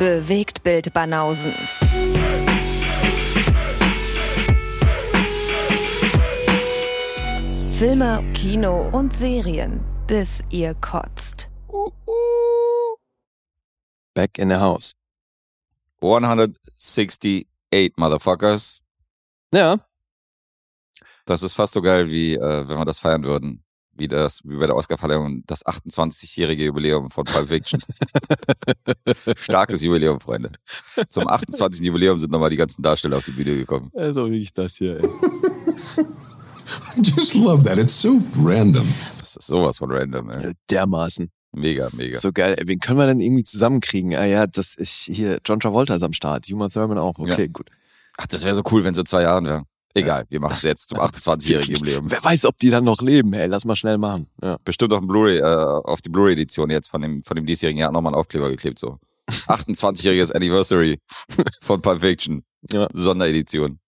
Bewegt Bild Banausen. Filme, Kino und Serien, bis ihr kotzt. Back in the house. 168 Motherfuckers. Ja, Das ist fast so geil, wie äh, wenn wir das feiern würden. Wie, das, wie bei der Oscarverleihung das 28-jährige Jubiläum von Pulp Fiction. Starkes Jubiläum, Freunde. Zum 28. Jubiläum sind nochmal die ganzen Darsteller auf die Bühne gekommen. also wie ich das hier. Ey. I just love that. It's so random. Das ist sowas von random, ey. Dermaßen. Mega, mega. So geil. Ey, wen können wir denn irgendwie zusammenkriegen? Ah ja, das ich hier John Travolta ist am Start, Uma Thurman auch. Okay, gut. Ach, das wäre so cool, wenn es in zwei Jahren wäre. Egal, wir machen es jetzt zum 28-jährigen Jubiläum. Wer weiß, ob die dann noch leben. Hey, lass mal schnell machen. Ja. Bestimmt auf, Blu-ray, äh, auf die Blu-ray-Edition jetzt von dem, von dem diesjährigen Jahr nochmal einen Aufkleber geklebt. So 28-jähriges Anniversary von Pulp Fiction. Ja. Sonderedition.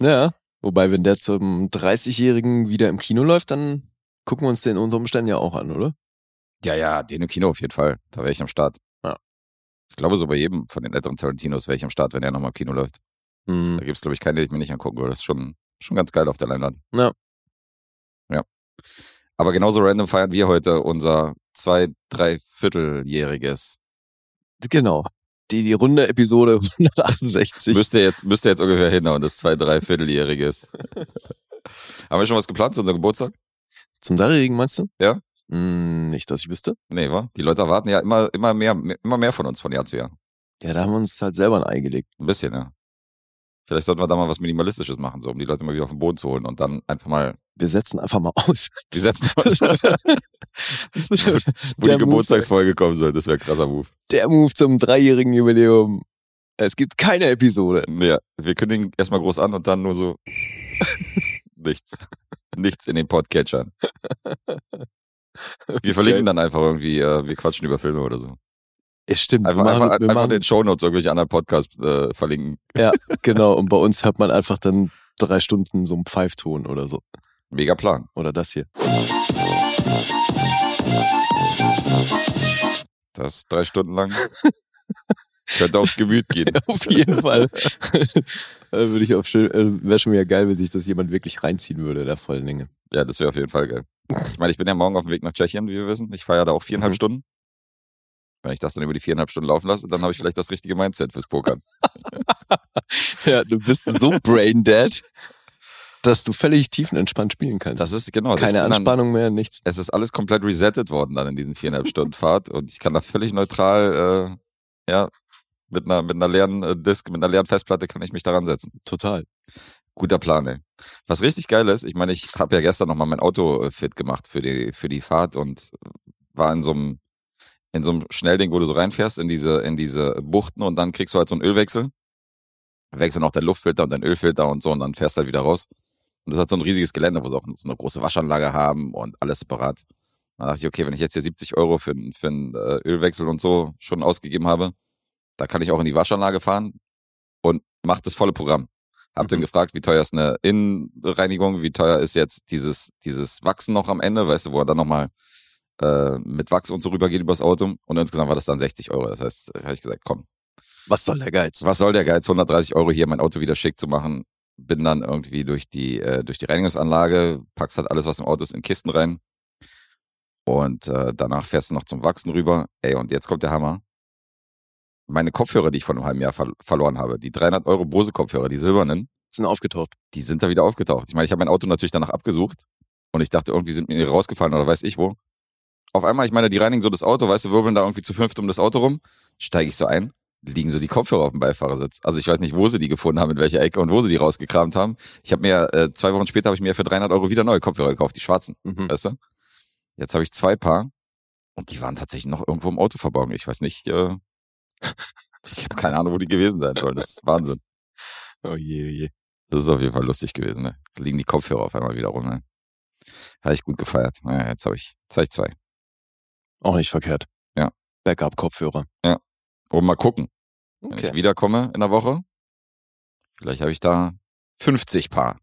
ja. Wobei, wenn der zum 30-Jährigen wieder im Kino läuft, dann gucken wir uns den unter Umständen ja auch an, oder? Ja, ja, den im Kino auf jeden Fall. Da wäre ich am Start. Ja. Ich glaube, so bei jedem von den älteren Tarantinos wäre ich am Start, wenn er nochmal im Kino läuft. Mhm. Da gibt es, glaube ich, keine, die ich mir nicht angucken würde. Das ist schon, schon ganz geil auf der Leinwand. Ja. Ja. Aber genauso random feiern wir heute unser zwei, drei Vierteljähriges. Genau. Die, die runde Episode 168. Müsste jetzt, müsste jetzt ungefähr hinhauen, das zwei, drei Vierteljähriges. Haben wir schon was geplant zu unserem Geburtstag? Zum Dreijährigen meinst du? Ja. Hm, nicht, dass ich wüsste. Nee, wa? Die Leute erwarten ja immer, immer mehr, immer mehr von uns von Jahr zu Jahr. Ja, da haben wir uns halt selber ein Ei gelegt. Ein bisschen, ja. Vielleicht sollten wir da mal was Minimalistisches machen, so um die Leute mal wieder auf den Boden zu holen und dann einfach mal Wir setzen einfach mal aus. die setzen, wo der, die Geburtstagsfolge kommen soll. Das wäre ein krasser Move. der Move zum dreijährigen Jubiläum. Es gibt keine Episode. Ja, wir kündigen erstmal groß an und dann nur so nichts. Nichts in den Podcatchern. Wir verlinken dann einfach irgendwie, äh, wir quatschen über Filme oder so. Ja, stimmt. Einfach, wir machen, einfach, einfach den Shownotes irgendwelche anderen Podcasts äh, verlinken. Ja, genau. Und bei uns hört man einfach dann drei Stunden so einen Pfeifton oder so. Mega Plan. Oder das hier. Das drei Stunden lang könnte aufs Gemüt gehen. Auf jeden Fall. Äh, Würde ich auf schön, äh, wäre schon wieder geil, wenn sich das jemand wirklich reinziehen würde, der vollen Länge. Ja, das wäre auf jeden Fall geil. Ich meine, ich bin ja morgen auf dem Weg nach Tschechien, wie wir wissen. Ich feiere da auch viereinhalb Mhm. Stunden. Wenn ich das dann über die viereinhalb Stunden laufen lasse, dann habe ich vielleicht das richtige Mindset fürs Pokern. Ja, du bist so brain dead, dass du völlig tiefenentspannt spielen kannst. Das ist genau. also keine bin dann- Anspannung mehr, nichts. Es ist alles komplett resettet worden dann in diesen viereinhalb Stunden Fahrt und ich kann da völlig neutral, äh, ja, mit einer, mit einer leeren äh, Disk, mit einer leeren Festplatte kann ich mich daran setzen. Total. Guter Plan, ey. Was richtig geil ist, ich meine, ich habe ja gestern nochmal mein Auto äh, fit gemacht für die, für die Fahrt und war in so einem, in so einem Schnellding, wo du so reinfährst in diese, in diese Buchten und dann kriegst du halt so einen Ölwechsel. Wechseln auch dein Luftfilter und dein Ölfilter und so und dann fährst du halt wieder raus. Und das hat so ein riesiges Gelände, wo sie auch so eine große Waschanlage haben und alles separat. Da dachte ich, okay, wenn ich jetzt hier 70 Euro für, einen- für einen äh, Ölwechsel und so schon ausgegeben habe, da kann ich auch in die Waschanlage fahren und mach das volle Programm. Hab den Mhm. gefragt, wie teuer ist eine Innenreinigung, wie teuer ist jetzt dieses, dieses Wachsen noch am Ende, weißt du, wo er dann nochmal äh, mit Wachs und so rübergeht übers Auto. Und insgesamt war das dann 60 Euro. Das heißt, habe ich gesagt, komm, Was soll der Geiz? was soll der Geiz, 130 Euro hier mein Auto wieder schick zu machen. Bin dann irgendwie durch die, äh, durch die Reinigungsanlage, packst halt alles, was im Auto ist, in Kisten rein. Und äh, danach fährst du noch zum Wachsen rüber. Ey, und jetzt kommt der Hammer. Meine Kopfhörer, die ich vor einem halben Jahr ver verloren habe, die 300 Euro Bose-Kopfhörer, die silbernen, Sind aufgetaucht. die sind da wieder aufgetaucht. Ich meine, ich habe mein Auto natürlich danach abgesucht und ich dachte, irgendwie sind mir rausgefallen oder weiß ich wo. Auf einmal, ich meine, die reinigen so das Auto, weißt du, wirbeln da irgendwie zu fünft um das Auto rum, steige ich so ein, liegen so die Kopfhörer auf dem Beifahrersitz. Also ich weiß nicht, wo sie die gefunden haben, in welcher Ecke und wo sie die rausgekramt haben. Ich habe mir, äh, zwei Wochen später habe ich mir für 300 Euro wieder neue Kopfhörer gekauft, die schwarzen, Mhm. weißt du. Jetzt habe ich zwei Paar und die waren tatsächlich noch irgendwo im Auto verborgen. Ich weiß nicht, äh, ich habe keine Ahnung, wo die gewesen sein sollen. Das ist Wahnsinn. Oh je, oh je. Das ist auf jeden Fall lustig gewesen. Ne? Da liegen die Kopfhörer auf einmal wieder rum. Ne? Habe ich gut gefeiert. Naja, jetzt habe ich, jetzt hab ich zwei. Auch nicht verkehrt. Ja. Backup-Kopfhörer. Und mal gucken, wenn ich wiederkomme in der Woche. Vielleicht habe ich da 50 Paar.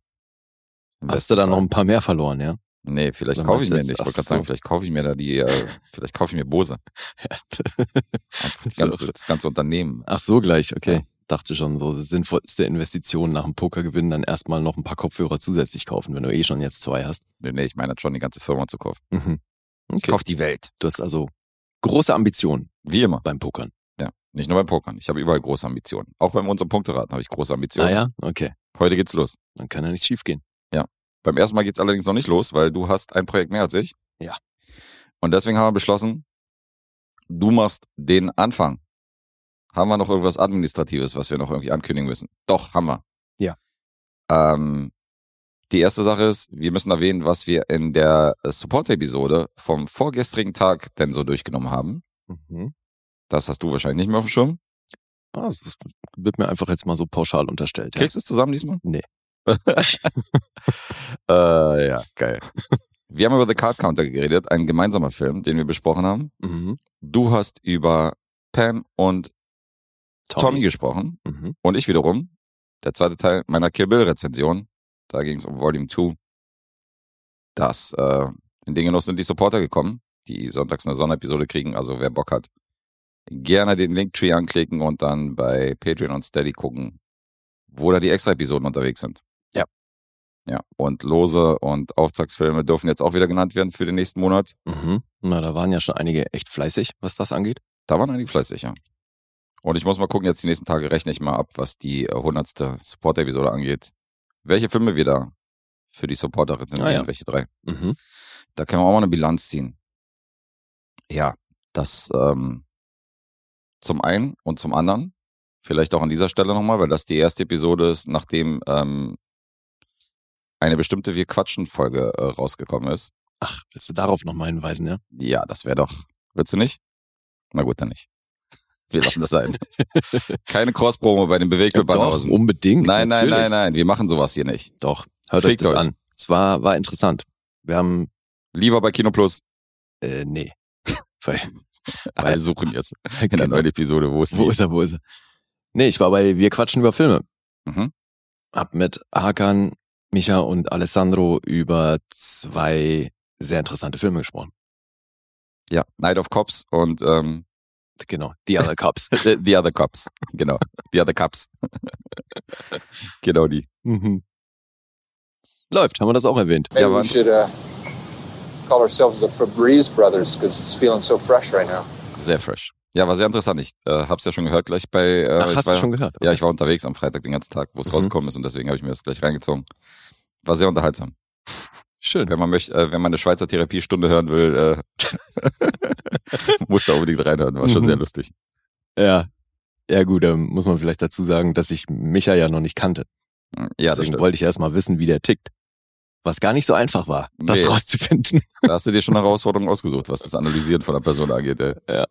Im Hast du dann noch ein paar mehr verloren, ja? Nee, vielleicht Dann kaufe ich mir nicht. Ich wollte gerade sagen, vielleicht kaufe ich mir da die, äh, vielleicht kaufe ich mir Bose. Die ganze, das ganze Unternehmen. Ach so, gleich, okay. Ja. Dachte schon, so das sinnvollste Investition nach dem Pokergewinn dann erstmal noch ein paar Kopfhörer zusätzlich kaufen, wenn du eh schon jetzt zwei hast. Nee, nee, ich meine schon die ganze Firma zu kaufen. Mhm. Ich Okay. kauf die Welt. Du hast also große Ambitionen Wie immer. beim Pokern. Ja. Nicht nur beim Pokern. Ich habe überall große Ambitionen. Auch beim unserem Punkteraten habe ich große Ambitionen. Ah ja, okay. Heute geht's los. Dann kann ja nichts schief gehen. Beim ersten Mal geht's allerdings noch nicht los, weil du hast ein Projekt mehr als ich. Ja. Und deswegen haben wir beschlossen, du machst den Anfang. Haben wir noch irgendwas Administratives, was wir noch irgendwie ankündigen müssen? Doch, haben wir. Ja. Ähm, die erste Sache ist, wir müssen erwähnen, was wir in der Support-Episode vom vorgestrigen Tag denn so durchgenommen haben. Mhm. Das hast du wahrscheinlich nicht mehr auf dem Schirm. Ah, das wird mir einfach jetzt mal so pauschal unterstellt. Ja. Kriegst du es zusammen diesmal? Nee. äh, ja, geil. Wir haben über The Card Counter geredet, ein gemeinsamer Film, den wir besprochen haben. Mhm. Du hast über Pam und Tommy, gesprochen Mhm. und ich wiederum. Der zweite Teil meiner Kill Bill Rezension. Da ging es um Volume 2. Das, äh, in Dinge noch sind die Supporter gekommen, die sonntags eine Sonderepisode kriegen. Also wer Bock hat, gerne den Linktree anklicken und dann bei Patreon und Steady gucken, wo da die Extra-Episoden unterwegs sind. Ja. Ja, und Lose und Auftragsfilme dürfen jetzt auch wieder genannt werden für den nächsten Monat. Mhm. Na, da waren ja schon einige echt fleißig, was das angeht. Da waren einige fleißig, ja. Und ich muss mal gucken, jetzt die nächsten Tage rechne ich mal ab, was die äh, 100. Support-Episode angeht. Welche Filme wir da für die Supporter rezensieren, Ah, ja. welche drei. Mhm. Da können wir auch mal eine Bilanz ziehen. Ja, das ähm, zum einen und zum anderen, vielleicht auch an dieser Stelle nochmal, weil das die erste Episode ist, nachdem ähm, eine bestimmte Wir Quatschen-Folge äh, rausgekommen ist. Ach, willst du darauf nochmal hinweisen, ja? Ja, das wäre doch. Willst du nicht? Na gut, dann nicht. Wir lassen das sein. Keine Cross-Promo bei den Doch, Bewegtbildbanausen. unbedingt. Nein, nein, natürlich. nein, nein. Wir machen sowas hier nicht. Doch, hört euch Fickt das euch. an. Es war, war interessant. Wir haben, Lieber bei Kino Plus. äh, nee. Weil, Alle suchen jetzt in der genau. neuen Episode, wo ist Wo ist er, wo ist er? Nee, ich war bei Wir quatschen über Filme. Mhm. Hab mit Hakan, Micha und Alessandro über zwei sehr interessante Filme gesprochen. Ja, Night of Cops und ähm, Genau, The Other Cups. The the Other Cops. Genau. The Other Cups. genau die. mhm. Läuft, haben wir das auch erwähnt. Maybe Ja, we should uh, call ourselves the Febreze Brothers because it's feeling so fresh right now. Sehr fresh. Ja, war sehr interessant. Ich äh, hab's ja schon gehört gleich bei. Äh, Ach, hast war, du schon gehört? Ja, ich war unterwegs am Freitag den ganzen Tag, wo es Mhm. rausgekommen ist und deswegen habe ich mir das gleich reingezogen. War sehr unterhaltsam. Schön. Wenn man möchte, äh, wenn man eine Schweizer Therapiestunde hören will, äh, muss da unbedingt reinhören. War schon Mhm. sehr lustig. Ja. Ja, gut, da muss man vielleicht dazu sagen, dass ich Micha ja noch nicht kannte. Ja, das Deswegen wollte ich erst mal wissen, wie der tickt. Was gar nicht so einfach war, das Nee. rauszufinden. Da hast du dir schon eine Herausforderung ausgesucht, was das Analysieren von der Person angeht. Ey. Ja.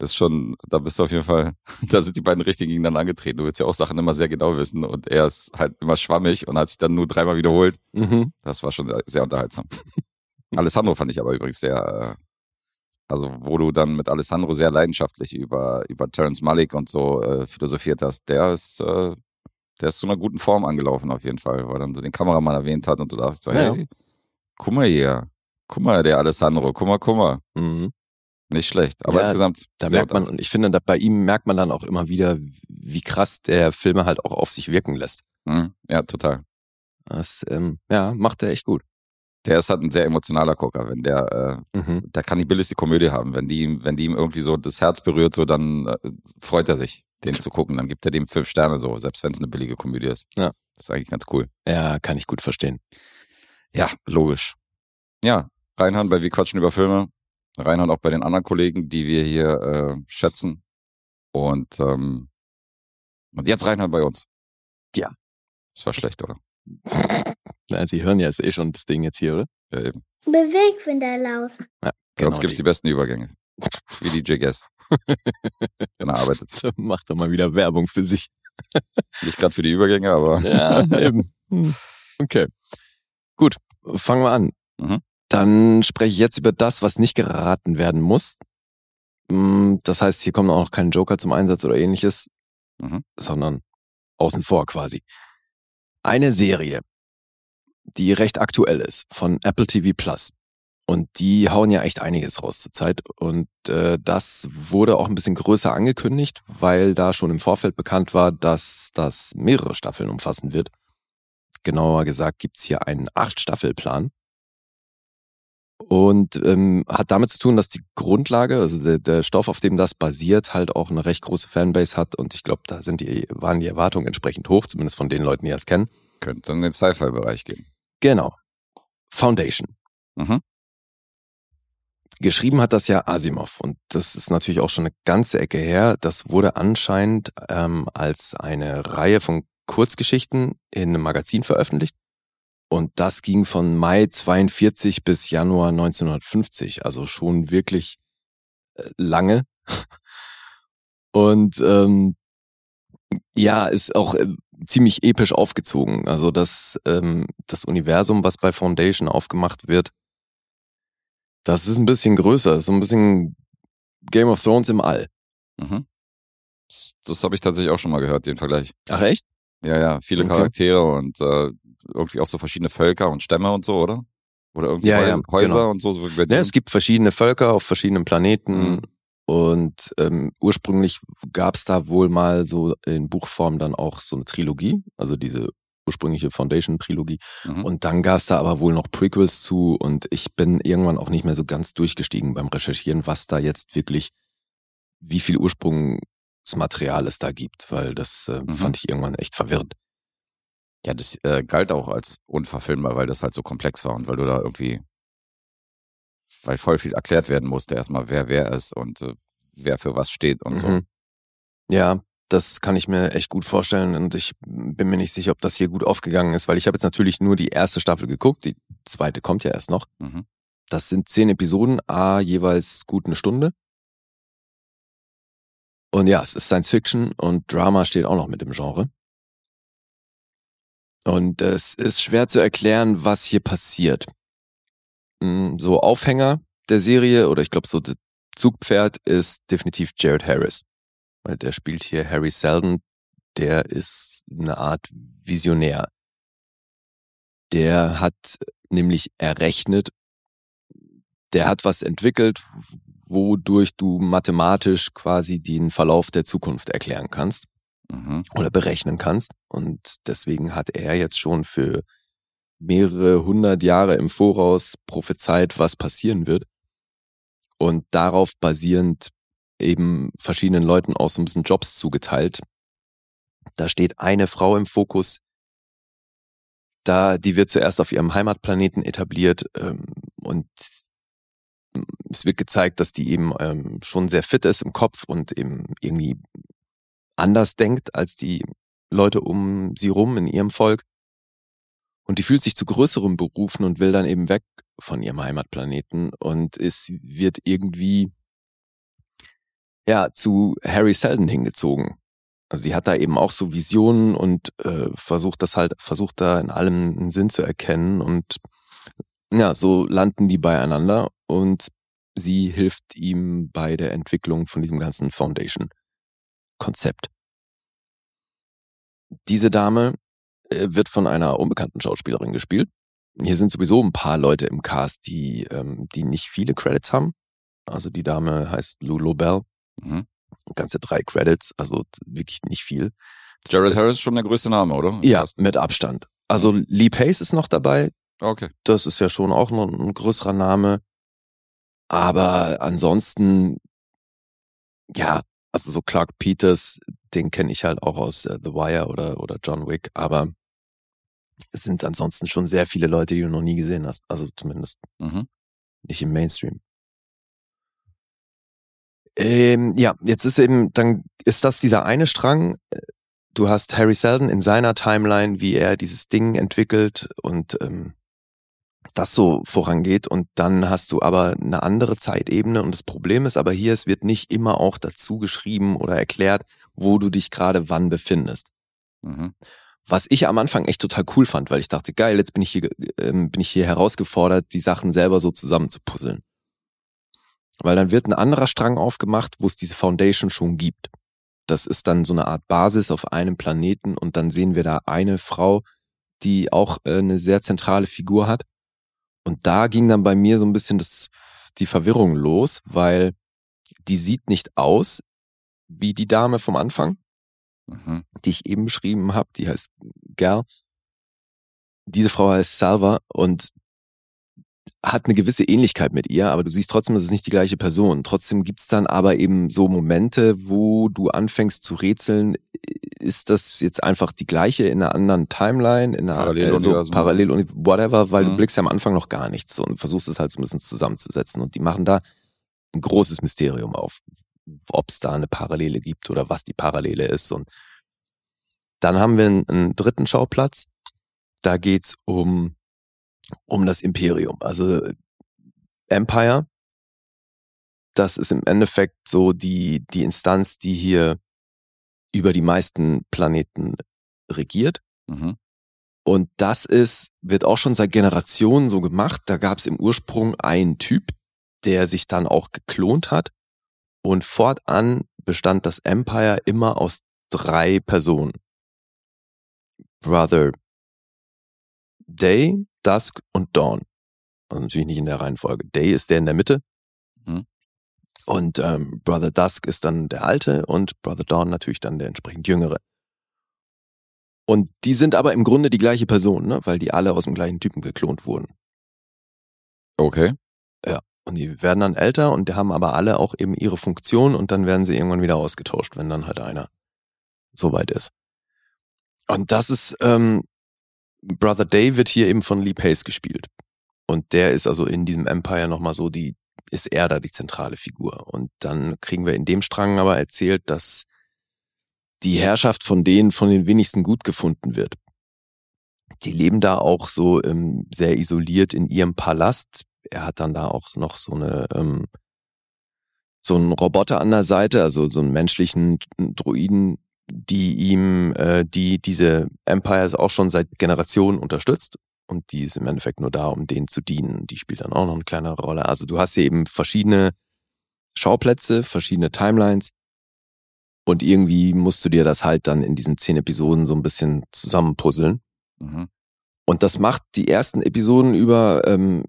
Ist schon, da bist du auf jeden Fall, da sind die beiden richtig gegeneinander angetreten. Du willst ja auch Sachen immer sehr genau wissen und er ist halt immer schwammig und hat sich dann nur dreimal wiederholt. Mhm. Das war schon sehr unterhaltsam. Alessandro fand ich aber übrigens sehr, äh, also wo du dann mit Alessandro sehr leidenschaftlich über, über Terence Malik und so äh, philosophiert hast, der ist, äh, der ist zu einer guten Form angelaufen auf jeden Fall, weil er dann so den Kameramann erwähnt hat und du dachtest so, Ja. hey, guck mal hier, guck mal der Alessandro, guck mal, guck mal. Mhm. Nicht schlecht, aber Ja, insgesamt Da merkt man, und ich finde, da, bei ihm merkt man dann auch immer wieder, wie krass der Filme halt auch auf sich wirken lässt. Mhm, ja, total. Das, ähm, ja, macht er echt gut. Der ist halt ein sehr emotionaler Gucker, wenn der, äh, Mhm. der kann die billigste Komödie haben. Wenn die, ihm- wenn die ihm irgendwie so das Herz berührt, so dann äh, freut er sich, den zu gucken. Dann gibt er dem fünf Sterne so, selbst wenn es eine billige Komödie ist. Ja. Das ist eigentlich ganz cool. Ja, kann ich gut verstehen. Ja, logisch. Ja, reinhören bei Wir quatschen über Filme. Reinhören auch bei den anderen Kollegen, die wir hier äh, schätzen. Und, ähm, und jetzt reinhören bei uns. Ja. Das war schlecht, oder? Na, Sie hören ja ist eh schon das Ding jetzt hier, oder? Ja, eben. Bewegfinderlauf. Bei Genau, uns gibt's die besten Übergänge. Wie DJ Guest. Wenn er arbeitet. die. Macht doch mal wieder Werbung für sich. Nicht gerade für die Übergänge, aber Ja, eben. Okay. Gut, fangen wir an. Mhm. Dann spreche ich jetzt über das, was nicht geraten werden muss. Mm, Das heißt, hier kommen auch noch kein Joker zum Einsatz oder ähnliches, Mhm. sondern außen vor quasi. Eine Serie, die recht aktuell ist, von Apple TV Plus. Und die hauen ja echt einiges raus zurzeit. Und äh, das wurde auch ein bisschen größer angekündigt, weil da schon im Vorfeld bekannt war, dass das mehrere Staffeln umfassen wird. Genauer gesagt gibt's hier einen Acht-Staffel-Plan. Und ähm, hat damit zu tun, dass die Grundlage, also der, der Stoff, auf dem das basiert, halt auch eine recht große Fanbase hat. Und ich glaube, da sind die, waren die Erwartungen entsprechend hoch, zumindest von den Leuten, die es kennen. Könnte in den Sci-Fi-Bereich gehen. Genau. Foundation. Mhm. Geschrieben hat das ja Asimov und das ist natürlich auch schon eine ganze Ecke her. Das wurde anscheinend ähm, als eine Reihe von Kurzgeschichten in einem Magazin veröffentlicht. Und das ging von Mai 42 bis Januar 1950, also schon wirklich äh, lange. Und ähm, ja, ist auch äh, ziemlich episch aufgezogen. Also das, ähm, das Universum, was bei Foundation aufgemacht wird, das ist ein bisschen größer, so ein bisschen Game of Thrones im All. Mhm. Das, das habe ich tatsächlich auch schon mal gehört, den Vergleich. Ach echt? Ja, ja, viele Okay. Charaktere und äh, irgendwie auch so verschiedene Völker und Stämme und so, oder? Oder irgendwie Ja, ja, Häuser, Häuser genau. und so. so Ja, denen. es gibt verschiedene Völker auf verschiedenen Planeten Mhm. und ähm, ursprünglich gab es da wohl mal so in Buchform dann auch so eine Trilogie, also diese ursprüngliche Foundation-Trilogie. Mhm. Und dann gab es da aber wohl noch Prequels zu und ich bin irgendwann auch nicht mehr so ganz durchgestiegen beim Recherchieren, was da jetzt wirklich, wie viel Ursprungsmaterial es da gibt, weil das äh, Mhm. fand ich irgendwann echt verwirrend. Ja, das äh, galt auch als unverfilmbar, weil das halt so komplex war und weil du da irgendwie, weil voll viel erklärt werden musste, erstmal wer wer ist und äh, wer für was steht und so. Mhm. Ja, das kann ich mir echt gut vorstellen und ich bin mir nicht sicher, ob das hier gut aufgegangen ist, weil ich habe jetzt natürlich nur die erste Staffel geguckt, die zweite kommt ja erst noch. Mhm. Das sind zehn Episoden, a jeweils gut eine Stunde. Und ja, es ist Science Fiction und Drama steht auch noch mit im Genre. Und es ist schwer zu erklären, was hier passiert. Mm, So Aufhänger der Serie oder ich glaube so Zugpferd ist definitiv Jared Harris. Weil der spielt hier Harry Seldon, der ist eine Art Visionär. Der hat nämlich errechnet, der hat was entwickelt, wodurch du mathematisch quasi den Verlauf der Zukunft erklären kannst Mhm. oder berechnen kannst. Und deswegen hat er jetzt schon für mehrere hundert Jahre im Voraus prophezeit, was passieren wird. Und darauf basierend eben verschiedenen Leuten aus so ein bisschen Jobs zugeteilt. Da steht eine Frau im Fokus, da, die wird zuerst auf ihrem Heimatplaneten etabliert ähm, und es wird gezeigt, dass die eben ähm, schon sehr fit ist im Kopf und eben irgendwie anders denkt als die Leute um sie rum in ihrem Volk. Und die fühlt sich zu größeren Berufen und will dann eben weg von ihrem Heimatplaneten und es wird irgendwie ja zu Harry Seldon hingezogen. Also sie hat da eben auch so Visionen und äh, versucht das halt, versucht da in allem einen Sinn zu erkennen und ja, so landen die beieinander und sie hilft ihm bei der Entwicklung von diesem ganzen Foundation-Konzept. Diese Dame äh, wird von einer unbekannten Schauspielerin gespielt. Hier sind sowieso ein paar Leute im Cast, die, ähm, die nicht viele Credits haben. Also die Dame heißt Lulu Bell, Mhm. ganze drei Credits, also wirklich nicht viel. Das Jared ist- Harris ist schon der größte Name, oder? Ja, mit Abstand. Also Lee Pace ist noch dabei, Okay. das ist ja schon auch noch ein größerer Name. Aber ansonsten, ja, also so Clark Peters, den kenne ich halt auch aus äh, The Wire oder, oder John Wick, aber es sind ansonsten schon sehr viele Leute, die du noch nie gesehen hast. Also zumindest Mhm. nicht im Mainstream. Ähm, ja, jetzt ist eben, dann ist das dieser eine Strang. Du hast Harry Seldon in seiner Timeline, wie er dieses Ding entwickelt und ähm, das so vorangeht. Und dann hast du aber eine andere Zeitebene. Und das Problem ist aber hier, es wird nicht immer auch dazu geschrieben oder erklärt, wo du dich gerade wann befindest. Mhm. Was ich am Anfang echt total cool fand, weil ich dachte, geil, jetzt bin ich hier, ähm, bin ich hier herausgefordert, die Sachen selber so zusammenzupuzzeln. Weil dann wird ein anderer Strang aufgemacht, wo es diese Foundation schon gibt. Das ist dann so eine Art Basis auf einem Planeten und dann sehen wir da eine Frau, die auch äh, eine sehr zentrale Figur hat. Und da ging dann bei mir so ein bisschen das, die Verwirrung los, weil die sieht nicht aus wie die Dame vom Anfang, Mhm. die ich eben beschrieben habe. Die heißt Gal. Diese Frau heißt Salva und hat eine gewisse Ähnlichkeit mit ihr, aber du siehst trotzdem, das ist nicht die gleiche Person. Trotzdem gibt's dann aber eben so Momente, wo du anfängst zu rätseln, ist das jetzt einfach die gleiche in einer anderen Timeline, in einer Paralleluniversum. also parallel und whatever, weil Mhm. du blickst ja am Anfang noch gar nichts und versuchst es halt so ein bisschen zusammenzusetzen und die machen da ein großes Mysterium auf, ob es da eine Parallele gibt oder was die Parallele ist und dann haben wir einen, einen dritten Schauplatz. Da geht's um um das Imperium. Also Empire, das ist im Endeffekt so die, die Instanz, die hier über die meisten Planeten regiert. Mhm. Und das ist, wird auch schon seit Generationen so gemacht. Da gab es im Ursprung einen Typ, der sich dann auch geklont hat. Und fortan bestand das Empire immer aus drei Personen. Brother Day, Dusk und Dawn. Also natürlich nicht in der Reihenfolge. Day ist der in der Mitte. Mhm. Und ähm, Brother Dusk ist dann der alte und Brother Dawn natürlich dann der entsprechend jüngere. Und die sind aber im Grunde die gleiche Person, ne? weil die alle aus dem gleichen Typen geklont wurden. Okay. Und die werden dann älter und die haben aber alle auch eben ihre Funktion und dann werden sie irgendwann wieder ausgetauscht, wenn dann halt einer soweit ist. Und das ist, ähm, Brother Day wird hier eben von Lee Pace gespielt. Und der ist also in diesem Empire nochmal so die, ist er da die zentrale Figur. Und dann kriegen wir in dem Strang aber erzählt, dass die Herrschaft von denen von den wenigsten gut gefunden wird. Die leben da auch so ähm, sehr isoliert in ihrem Palast. Er hat dann da auch noch so eine ähm, so einen Roboter an der Seite, also so einen menschlichen Droiden, die ihm, äh, die diese Empires auch schon seit Generationen unterstützt. Und die ist im Endeffekt nur da, um denen zu dienen. Die spielt dann auch noch eine kleinere Rolle. Also du hast hier eben verschiedene Schauplätze, verschiedene Timelines. Und irgendwie musst du dir das halt dann in diesen zehn Episoden so ein bisschen zusammenpuzzeln. Mhm. Und das macht die ersten Episoden über, ähm,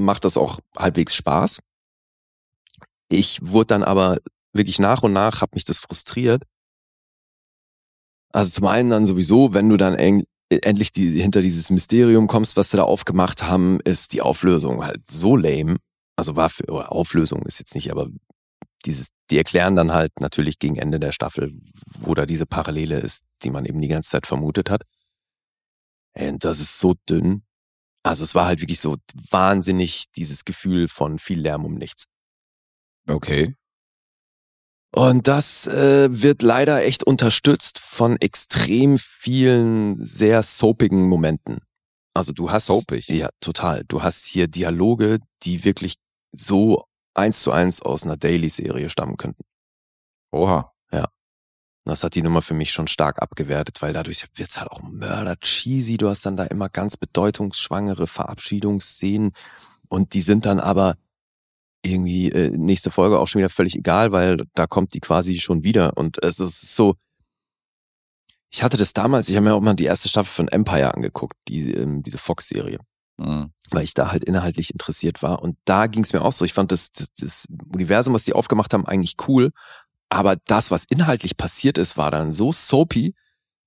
macht das auch halbwegs Spaß. Ich wurde dann aber wirklich nach und nach, hat mich das frustriert. Also zum einen dann sowieso, wenn du dann eng, endlich die, hinter dieses Mysterium kommst, was sie da aufgemacht haben, ist die Auflösung halt so lame. Also war für, oder Auflösung ist jetzt nicht, aber dieses, die erklären dann halt natürlich gegen Ende der Staffel, wo da diese Parallele ist, die man eben die ganze Zeit vermutet hat. Und das ist so dünn. Also es war halt wirklich so wahnsinnig dieses Gefühl von viel Lärm um nichts. Okay. Und das äh, wird leider echt unterstützt von extrem vielen sehr soapigen Momenten. Also du hast Soapig? ja total. Du hast hier Dialoge, die wirklich so eins zu eins aus einer Daily-Serie stammen könnten. Oha. Das hat die Nummer für mich schon stark abgewertet, weil dadurch wird's halt auch mörder cheesy. Du hast dann da immer ganz bedeutungsschwangere Verabschiedungsszenen und die sind dann aber irgendwie äh, nächste Folge auch schon wieder völlig egal, weil da kommt die quasi schon wieder und es ist so. Ich hatte das damals, ich habe mir auch mal die erste Staffel von Empire angeguckt, die, ähm, diese Fox-Serie Mhm. weil ich da halt inhaltlich interessiert war. Und da ging es mir auch so. Ich fand das, das, das Universum, was die aufgemacht haben, eigentlich cool. Aber das, was inhaltlich passiert ist, war dann so soapy,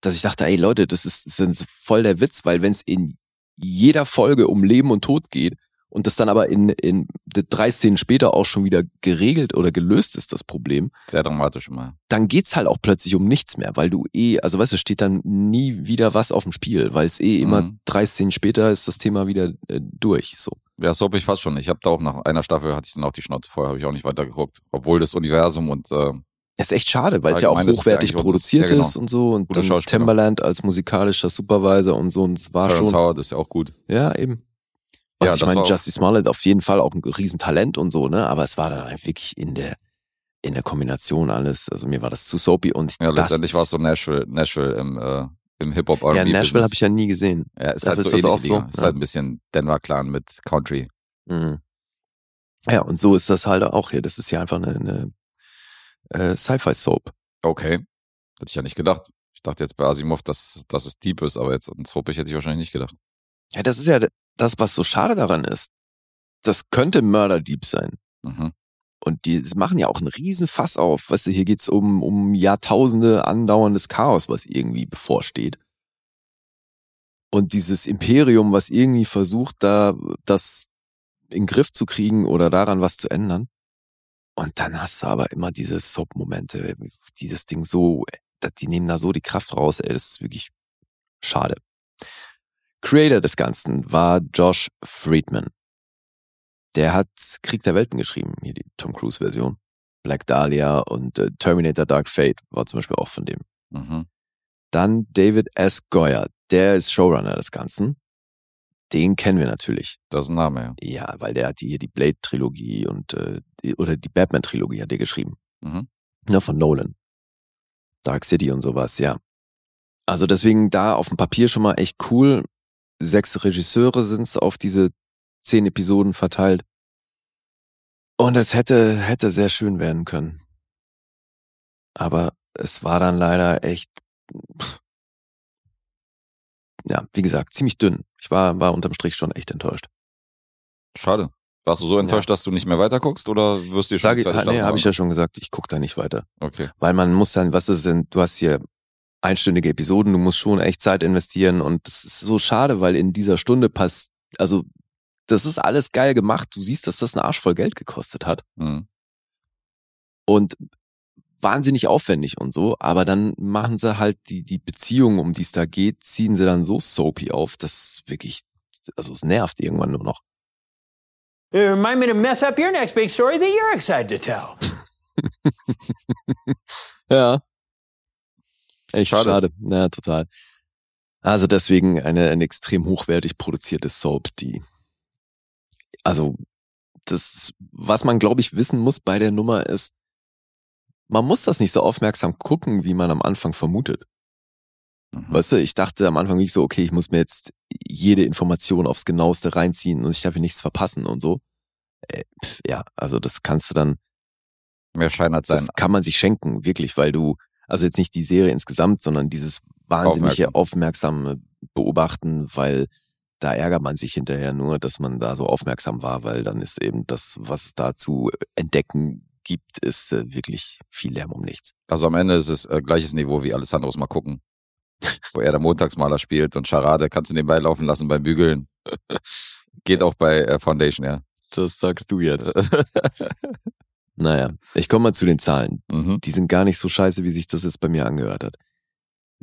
dass ich dachte, ey Leute, das ist, das ist voll der Witz, weil wenn es in jeder Folge um Leben und Tod geht und das dann aber in, in drei Szenen später auch schon wieder geregelt oder gelöst ist, das Problem, Sehr dramatisch immer. dann geht's halt auch plötzlich um nichts mehr, weil du eh, also weißt du, steht dann nie wieder was auf dem Spiel, weil es eh immer Mhm. drei Szenen später ist das Thema wieder äh, durch. So. Ja, so ich fast schon. Ich habe da auch nach einer Staffel hatte ich dann auch die Schnauze voll, habe ich auch nicht weitergeguckt. Obwohl das Universum und äh, ist echt schade, weil es ja auch ist hochwertig eigentlich produziert ja, genau. ist und so und Gute dann. Timberland als musikalischer Supervisor und so und es war Terrence schon Howard ist ja auch gut. ja eben. Und Ja, ich meine, Justice Smollett auf jeden Fall auch ein Riesentalent und so, ne? Aber es war dann halt wirklich in der in der Kombination alles. Also mir war das zu soapy und Ja, letztendlich war es so Nashville, Nashville im, äh, im Hip-Hop Ja, Nashville habe ich ja nie gesehen. Ja, ist Da halt so das auch so, Liga. Ist ja. halt ein bisschen Denver Clan mit Country. Mhm. Ja, und so ist das halt auch hier. Das ist ja einfach eine, eine äh, Sci-Fi-Soap. Okay. Hätte ich ja nicht gedacht. Ich dachte jetzt bei Asimov, dass, dass es deep ist, aber jetzt ein Soapig hätte ich wahrscheinlich nicht gedacht. Ja, das ist ja das, was so schade daran ist. Das könnte Mörderdieb sein. Mhm. Und die machen ja auch einen riesen Fass auf. Weißt du, hier geht's um, um Jahrtausende andauerndes Chaos, was irgendwie bevorsteht. Und dieses Imperium, was irgendwie versucht, da das in den Griff zu kriegen oder daran was zu ändern. Und dann hast du aber immer diese Soap-Momente, dieses Ding so, die nehmen da so die Kraft raus, ey, das ist wirklich schade. Creator des Ganzen war Josh Friedman. Der hat Krieg der Welten geschrieben, hier die Tom Cruise-Version. Black Dahlia und äh, Terminator Dark Fate war zum Beispiel auch von dem. Mhm. Dann David S. Goyer, der ist Showrunner des Ganzen. Den kennen wir natürlich. Das ist ein Name, ja. Ja, weil der hat hier die Blade-Trilogie und äh, die, oder die Batman-Trilogie hat der geschrieben. Mhm. Ne, von Nolan. Dark City und sowas, ja. Also deswegen da auf dem Papier schon mal echt cool. Sechs Regisseure sind es auf diese zehn Episoden verteilt. Und es hätte, hätte sehr schön werden können. Aber es war dann leider echt, ja, wie gesagt, ziemlich dünn. Ich war, war unterm Strich schon echt enttäuscht. Schade. Warst du so enttäuscht, dass du nicht mehr weiterguckst oder wirst du dir schon die zweite nee, habe ich ja schon gesagt, ich gucke da nicht weiter. Okay. Weil man muss dann, was ist denn, du hast hier einstündige Episoden, du musst schon echt Zeit investieren und das ist so schade, weil in dieser Stunde passt, also das ist alles geil gemacht. Du siehst, dass das einen Arsch voll Geld gekostet hat Mhm. und wahnsinnig aufwendig und so, aber dann machen sie halt die, die Beziehung, um die es da geht, ziehen sie dann so soapy auf, dass wirklich, also es nervt irgendwann nur noch. It remind me to mess up your next big story that you're excited to tell. Ja. Echt Schade. schade. Ja, total. Also deswegen eine, eine extrem hochwertig produzierte Soap, die, also, das, was man, glaube ich, wissen muss bei der Nummer ist, man muss das nicht so aufmerksam gucken, wie man am Anfang vermutet. Mhm. Weißt du, ich dachte am Anfang nicht so, okay, ich muss mir jetzt jede Information aufs Genaueste reinziehen und ich darf hier nichts verpassen und so. Äh, pf, ja, also das kannst du dann Mehr Schein als sein. das kann man sich schenken, wirklich, weil du, also jetzt nicht die Serie insgesamt, sondern dieses wahnsinnige aufmerksame Beobachten, weil da ärgert man sich hinterher nur, dass man da so aufmerksam war, weil dann ist eben das, was es da zu entdecken gibt, ist äh, wirklich viel Lärm um nichts. Also am Ende ist es äh, gleiches Niveau wie Alessandros mal gucken. Wo er der Montagsmaler spielt und Charade kannst du nebenbei laufen lassen beim Bügeln. Geht auch bei äh, Foundation, ja. Das sagst du jetzt. naja, ich komme mal zu den Zahlen. mhm. Die sind gar nicht so scheiße, wie sich das jetzt bei mir angehört hat.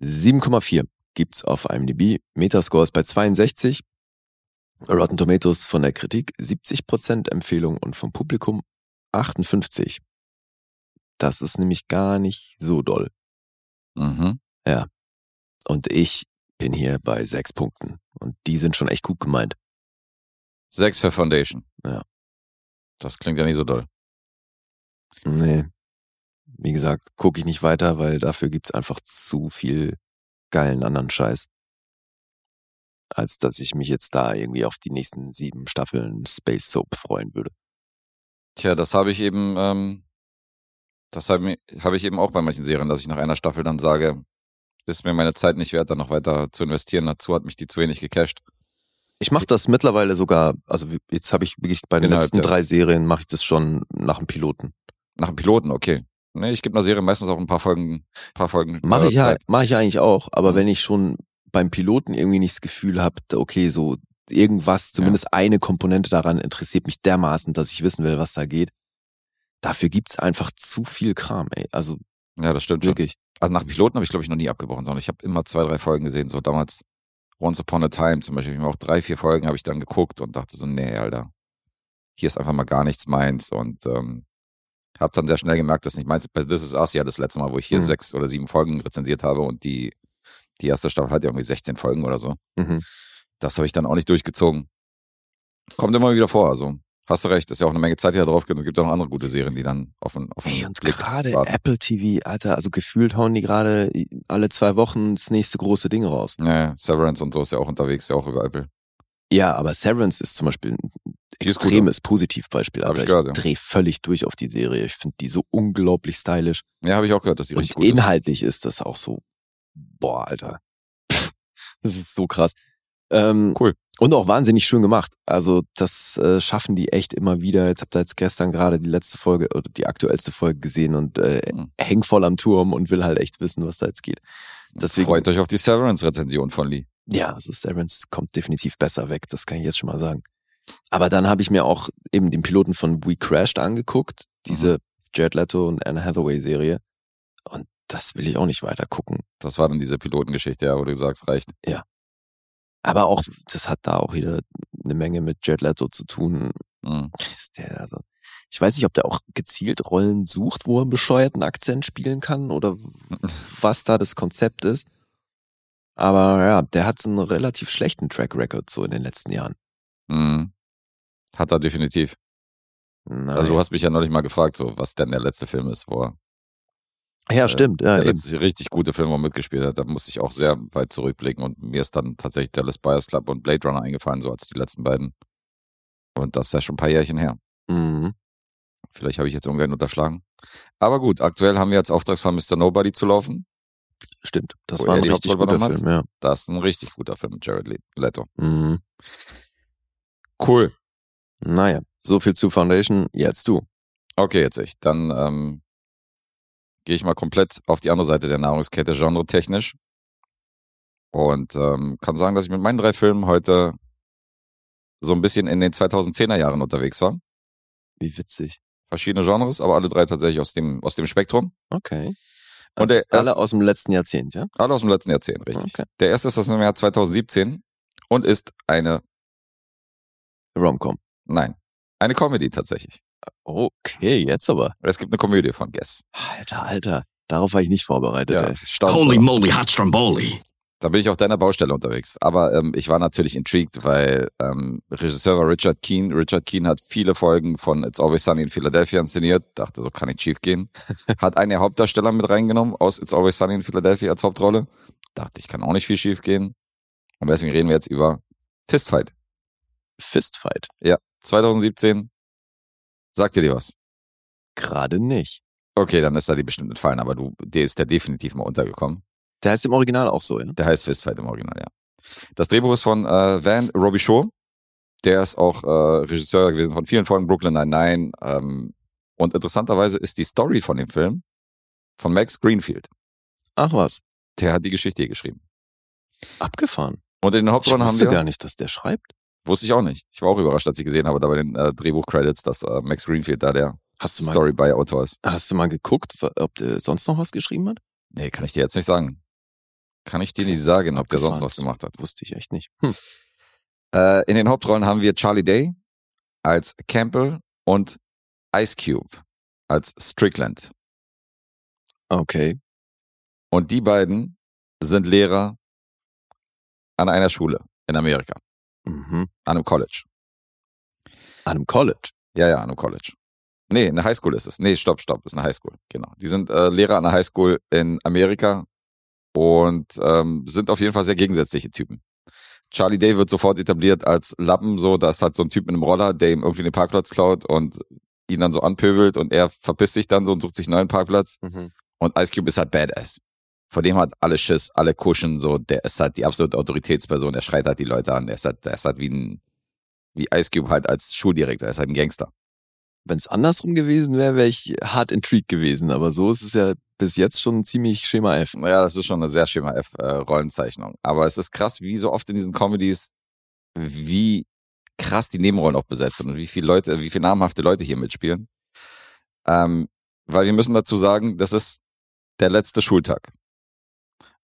7,4 gibt's auf IMDb. Metascore ist bei 62. Rotten Tomatoes von der Kritik 70% Empfehlung und vom Publikum 58. Das ist nämlich gar nicht so doll. Mhm. Und ich bin hier bei sechs Punkten. Und die sind schon echt gut gemeint. Sechs für Foundation. Ja. Das klingt ja nicht so doll. Nee. Wie gesagt, gucke ich nicht weiter, weil dafür gibt's einfach zu viel geilen anderen Scheiß. Als dass ich mich jetzt da irgendwie auf die nächsten sieben Staffeln Space Soap freuen würde. Tja, das habe ich eben, ähm, das habe hab ich eben auch bei manchen Serien, dass ich nach einer Staffel dann sage, ist mir meine Zeit nicht wert, da noch weiter zu investieren. Dazu hat mich die zu wenig gecasht. Ich mache das mittlerweile sogar, also jetzt habe ich wirklich bei den Innerhalb letzten der- drei Serien mache ich das schon nach dem Piloten. Nach dem Piloten, okay. Nee, ich gebe einer Serie meistens auch ein paar Folgen, paar Folgen. Mache äh, ich ja, mache ich ja eigentlich auch. Aber Mhm. wenn ich schon beim Piloten irgendwie nicht das Gefühl habe, okay, so irgendwas, zumindest eine Komponente daran interessiert mich dermaßen, dass ich wissen will, was da geht. Dafür gibt's einfach zu viel Kram, ey. Also Ja, das stimmt schon. wirklich. Also nach dem Piloten habe ich, glaube ich, noch nie abgebrochen, sondern ich habe immer zwei, drei Folgen gesehen. So damals Once Upon a Time zum Beispiel. Ich auch drei, vier Folgen habe ich dann geguckt und dachte so, nee, Alter, hier ist einfach mal gar nichts meins. Und ähm, habe dann sehr schnell gemerkt, dass nicht meins. Bei This Is Us ja das letzte Mal, wo ich hier Mhm. sechs oder sieben Folgen rezensiert habe und die, die erste Staffel hat ja irgendwie 16 Folgen oder so. Mhm. Das habe ich dann auch nicht durchgezogen. Kommt immer wieder vor, also hast du recht, ist ja auch eine Menge Zeit, die da drauf geht. Es gibt ja noch andere gute Serien, die dann auf den, auf den Ey, und gerade. Apple TV, Alter, also gefühlt hauen die gerade alle zwei Wochen das nächste große Ding raus. Ja, Severance und so ist ja auch unterwegs, ja auch über Apple. Ja, aber Severance ist zum Beispiel ist gut, extremes Positivbeispiel. Hab Alter. ich Ich, drehe völlig durch auf die Serie. Ich finde die so unglaublich stylisch. Ja, habe ich auch gehört, dass die Und richtig gut ist. inhaltlich ist. das auch so, boah, Alter. das ist so krass. Ähm, Cool. Und auch wahnsinnig schön gemacht. Also das äh, schaffen die echt immer wieder. Jetzt habt ihr jetzt gestern gerade die letzte Folge oder die aktuellste Folge gesehen und äh, Mhm. häng voll am Turm und will halt echt wissen, was da jetzt geht. Deswegen, Freut euch auf die Severance-Rezension von Lee. ja, also Severance kommt definitiv besser weg, das kann ich jetzt schon mal sagen. Aber dann habe ich mir auch eben den Piloten von We Crashed angeguckt, diese Jared Leto und Anne Hathaway Serie. Und das will ich auch nicht weiter gucken. Das war dann diese Pilotengeschichte, ja, wo du sagst, reicht. Aber auch, das hat da auch wieder eine Menge mit Jared Leto zu tun. Mhm. Ist der, also, ich weiß nicht, ob der auch gezielt Rollen sucht, wo er einen bescheuerten Akzent spielen kann oder was da das Konzept ist. Aber ja, der hat so einen relativ schlechten Track Record so in den letzten Jahren. Mhm. Hat er definitiv. Naja. Also du hast mich ja neulich mal gefragt, so was denn der letzte Film ist, wo er ja, stimmt. Ja, der letzte richtig gute Film, wo er mitgespielt hat. Da musste ich auch sehr weit zurückblicken und mir ist dann tatsächlich Dallas Buyers Club und Blade Runner eingefallen, so als die letzten beiden. Und das ist ja schon ein paar Jährchen her. Mhm. Vielleicht habe ich jetzt irgendwann unterschlagen. Aber gut, aktuell haben wir jetzt Auftragsfall Mr. Nobody zu laufen. Stimmt. Das Wo war ein richtig guter Film, ja. Das ist ein richtig guter Film Jared Le- Leto. Mhm. Cool. Naja, so viel zu Foundation. Jetzt du. Okay, jetzt ich. Dann ähm, gehe ich mal komplett auf die andere Seite der Nahrungskette, genre-technisch. Und ähm, kann sagen, dass ich mit meinen drei Filmen heute so ein bisschen in den 2010er Jahren unterwegs war. Wie witzig. Verschiedene Genres, aber alle drei tatsächlich aus dem, aus dem Spektrum. Okay. Und der alle erste- aus dem letzten Jahrzehnt, ja? Alle aus dem letzten Jahrzehnt, richtig. Okay. Der erste ist aus dem Jahr 2017 und ist eine, Romcom. Nein, eine Comedy tatsächlich. Okay, jetzt aber. Es gibt eine Komödie von Guess. Alter, Alter. Darauf war ich nicht vorbereitet. Ja, Holy moly, hot stromboli. Da bin ich auf deiner Baustelle unterwegs. Aber ähm, ich war natürlich intrigued, weil ähm, Regisseur war Richard Keane. Richard Keane hat viele Folgen von It's Always Sunny in Philadelphia inszeniert. Dachte, so kann nicht schief gehen. hat einen der Hauptdarsteller mit reingenommen aus It's Always Sunny in Philadelphia als Hauptrolle. Dachte, ich kann auch nicht viel schief gehen. Und deswegen reden wir jetzt über Fistfight. Fistfight. Ja, 2017. Sagt dir dir was? Gerade nicht. Okay, dann ist da die bestimmt entfallen, aber du, dir ist der definitiv mal untergekommen. Der heißt im Original auch so, ja? Der heißt Fistfight im Original, ja. Das Drehbuch ist von äh, Van Robichaud. Der ist auch äh, Regisseur gewesen von vielen Folgen Brooklyn Nine-Nine. Ähm, und interessanterweise ist die Story von dem Film von Max Greenfield. Ach was. Der hat die Geschichte hier geschrieben. Abgefahren. Und in den Ich Hauptrollen haben wusste wir... gar nicht, dass der schreibt. Wusste ich auch nicht. Ich war auch überrascht, als ich gesehen habe, da bei den äh, Drehbuch-Credits, dass äh, Max Greenfield da der Story-by-Autor ist. hast du mal geguckt, ob der sonst noch was geschrieben hat? Nee, kann ich dir jetzt nicht sagen. Kann ich dir nicht sagen, ob der sonst was gemacht hat. Wusste ich echt nicht. Hm. Äh, in den Hauptrollen haben wir Charlie Day als Campbell und Ice Cube als Strickland. Okay. Und die beiden sind Lehrer an einer Schule in Amerika, Mhm. an einem College. An einem College. Ja, ja, an einem College. Nee, eine Highschool ist es. Nee, stopp, stopp, ist eine Highschool. Genau. Die sind äh, Lehrer an einer Highschool in Amerika und ähm, sind auf jeden Fall sehr gegensätzliche Typen. Charlie Day wird sofort etabliert als Lappen, so, da ist halt so ein Typ mit einem Roller, der ihm irgendwie den Parkplatz klaut und ihn dann so anpöbelt und er verpisst sich dann so und sucht sich einen neuen Parkplatz. Mhm. Und Ice Cube ist halt Badass. Vor dem hat alle Schiss, alle kuschen, so, der ist halt die absolute Autoritätsperson, der schreit halt die Leute an, der ist halt, der ist halt wie ein, wie Ice Cube halt als Schuldirektor, er ist halt ein Gangster. Wenn es andersrum gewesen wäre, wäre ich hart intrigued gewesen. Aber so ist es ja bis jetzt schon ziemlich Schema F. Naja, das ist schon eine sehr Schema F-Rollenzeichnung. Aber es ist krass, wie so oft in diesen Comedies, wie krass die Nebenrollen auch besetzt sind und wie viele Leute, wie viele namhafte Leute hier mitspielen. Ähm, weil wir müssen dazu sagen, das ist der letzte Schultag.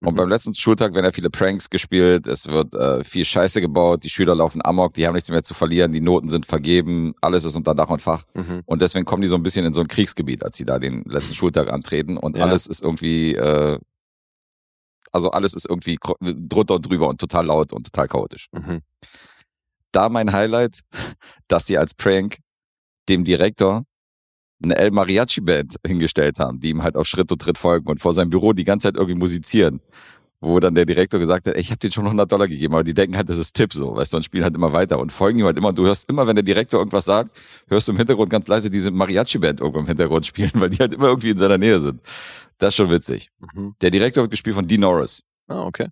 Und Mhm. beim letzten Schultag werden ja viele Pranks gespielt, es wird äh, viel Scheiße gebaut, die Schüler laufen amok, die haben nichts mehr zu verlieren, die Noten sind vergeben, alles ist unter Dach und Fach. Mhm. Und deswegen kommen die so ein bisschen in so ein Kriegsgebiet, als sie da den letzten Schultag antreten. Und Ja. alles ist irgendwie, äh, also alles ist irgendwie drunter und drüber und total laut und total chaotisch. Mhm. Da mein Highlight, dass sie als Prank dem Direktor eine El Mariachi Band hingestellt haben, die ihm halt auf Schritt und Tritt folgen und vor seinem Büro die ganze Zeit irgendwie musizieren. Wo dann der Direktor gesagt hat, ey, ich habe denen schon 100 Dollar gegeben, aber die denken halt, das ist Tipp so, weißt du, und spielen halt immer weiter und folgen ihm halt immer. Du hörst immer, wenn der Direktor irgendwas sagt, hörst du im Hintergrund ganz leise diese Mariachi-Band irgendwo im Hintergrund spielen, weil die halt immer irgendwie in seiner Nähe sind. Das ist schon witzig. Mhm. Der Direktor wird gespielt von Dean Norris. Ah, okay.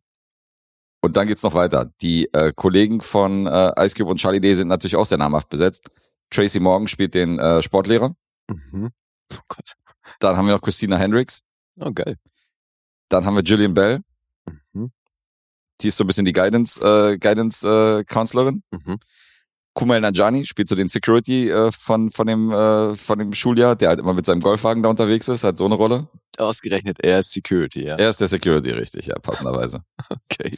Und dann geht's noch weiter. Die äh, Kollegen von äh, Ice Cube und Charlie Day sind natürlich auch sehr namhaft besetzt. Tracy Morgan spielt den äh, Sportlehrer. Mhm. Oh Gott. Dann haben wir noch Christina Hendricks. Oh, geil. Dann haben wir Gillian Bell. Mhm. Die ist so ein bisschen die Guidance, äh, Guidance äh, Counselorin. Mhm. Kumail Nanjani spielt so den Security äh, von, von, dem, äh, von dem Schuljahr, der halt immer mit seinem Golfwagen da unterwegs ist, hat so eine Rolle. Ausgerechnet, er ist Security, ja. Er ist der Security, richtig, ja, passenderweise. Okay.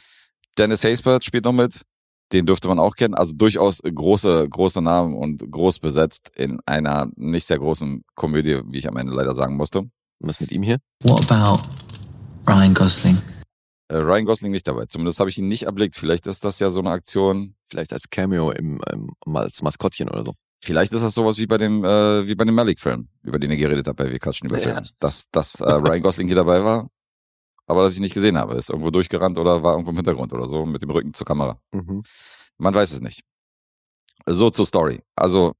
Dennis Haysbert spielt noch mit. Den dürfte man auch kennen. Also durchaus große, große Namen und groß besetzt in einer nicht sehr großen Komödie, wie ich am Ende leider sagen musste. Was mit ihm hier? What about Ryan Gosling? Äh, Ryan Gosling nicht dabei. Zumindest habe ich ihn nicht erblickt. Vielleicht ist das ja so eine Aktion. Vielleicht als Cameo im, im, mal als Maskottchen oder so. Vielleicht ist das sowas wie bei dem, äh, wie bei dem Malik-Film, über den ihr geredet habt bei Wir quatschen über Ja. Filme. Dass, dass äh, Ryan Gosling hier dabei war, aber dass ich nicht gesehen habe. Ist irgendwo durchgerannt oder war irgendwo im Hintergrund oder so mit dem Rücken zur Kamera. Mhm. Man weiß es nicht. So zur Story. Also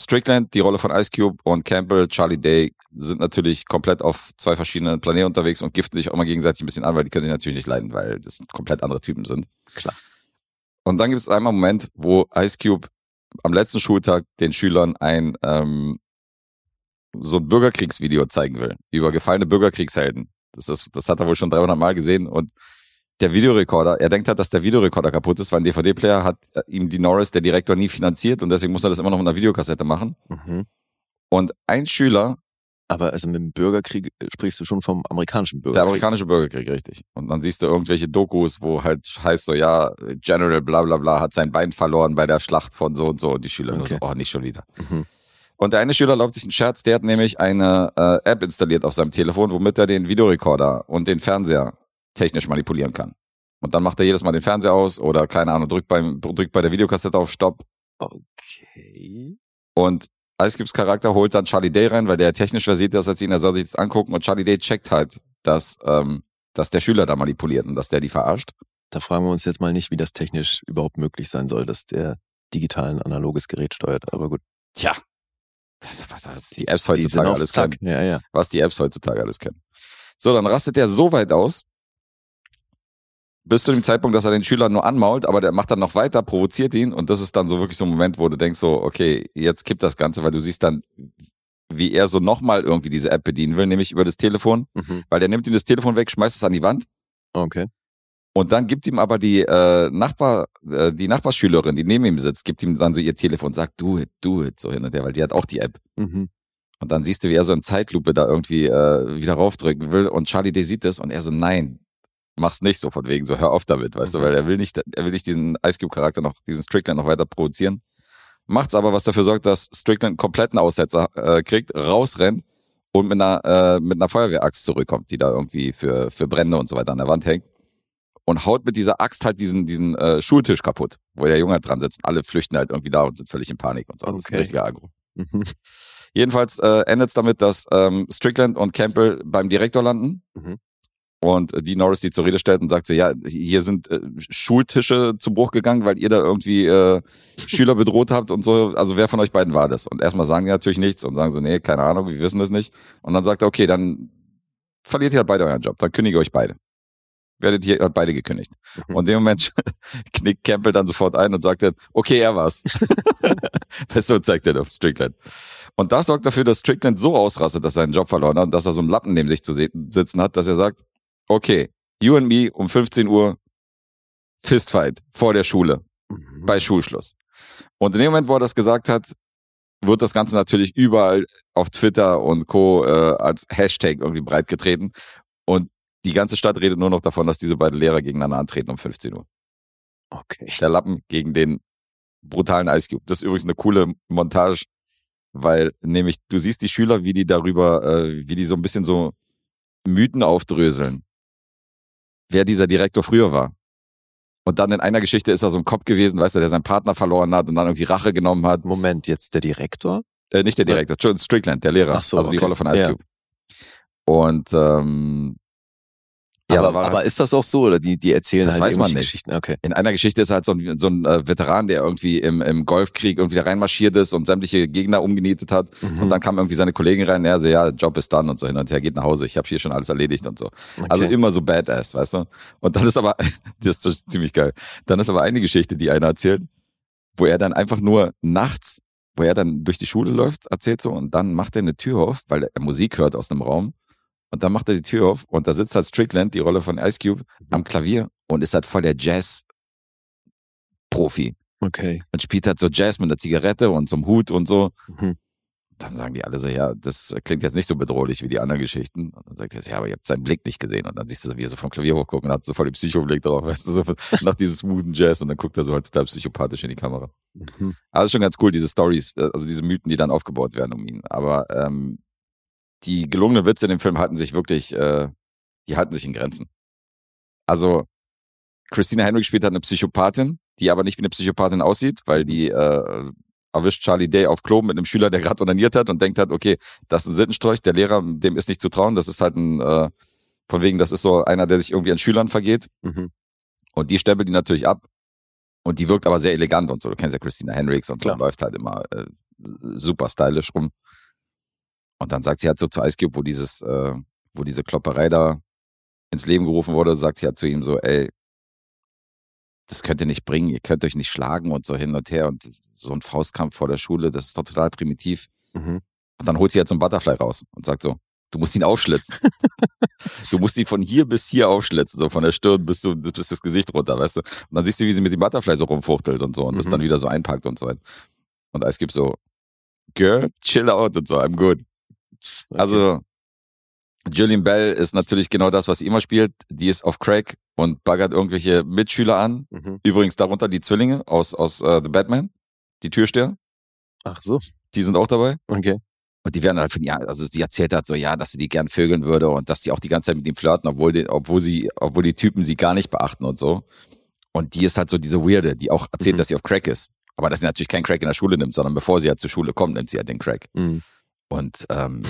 Strickland, die Rolle von Ice Cube und Campbell, Charlie Day sind natürlich komplett auf zwei verschiedenen Planeten unterwegs und giften sich auch mal gegenseitig ein bisschen an, weil die können sich natürlich nicht leiden, weil das komplett andere Typen sind. Klar. Und dann gibt es einmal einen Moment, wo Ice Cube am letzten Schultag den Schülern ein ähm, so ein Bürgerkriegsvideo zeigen will über gefallene Bürgerkriegshelden. Das, ist, das hat er wohl schon 300 Mal gesehen und der Videorekorder, er denkt halt, dass der Videorekorder kaputt ist, weil ein DVD-Player hat äh, ihm die Norris, der Direktor, nie finanziert und deswegen muss er das immer noch mit einer Videokassette machen. Mhm. Und ein Schüler, Aber also mit dem Bürgerkrieg äh, sprichst du schon vom amerikanischen der Bürgerkrieg. amerikanische Bürgerkrieg, richtig. Und dann siehst du irgendwelche Dokus, wo halt heißt so, ja, General bla bla bla hat sein Bein verloren bei der Schlacht von so und so und die Schüler nur Okay. so, oh, nicht schon wieder. Mhm. Und der eine Schüler erlaubt sich einen Scherz, der hat nämlich eine äh, App installiert auf seinem Telefon, womit er den Videorekorder und den Fernseher technisch manipulieren kann. Und dann macht er jedes Mal den Fernseher aus oder keine Ahnung, drückt, beim, drückt bei der Videokassette auf Stopp Okay. und Ice Cubes Charakter holt dann Charlie Day rein, weil der technisch versiert ist als ihn, er soll sich das angucken und Charlie Day checkt halt, dass, ähm, dass der Schüler da manipuliert und dass der die verarscht. Da fragen wir uns jetzt mal nicht, wie das technisch überhaupt möglich sein soll, dass der digital ein analoges Gerät steuert. Aber gut. Tja, das, was, was die Die- Apps die heutzutage auf alles Zack. können. Ja, ja. was die Apps heutzutage alles kennen. So, dann rastet er so weit aus, bis zu dem Zeitpunkt, dass er den Schüler nur anmault, aber der macht dann noch weiter, provoziert ihn und das ist dann so wirklich so ein Moment, wo du denkst so, okay, jetzt kippt das Ganze, weil du siehst dann, wie er so nochmal irgendwie diese App bedienen will, nämlich über das Telefon, Mhm. weil der nimmt ihm das Telefon weg, schmeißt es an die Wand Okay. Und dann gibt ihm aber die äh, Nachbar, äh, die Nachbarschülerin, die neben ihm sitzt, gibt ihm dann so ihr Telefon und sagt, do it, do it, so hin und her, weil die hat auch die App. Mhm. Und dann siehst du, wie er so in Zeitlupe da irgendwie äh, wieder raufdrücken will. Und Charlie Day sieht das und er so, nein, mach's nicht so von wegen, so hör auf damit, weißt du, weil er will nicht, er will nicht diesen Ice Cube Charakter noch, diesen Strickland noch weiter provozieren. Macht's aber, was dafür sorgt, dass Strickland einen kompletten Aussetzer äh, kriegt, rausrennt und mit einer, äh, mit einer Feuerwehraxt zurückkommt, die da irgendwie für, für Brände und so weiter an der Wand hängt. Und haut mit dieser Axt halt diesen, diesen äh, Schultisch kaputt, wo der Junge halt dran sitzt. Alle flüchten halt irgendwie da und sind völlig in Panik und so. Das ist ein Okay. richtiger Agro. Mhm. Jedenfalls äh, endet es damit, dass ähm, Strickland und Campbell beim Direktor landen. Mhm. Und äh, die Norris die zur Rede stellt und sagt so, ja, hier sind äh, Schultische zu Bruch gegangen, weil ihr da irgendwie äh, Schüler bedroht habt und so. Also wer von euch beiden war das? Und erstmal sagen die natürlich nichts und sagen so, nee, keine Ahnung, wir wissen das nicht. Und dann sagt er, okay, dann verliert ihr halt beide euren Job, dann kündige euch beide. Werdet hier beide gekündigt. Mhm. Und in dem Moment knickt Campbell dann sofort ein und sagt dann, okay, er war's. das so zeigt er auf Strickland. Und das sorgt dafür, dass Strickland so ausrastet, dass er seinen Job verloren hat und dass er so einen Lappen neben sich zu sitzen hat, dass er sagt, okay, you and me um 15 Uhr Fistfight vor der Schule Mhm. bei Schulschluss. Und in dem Moment, wo er das gesagt hat, wird das Ganze natürlich überall auf Twitter und Co. Äh, als Hashtag irgendwie breitgetreten. Und die ganze Stadt redet nur noch davon, dass diese beiden Lehrer gegeneinander antreten um 15 Uhr. Okay. Der Lappen gegen den brutalen Ice Cube. Das ist übrigens eine coole Montage, weil nämlich du siehst die Schüler, wie die darüber, äh, wie die so ein bisschen so Mythen aufdröseln, wer dieser Direktor früher war. Und dann in einer Geschichte ist er so ein Kopf gewesen, weißt du, der seinen Partner verloren hat und dann irgendwie Rache genommen hat. Moment, jetzt der Direktor? Äh, nicht der Direktor, John Strickland, der Lehrer. Ach so, also die okay. Rolle von Ice Ja. Cube. Und ähm, Ja, aber, aber aber ist das auch so oder die, die erzählen Das halt weiß man nicht. Geschichten? Okay. In einer Geschichte ist halt so ein, so ein äh, Veteran, der irgendwie im, im Golfkrieg irgendwie da reinmarschiert ist und sämtliche Gegner umgenietet hat. Mhm. Und dann kam irgendwie seine Kollegin rein, ja, so, ja, Job ist done und so hin und her, geht nach Hause. Ich habe hier schon alles erledigt und so. Also Okay. immer so Badass, weißt du? Und dann ist aber, das ist ziemlich geil. Dann ist aber eine Geschichte, die einer erzählt, wo er dann einfach nur nachts, wo er dann durch die Schule läuft, erzählt so, und dann macht er eine Tür auf, weil er Musik hört aus einem Raum. Und dann macht er die Tür auf und da sitzt halt Strickland, die Rolle von Ice Cube, am Klavier und ist halt voll der Jazz-Profi. Okay. Und spielt halt so Jazz mit einer Zigarette und so einem Hut und so. Mhm. Dann sagen die alle so, ja, das klingt jetzt nicht so bedrohlich wie die anderen Geschichten. Und dann sagt er, so, ja, aber ihr habt seinen Blick nicht gesehen. Und dann siehst du, so, wie er so vom Klavier hochguckt und hat so voll den Psychoblick drauf, weißt du, so nach diesem smoothen Jazz und dann guckt er so halt total psychopathisch in die Kamera. Mhm. Also schon ganz cool, diese Stories, also diese Mythen, die dann aufgebaut werden um ihn. Aber ähm, die gelungenen Witze in dem Film halten sich wirklich, äh, die halten sich in Grenzen. Also Christina Henry spielt halt eine Psychopathin, die aber nicht wie eine Psychopathin aussieht, weil die äh, erwischt Charlie Day auf Klo mit einem Schüler, der gerade onaniert hat und denkt hat, okay, das ist ein Sittenstrolch, der Lehrer, dem ist nicht zu trauen, das ist halt ein, äh, von wegen, das ist so einer, der sich irgendwie an Schülern vergeht. Mhm. Und die stempelt die natürlich ab. Und die wirkt aber sehr elegant und so. Du kennst ja Christina Hendricks und so, Klar. läuft halt immer äh, super stylisch rum. Und dann sagt sie halt so zu Ice Cube, wo dieses, äh, wo diese Klopperei da ins Leben gerufen wurde, sagt sie halt zu ihm so, ey, das könnt ihr nicht bringen, ihr könnt euch nicht schlagen und so hin und her und so ein Faustkampf vor der Schule, das ist doch total primitiv. Mhm. Und dann holt sie halt so einen Butterfly raus und sagt so, du musst ihn aufschlitzen. du musst ihn von hier bis hier aufschlitzen, so von der Stirn bis, zu, bis das Gesicht runter, weißt du. Und dann siehst du, wie sie mit dem Butterfly so rumfuchtelt und so und das Mhm. dann wieder so einpackt und so weiter. Und Ice gibt so, Girl, chill out und so, I'm good. Okay. Also, Julian Bell ist natürlich genau das, was sie immer spielt. Die ist auf Crack und baggert irgendwelche Mitschüler an. Mhm. Übrigens darunter die Zwillinge aus, aus äh, The Batman, die Türsteher, Ach so. die sind auch dabei. Okay. Und die werden halt von ihr, also sie erzählt hat so, ja, dass sie die gern vögeln würde und dass die auch die ganze Zeit mit ihm flirten, obwohl die, obwohl sie, obwohl die Typen sie gar nicht beachten und so. Und die ist halt so diese Weirde, die auch erzählt, Mhm. dass sie auf Crack ist. Aber dass sie natürlich kein Crack in der Schule nimmt, sondern bevor sie halt zur Schule kommt, nimmt sie halt den Crack. Mhm. Und, ähm,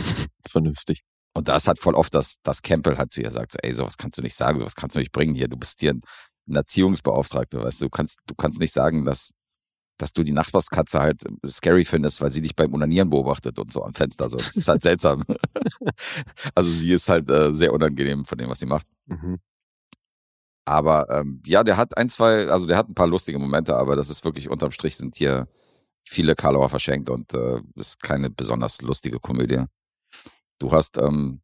Vernünftig. und da ist halt voll oft, dass, dass Campbell halt zu ihr sagt, so, ey, sowas kannst du nicht sagen, sowas kannst du nicht bringen hier. Du bist hier ein, ein Erziehungsbeauftragter, weißt du, du kannst, du kannst nicht sagen, dass, dass du die Nachbarskatze halt scary findest, weil sie dich beim Unanieren beobachtet und so am Fenster. So. Das ist halt seltsam. also sie ist halt äh, sehr unangenehm von dem, was sie macht. Mhm. Aber ähm, ja, der hat ein, zwei, also der hat ein paar lustige Momente, aber das ist wirklich unterm Strich sind hier viele Karlauer verschenkt und äh, ist keine besonders lustige Komödie. Du hast, ähm,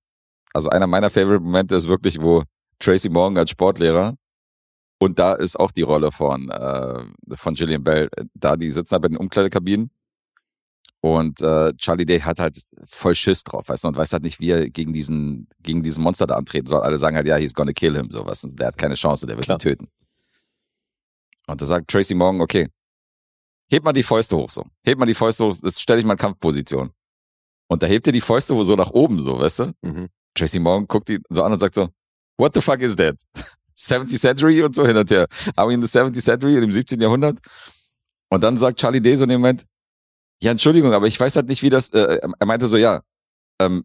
also einer meiner Favorite-Momente ist wirklich, wo Tracy Morgan als Sportlehrer und da ist auch die Rolle von, äh, von Gillian Bell. Da, die sitzen halt bei den Umkleidekabinen und äh, Charlie Day hat halt voll Schiss drauf, weißt du, und weiß halt nicht, wie er gegen diesen, gegen diesen Monster da antreten soll. Alle sagen halt, ja, he's gonna kill him, sowas. Und der hat keine Chance, der wird Klar. ihn töten. Und da sagt Tracy Morgan, okay, heb mal die Fäuste hoch, so. Heb mal die Fäuste hoch, das stelle ich mal in Kampfposition. Und da hebt er die Fäuste so nach oben, so, weißt du? Mhm. Tracy Morgan guckt ihn so an und sagt so, what the fuck is that? 70th Century und so hin und her. Are we in the 70th Century, im 17. Jahrhundert? Und dann sagt Charlie Day so in dem Moment, ja, Entschuldigung, aber ich weiß halt nicht, wie das, äh, er meinte so, ja, ähm,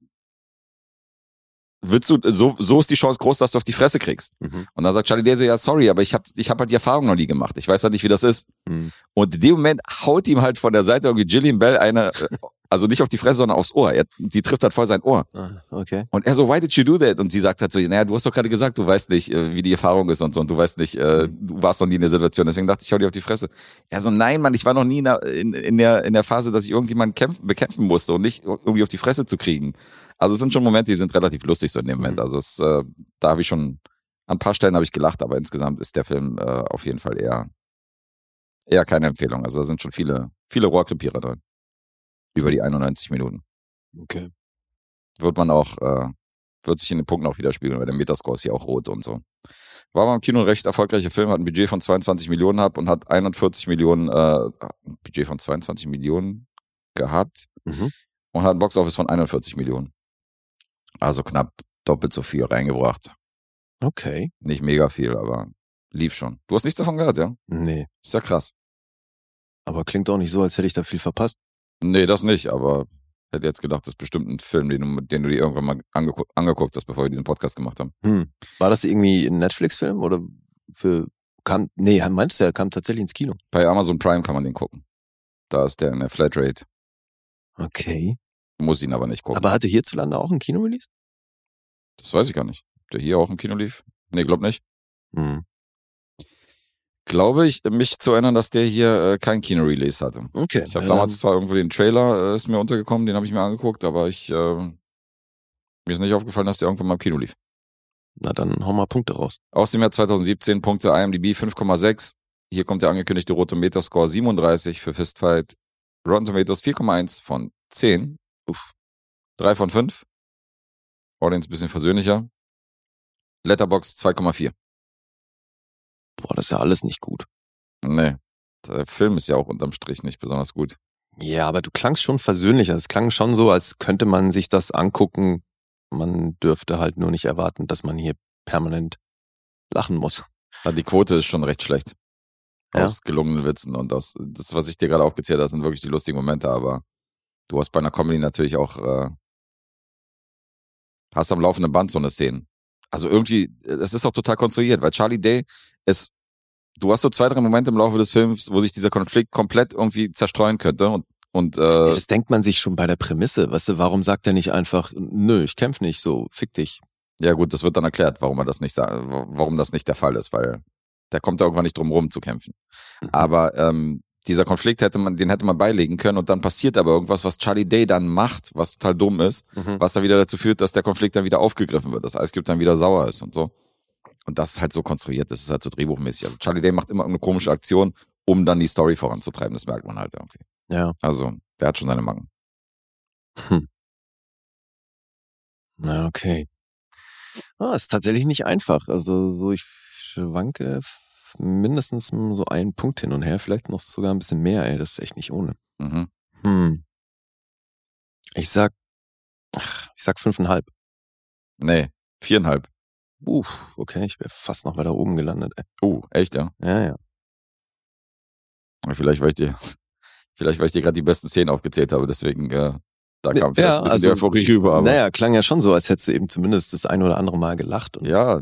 willst du, so, so ist die Chance groß, dass du auf die Fresse kriegst. Mhm. Und dann sagt Charlie Day so, ja, sorry, aber ich habe ich hab halt die Erfahrung noch nie gemacht. Ich weiß halt nicht, wie das ist. Mhm. Und in dem Moment haut ihm halt von der Seite irgendwie Gillian Bell eine, äh, also nicht auf die Fresse, sondern aufs Ohr. Er, die trifft halt voll sein Ohr. Ah, okay. Und er so, why did you do that? Und sie sagt halt so, naja, du hast doch gerade gesagt, du weißt nicht, äh, wie die Erfahrung ist und so, und du weißt nicht, äh, du warst noch nie in der Situation, deswegen dachte ich, ich hau dir auf die Fresse. Er so, nein, Mann, ich war noch nie in der, in, in der, in der Phase, dass ich irgendjemanden kämpfen, bekämpfen musste und nicht irgendwie auf die Fresse zu kriegen. Also es sind schon Momente, die sind relativ lustig so in dem Moment. Mhm. Also es, äh, da habe ich schon, an ein paar Stellen habe ich gelacht, aber insgesamt ist der Film äh, auf jeden Fall eher, eher keine Empfehlung. Also da sind schon viele, viele Rohrkrepierer drin. Über die 91 Minuten Okay. wird man auch, äh, wird sich in den Punkten auch widerspiegeln, weil der Metascore ist hier auch rot und so. War aber im Kino ein recht erfolgreicher Film, hat ein Budget von 22 Millionen gehabt und hat 41 Millionen, äh, ein Budget von 22 Millionen gehabt Mhm. und hat ein Boxoffice von 41 Millionen. Also knapp doppelt so viel reingebracht. Okay. Nicht mega viel, aber lief schon. Du hast nichts davon gehört, ja? Nee. Ist ja krass. Aber klingt auch nicht so, als hätte ich da viel verpasst. Nee, das nicht, aber Hätte jetzt gedacht, das ist bestimmt ein Film, den du, den du dir irgendwann mal angeguckt, angeguckt hast, bevor wir diesen Podcast gemacht haben. Hm. War das irgendwie ein Netflix-Film oder für kam nee, er meinte es ja, er kam tatsächlich ins Kino. Bei Amazon Prime kann man den gucken. Da ist der in der Flatrate. Okay. Muss ihn aber nicht gucken. Aber hatte hierzulande auch ein Kino-Release? das weiß ich gar nicht. Der hier auch im Kino lief? Nee, glaub nicht. Hm. Glaube ich, mich zu erinnern, dass der hier äh, kein Kino-Release hatte. Okay. Ich habe damals zwar irgendwo den Trailer, äh, ist mir untergekommen, den habe ich mir angeguckt, aber ich, äh, mir ist nicht aufgefallen, dass der irgendwann mal im Kino lief. Na, dann hau mal Punkte raus. Aus dem Jahr 2017 Punkte IMDb 5,6. Hier kommt der angekündigte Rote Meter-Score 37 für Fistfight. Rotten Tomatoes 4,1 von 10. Uff. 3 von 5. Audience ein bisschen versöhnlicher. Letterbox 2,4. Boah, das ist ja alles nicht gut. Nee. Der Film ist ja auch unterm Strich nicht besonders gut. Ja, aber du klangst schon versöhnlicher. Es klang schon so, als könnte man sich das angucken. Man dürfte halt nur nicht erwarten, dass man hier permanent lachen muss. Ja, Die Quote ist schon recht schlecht. Ja. Aus gelungenen Witzen und aus, das, was ich dir gerade aufgezählt habe, sind wirklich die lustigen Momente, aber du hast bei einer Comedy natürlich auch, äh, hast am laufenden Band so eine Szene. Also irgendwie, es ist auch total konstruiert, weil Charlie Day ist, du hast so zwei, drei Momente im Laufe des Films, wo sich dieser Konflikt komplett irgendwie zerstreuen könnte und, und Ja, äh, das denkt man sich schon bei der Prämisse. Weißt du, warum sagt er nicht einfach, nö, ich kämpf nicht, so, fick dich. ja gut, das wird dann erklärt, warum er das nicht, sa- warum das nicht der Fall ist, weil der kommt da irgendwann nicht drum rum zu kämpfen. Mhm. Aber ähm, dieser Konflikt hätte man, den hätte man beilegen können und dann passiert aber irgendwas, was Charlie Day dann macht, was total dumm ist, Mhm. was dann wieder dazu führt, dass der Konflikt dann wieder aufgegriffen wird, dass Ice Cube dann wieder sauer ist und so. Und das ist halt so konstruiert, das ist halt so drehbuchmäßig. Also Charlie Day macht immer eine komische Aktion, um dann die Story voranzutreiben, das merkt man halt irgendwie. Ja. Also, der hat schon seine Macken. Na, okay. Ah, ist tatsächlich nicht einfach. Also, so, ich schwanke mindestens so einen Punkt hin und her, vielleicht noch sogar ein bisschen mehr, ey, das ist echt nicht ohne. Mhm. Hm. Ich sag, ich sag fünfeinhalb. Nee, viereinhalb. Uff, okay, ich wäre fast noch weiter oben gelandet, ey. Oh, echt, ja? Ja, ja. Vielleicht, weil ich dir, vielleicht, weil ich dir gerade die besten Szenen aufgezählt habe, deswegen, äh, da kam Ja, vielleicht ein bisschen also, die Euphorie rüber, aber Naja, klang ja schon so, als hättest du eben zumindest das ein oder andere Mal gelacht. Ja,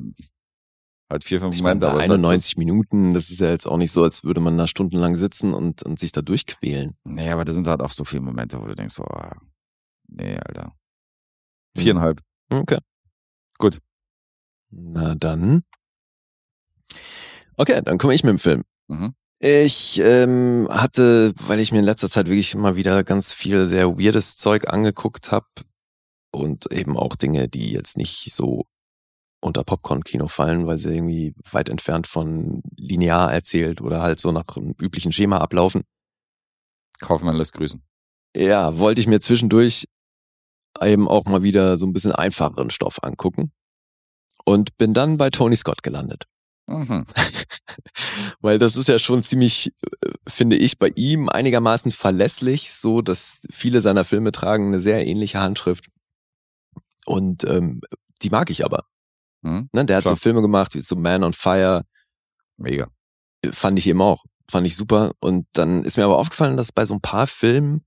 halt vier, fünf ich meine, Momente, bei aber halt 91 Minuten, das ist ja jetzt auch nicht so, als würde man da stundenlang sitzen und, und sich da durchquälen. nee, aber da sind halt auch so viele Momente, wo du denkst, so, ah, nee, Alter. Viereinhalb. Okay. Gut. Na dann. Okay, dann komme ich mit dem Film. Mhm. Ich ähm, hatte, weil ich mir in letzter Zeit wirklich immer wieder ganz viel sehr weirdes Zeug angeguckt habe und eben auch Dinge, die jetzt nicht so unter Popcorn-Kino fallen, weil sie irgendwie weit entfernt von linear erzählt oder halt so nach einem üblichen Schema ablaufen. Kaufmann lässt grüßen. Ja, wollte ich mir zwischendurch eben auch mal wieder so ein bisschen einfacheren Stoff angucken und bin dann bei Tony Scott gelandet. Mhm. Weil das ist ja schon ziemlich, äh, finde ich, bei ihm einigermaßen verlässlich, so dass viele seiner Filme tragen eine sehr ähnliche Handschrift. Und ähm, die mag ich aber. Mhm. Ne? Der hat Klar. so Filme gemacht wie so Man on Fire, Mega. fand ich eben auch. Fand ich super. Und dann ist mir aber aufgefallen, dass bei so ein paar Filmen,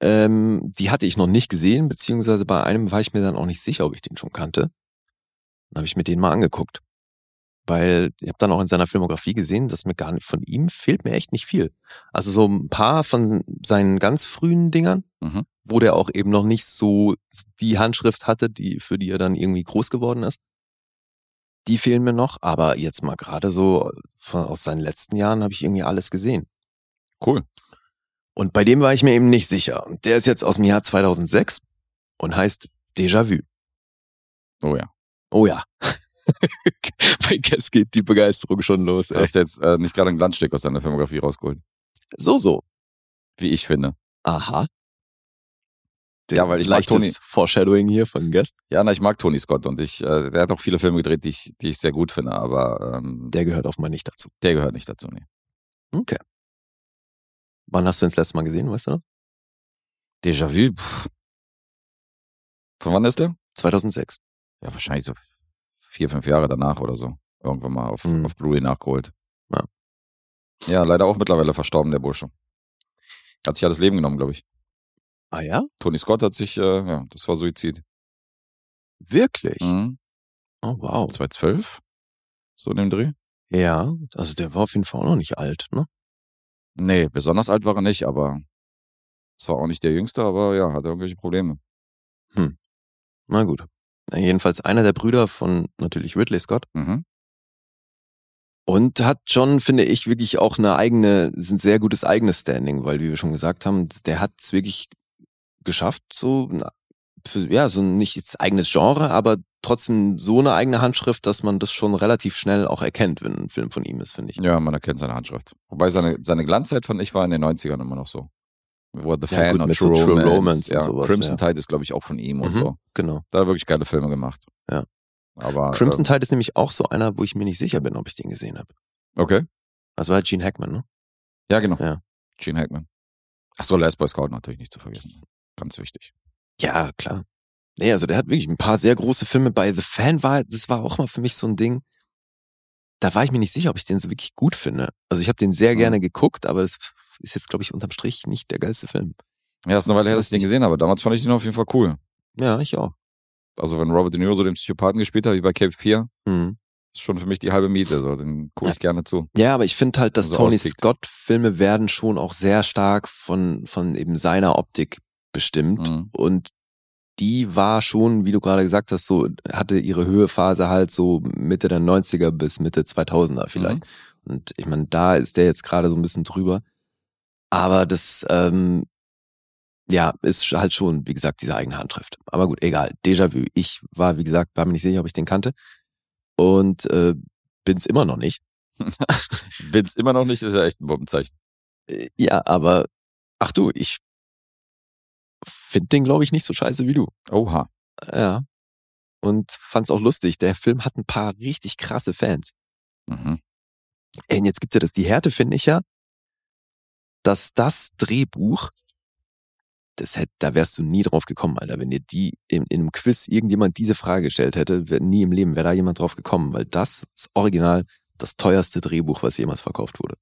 ähm, die hatte ich noch nicht gesehen, beziehungsweise bei einem war ich mir dann auch nicht sicher, ob ich den schon kannte. Dann habe ich mir den mal angeguckt. Weil ich habe dann auch in seiner Filmografie gesehen, dass mir gar nicht, von ihm fehlt mir echt nicht viel. Also so ein paar von seinen ganz frühen Dingern, Mhm. wo der auch eben noch nicht so die Handschrift hatte, die, für die er dann irgendwie groß geworden ist. Die fehlen mir noch, aber jetzt mal gerade so von, aus seinen letzten Jahren habe ich irgendwie alles gesehen. Cool. Und bei dem war ich mir eben nicht sicher. Und der ist jetzt aus dem Jahr 2006 und heißt Déjà-vu. Oh ja. Oh ja. bei Guess geht die Begeisterung schon los. Du Ey. hast jetzt äh, nicht gerade ein Glanzstück aus deiner Filmografie rausgeholt. So, so. Wie ich finde. Aha. Ja, weil ich mag Leichtes Tony. Foreshadowing hier von Guest. Ja, na, ich mag Tony Scott und ich, äh, der hat auch viele Filme gedreht, die ich, die ich sehr gut finde, aber ähm, der, Der gehört offenbar nicht dazu. gehört nicht dazu. Nee. Okay. Wann hast du ihn das letzte Mal gesehen, weißt du noch? Déjà-vu. Von wann ist der? 2006. Ja, wahrscheinlich so vier, fünf Jahre danach oder so. Irgendwann mal auf, Mhm. auf Blu-ray nachgeholt. Ja. Ja, leider auch mittlerweile verstorben, der Bursche. Hat sich ja das Leben genommen, glaube ich. Ah ja? Tony Scott hat sich, äh, ja, das war Suizid. Wirklich? Mhm. Oh, wow. 2012? So in dem Dreh? Ja, also der war auf jeden Fall auch noch nicht alt, ne? Nee, besonders alt war er nicht, aber es war auch nicht der Jüngste, aber ja, hatte irgendwelche Probleme. Na gut. Jedenfalls einer der Brüder von natürlich Ridley Scott. Mhm. Und hat schon, finde ich, wirklich auch eine eigene, ein sehr gutes eigenes Standing, weil, wie wir schon gesagt haben, der hat es wirklich geschafft, so, für, ja, so nicht jetzt eigenes Genre, aber trotzdem so eine eigene Handschrift, dass man das schon relativ schnell auch erkennt, wenn ein Film von ihm ist, finde ich. Ja, man erkennt seine Handschrift. Wobei seine, seine Glanzzeit, fand ich, war in den 90ern immer noch so. Wo The Ja, Fan gut, und mit True, so True Romance, Romance und ja. sowas, Crimson ja. Tide ist, glaube ich, auch von ihm und Mhm, so. Genau. Da hat er wirklich geile Filme gemacht. Ja. Aber. Crimson ähm, Tide ist nämlich auch so einer, wo ich mir nicht sicher bin, ob ich den gesehen habe. Okay. Also halt Gene Hackman, ne? Ja, genau. Ja. Gene Hackman. Achso, Last Boy Scout natürlich nicht zu vergessen. Ganz wichtig. Ja, klar. Nee, also der hat wirklich ein paar sehr große Filme. Bei The Fan war, das war auch mal für mich so ein Ding. Da war ich mir nicht sicher, ob ich den so wirklich gut finde. Also ich habe den sehr Mhm. gerne geguckt, aber das ist jetzt, glaube ich, unterm Strich nicht der geilste Film. Ja, ist eine Weile her, dass ich den gesehen habe. Damals fand ich den auf jeden Fall cool. Ja, ich auch. Also, wenn Robert De Niro so den Psychopathen gespielt hat, wie bei Cape 4, Mhm. ist schon für mich die halbe Miete. So. Den gucke Ja. ich gerne zu. Ja, aber ich finde halt, dass Also Tony. Scott-Filme werden schon auch sehr stark von, von eben seiner Optik bestimmt. Mhm. Und die war schon, wie du gerade gesagt hast, so, hatte ihre Höhephase halt so Mitte der 90er bis Mitte 2000er vielleicht. Und ich meine, da ist der jetzt gerade so ein bisschen drüber. Aber das, ähm, ja, ist halt schon, wie gesagt, diese eigene Handschrift. Aber gut, egal. Déjà-vu. Ich war, wie gesagt, war mir nicht sicher, ob ich den kannte. Und äh, bin's immer noch nicht. Bin's immer noch nicht, ist ja echt ein Bombenzeichen. Äh, Ja, aber ach du, ich finde den, glaube ich, nicht so scheiße wie du. Oha. Ja. Und fand's auch lustig. Der Film hat ein paar richtig krasse Fans. Mhm. Ey, und jetzt gibt's ja das, die Härte finde ich ja, dass das Drehbuch, das hätte, da wärst du nie drauf gekommen, Alter. Wenn dir die in, in einem Quiz irgendjemand diese Frage gestellt hätte, wär, nie im Leben wäre da jemand drauf gekommen, weil das ist original das teuerste Drehbuch, was jemals verkauft wurde.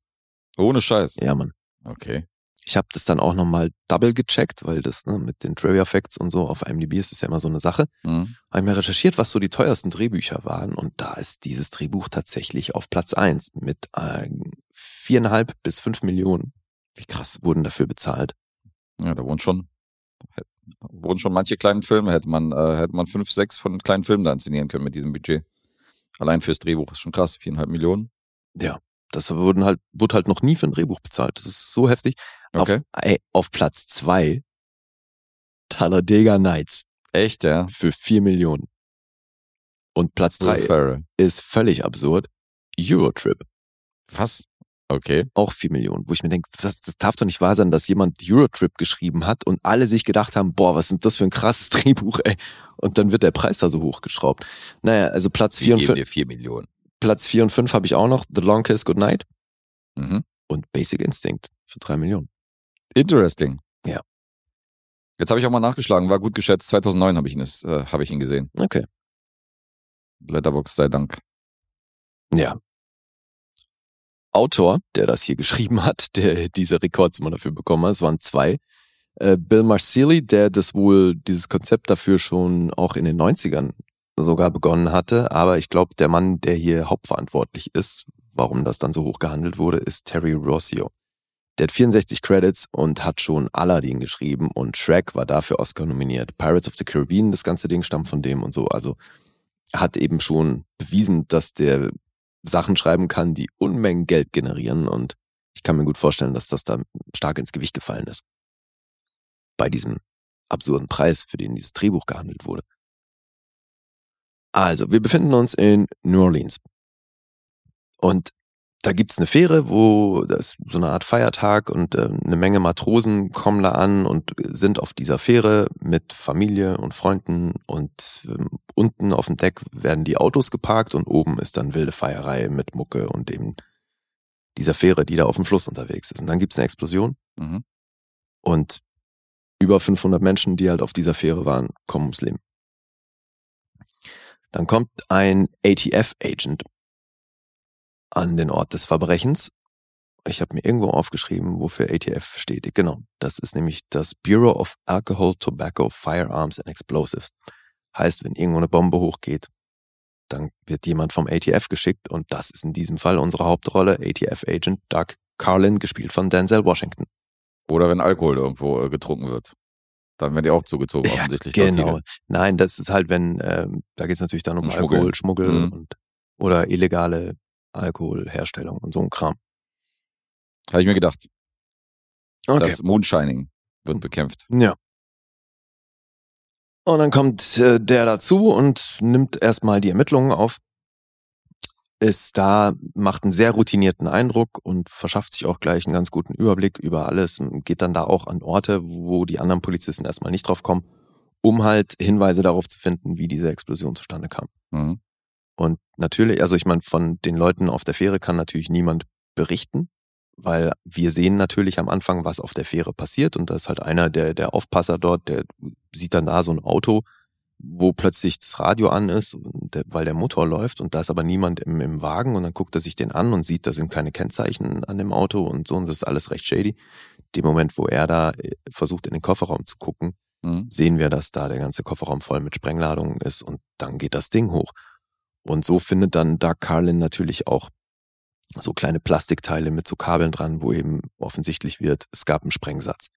Ohne Scheiß. Ja, Mann. Okay. Ich habe das dann auch nochmal double gecheckt, weil das ne, mit den Trivia Facts und so auf IMDb ist das ja immer so eine Sache. Mhm. Habe ich mir recherchiert, was so die teuersten Drehbücher waren und da ist dieses Drehbuch tatsächlich auf Platz eins mit äh, viereinhalb bis fünf Millionen Wie krass. wurden dafür bezahlt. Ja, da wurden schon, wurden schon manche kleinen Filme, hätte man, äh, hätte man fünf, sechs von kleinen Filmen da inszenieren können mit diesem Budget. Allein fürs Drehbuch ist schon krass, viereinhalb Millionen. Ja, das wurden halt, wurde halt noch nie für ein Drehbuch bezahlt. Das ist so heftig. Okay. Auf, ey, auf Platz zwei Talladega Nights Echt, ja. für vier Millionen. Und Platz drei ist völlig absurd. Eurotrip. Was? Okay. auch 4 Millionen, wo ich mir denke, das, das darf doch nicht wahr sein, dass jemand Eurotrip geschrieben hat und alle sich gedacht haben, boah, was sind das für ein krasses Drehbuch, ey. Und dann wird der Preis da so hochgeschraubt. Naja, also Platz 4 und 5, vier Millionen. Platz 4 und 5 habe ich auch noch, The Long Kiss Goodnight Mhm. und Basic Instinct für 3 Millionen. Interesting. Ja. Jetzt habe ich auch mal nachgeschlagen, war gut geschätzt. 2009 habe ich ihn, äh, habe ich ihn gesehen. Okay. Letterbox sei Dank. Ja. Autor, der das hier geschrieben hat, der diese Rekordsummer dafür bekommen hat, es waren zwei. Äh, Bill Marsili, der das wohl, dieses Konzept dafür schon auch in den 90ern sogar begonnen hatte. Aber ich glaube, der Mann, der hier hauptverantwortlich ist, warum das dann so hoch gehandelt wurde, ist Terry Rossio. Der hat 64 Credits und hat schon Aladdin geschrieben und Shrek war dafür Oscar nominiert. Pirates of the Caribbean, das ganze Ding stammt von dem und so. Also hat eben schon bewiesen, dass der Sachen schreiben kann, die Unmengen Geld generieren und ich kann mir gut vorstellen, dass das da stark ins Gewicht gefallen ist. Bei diesem absurden Preis, für den dieses Drehbuch gehandelt wurde. Also, wir befinden uns in New Orleans. Und da gibt's eine Fähre, wo das ist so eine Art Feiertag und äh, eine Menge Matrosen kommen da an und sind auf dieser Fähre mit Familie und Freunden und ähm, unten auf dem Deck werden die Autos geparkt und oben ist dann wilde Feierei mit Mucke und eben dieser Fähre, die da auf dem Fluss unterwegs ist. Und dann gibt's eine Explosion Mhm. und über 500 Menschen, die halt auf dieser Fähre waren, kommen ums Leben. Dann kommt ein ATF-Agent an den Ort des Verbrechens Ich habe mir irgendwo aufgeschrieben, wofür ATF steht. Genau, das ist nämlich das Bureau of Alcohol, Tobacco, Firearms and Explosives. Heißt, wenn irgendwo eine Bombe hochgeht, dann wird jemand vom ATF geschickt und das ist in diesem Fall unsere Hauptrolle, ATF-Agent Doug Carlin, gespielt von Denzel Washington. Oder wenn Alkohol irgendwo äh, getrunken wird. Dann werden die auch zugezogen, Ja, offensichtlich. Genau. Nein, das ist halt, wenn, ähm, da geht es natürlich dann um Um Schmuggel. Alkohol, Schmuggel Mhm. und oder illegale Alkoholherstellung und so ein Kram. Habe ich mir gedacht. Okay. Das Moonshining wird bekämpft. Ja. Und dann kommt äh, der dazu und nimmt erstmal die Ermittlungen auf. Ist da, macht einen sehr routinierten Eindruck und verschafft sich auch gleich einen ganz guten Überblick über alles. und Geht dann da auch an Orte, wo die anderen Polizisten erstmal nicht drauf kommen, um halt Hinweise darauf zu finden, wie diese Explosion zustande kam. Mhm. Und natürlich, also ich meine, von den Leuten auf der Fähre kann natürlich niemand berichten, weil wir sehen natürlich am Anfang, was auf der Fähre passiert. Und da ist halt einer, der, der Aufpasser dort, der sieht dann da so ein Auto, wo plötzlich das Radio an ist, weil der Motor läuft und da ist aber niemand im, im Wagen und dann guckt er sich den an und sieht, da sind keine Kennzeichen an dem Auto und so und das ist alles recht shady. Dem Moment, wo er da äh, versucht, in den Kofferraum zu gucken, Mhm. sehen wir, dass da der ganze Kofferraum voll mit Sprengladungen ist und dann geht das Ding hoch. Und so findet dann Doug Carlin natürlich auch so kleine Plastikteile mit so Kabeln dran, wo eben offensichtlich wird, es gab einen Sprengsatz.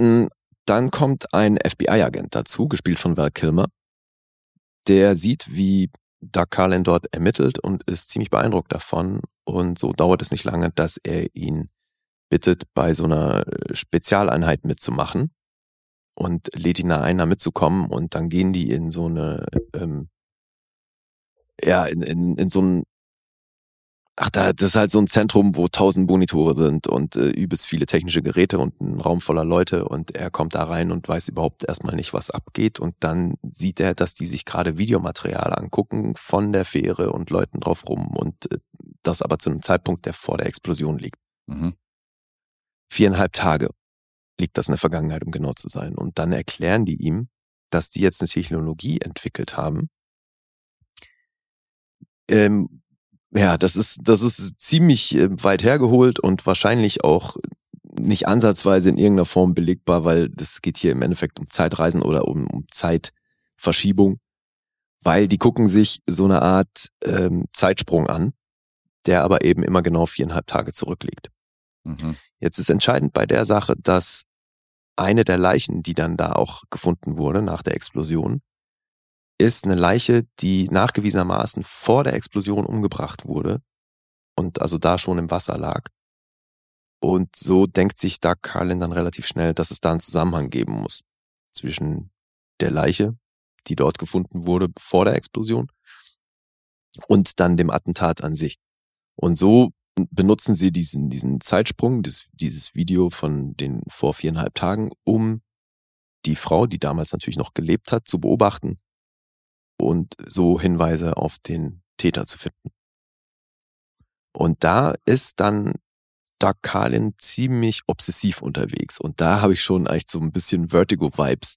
Mm, Dann kommt ein FBI-Agent dazu, gespielt von Val Kilmer. Der sieht, wie Doug Carlin dort ermittelt und ist ziemlich beeindruckt davon. Und so dauert es nicht lange, dass er ihn bittet, bei so einer äh, Spezialeinheit mitzumachen und lädt ihn da ein, da mitzukommen und dann gehen die in so eine, ähm, ja, in, in, in so ein, ach da, das ist halt so ein Zentrum, wo tausend Monitore sind und äh, übelst viele technische Geräte und ein Raum voller Leute und er kommt da rein und weiß überhaupt erstmal nicht, was abgeht und dann sieht er, dass die sich gerade Videomaterial angucken von der Fähre und Leuten drauf rum und äh, das aber zu einem Zeitpunkt, der vor der Explosion liegt Mhm. viereinhalb Tage liegt das in der Vergangenheit, um genau zu sein. Und dann erklären die ihm, dass die jetzt eine Technologie entwickelt haben. Ähm, ja, das ist, das ist ziemlich äh, weit hergeholt und wahrscheinlich auch nicht ansatzweise in irgendeiner Form belegbar, weil das geht hier im Endeffekt um Zeitreisen oder um, um Zeitverschiebung, weil die gucken sich so eine Art ähm, Zeitsprung an, der aber eben immer genau viereinhalb Tage zurückliegt. Mhm. Jetzt ist entscheidend bei der Sache, dass eine der Leichen, die dann da auch gefunden wurde nach der Explosion, ist eine Leiche, die nachgewiesenermaßen vor der Explosion umgebracht wurde und also da schon im Wasser lag. Und so denkt sich Doug Carlin dann relativ schnell, dass es da einen Zusammenhang geben muss zwischen der Leiche, die dort gefunden wurde vor der Explosion, und dann dem Attentat an sich. Und so benutzen sie diesen, diesen Zeitsprung, dieses, dieses Video von den vor viereinhalb Tagen, um die Frau, die damals natürlich noch gelebt hat, zu beobachten und so Hinweise auf den Täter zu finden. Und da ist dann Doug Carlin ziemlich obsessiv unterwegs. Und da habe ich schon echt so ein bisschen Vertigo-Vibes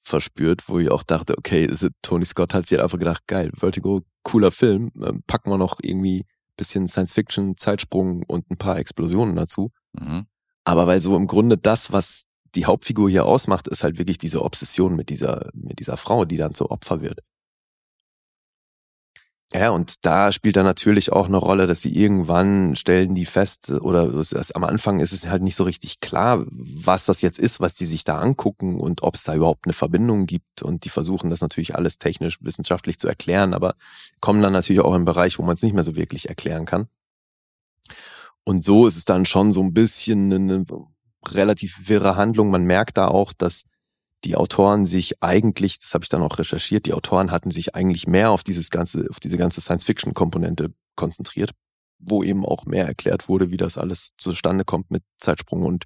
verspürt, wo ich auch dachte, okay, Tony Scott hat sich halt einfach gedacht, geil, Vertigo, cooler Film, ähm, packen wir noch irgendwie bisschen Science-Fiction, Zeitsprung und ein paar Explosionen dazu. Mhm. Aber weil so im Grunde das, was die Hauptfigur hier ausmacht, ist halt wirklich diese Obsession mit dieser, mit dieser Frau, die dann zu Opfer wird. Ja, und da spielt dann natürlich auch eine Rolle, dass sie irgendwann stellen die fest, oder es am Anfang ist es halt nicht so richtig klar, was das jetzt ist, was die sich da angucken und ob es da überhaupt eine Verbindung gibt. Und die versuchen das natürlich alles technisch, wissenschaftlich zu erklären, aber kommen dann natürlich auch in einen Bereich, wo man es nicht mehr so wirklich erklären kann. Und so ist es dann schon so ein bisschen eine relativ wirre Handlung. Man merkt da auch, dass die Autoren sich eigentlich, das habe ich dann auch recherchiert, die Autoren hatten sich eigentlich mehr auf dieses ganze, auf diese ganze Science-Fiction-Komponente konzentriert, wo eben auch mehr erklärt wurde, wie das alles zustande kommt mit Zeitsprung. Und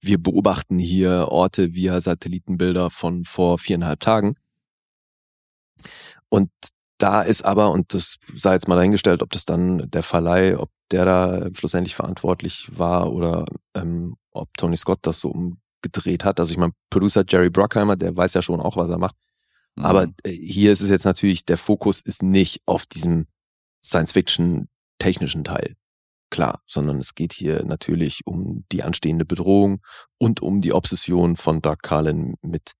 wir beobachten hier Orte via Satellitenbilder von vor viereinhalb Tagen. Und da ist aber, und das sei jetzt mal dahingestellt, ob das dann der Verleih, ob der da schlussendlich verantwortlich war oder ähm, ob Tony Scott das so umgedreht hat. Also ich meine, Producer Jerry Bruckheimer, der weiß ja schon auch, was er macht. Mhm. Aber äh, hier ist es jetzt natürlich, der Fokus ist nicht auf diesem Science-Fiction-technischen Teil. klar, sondern es geht hier natürlich um die anstehende Bedrohung und um die Obsession von Doug Carlin mit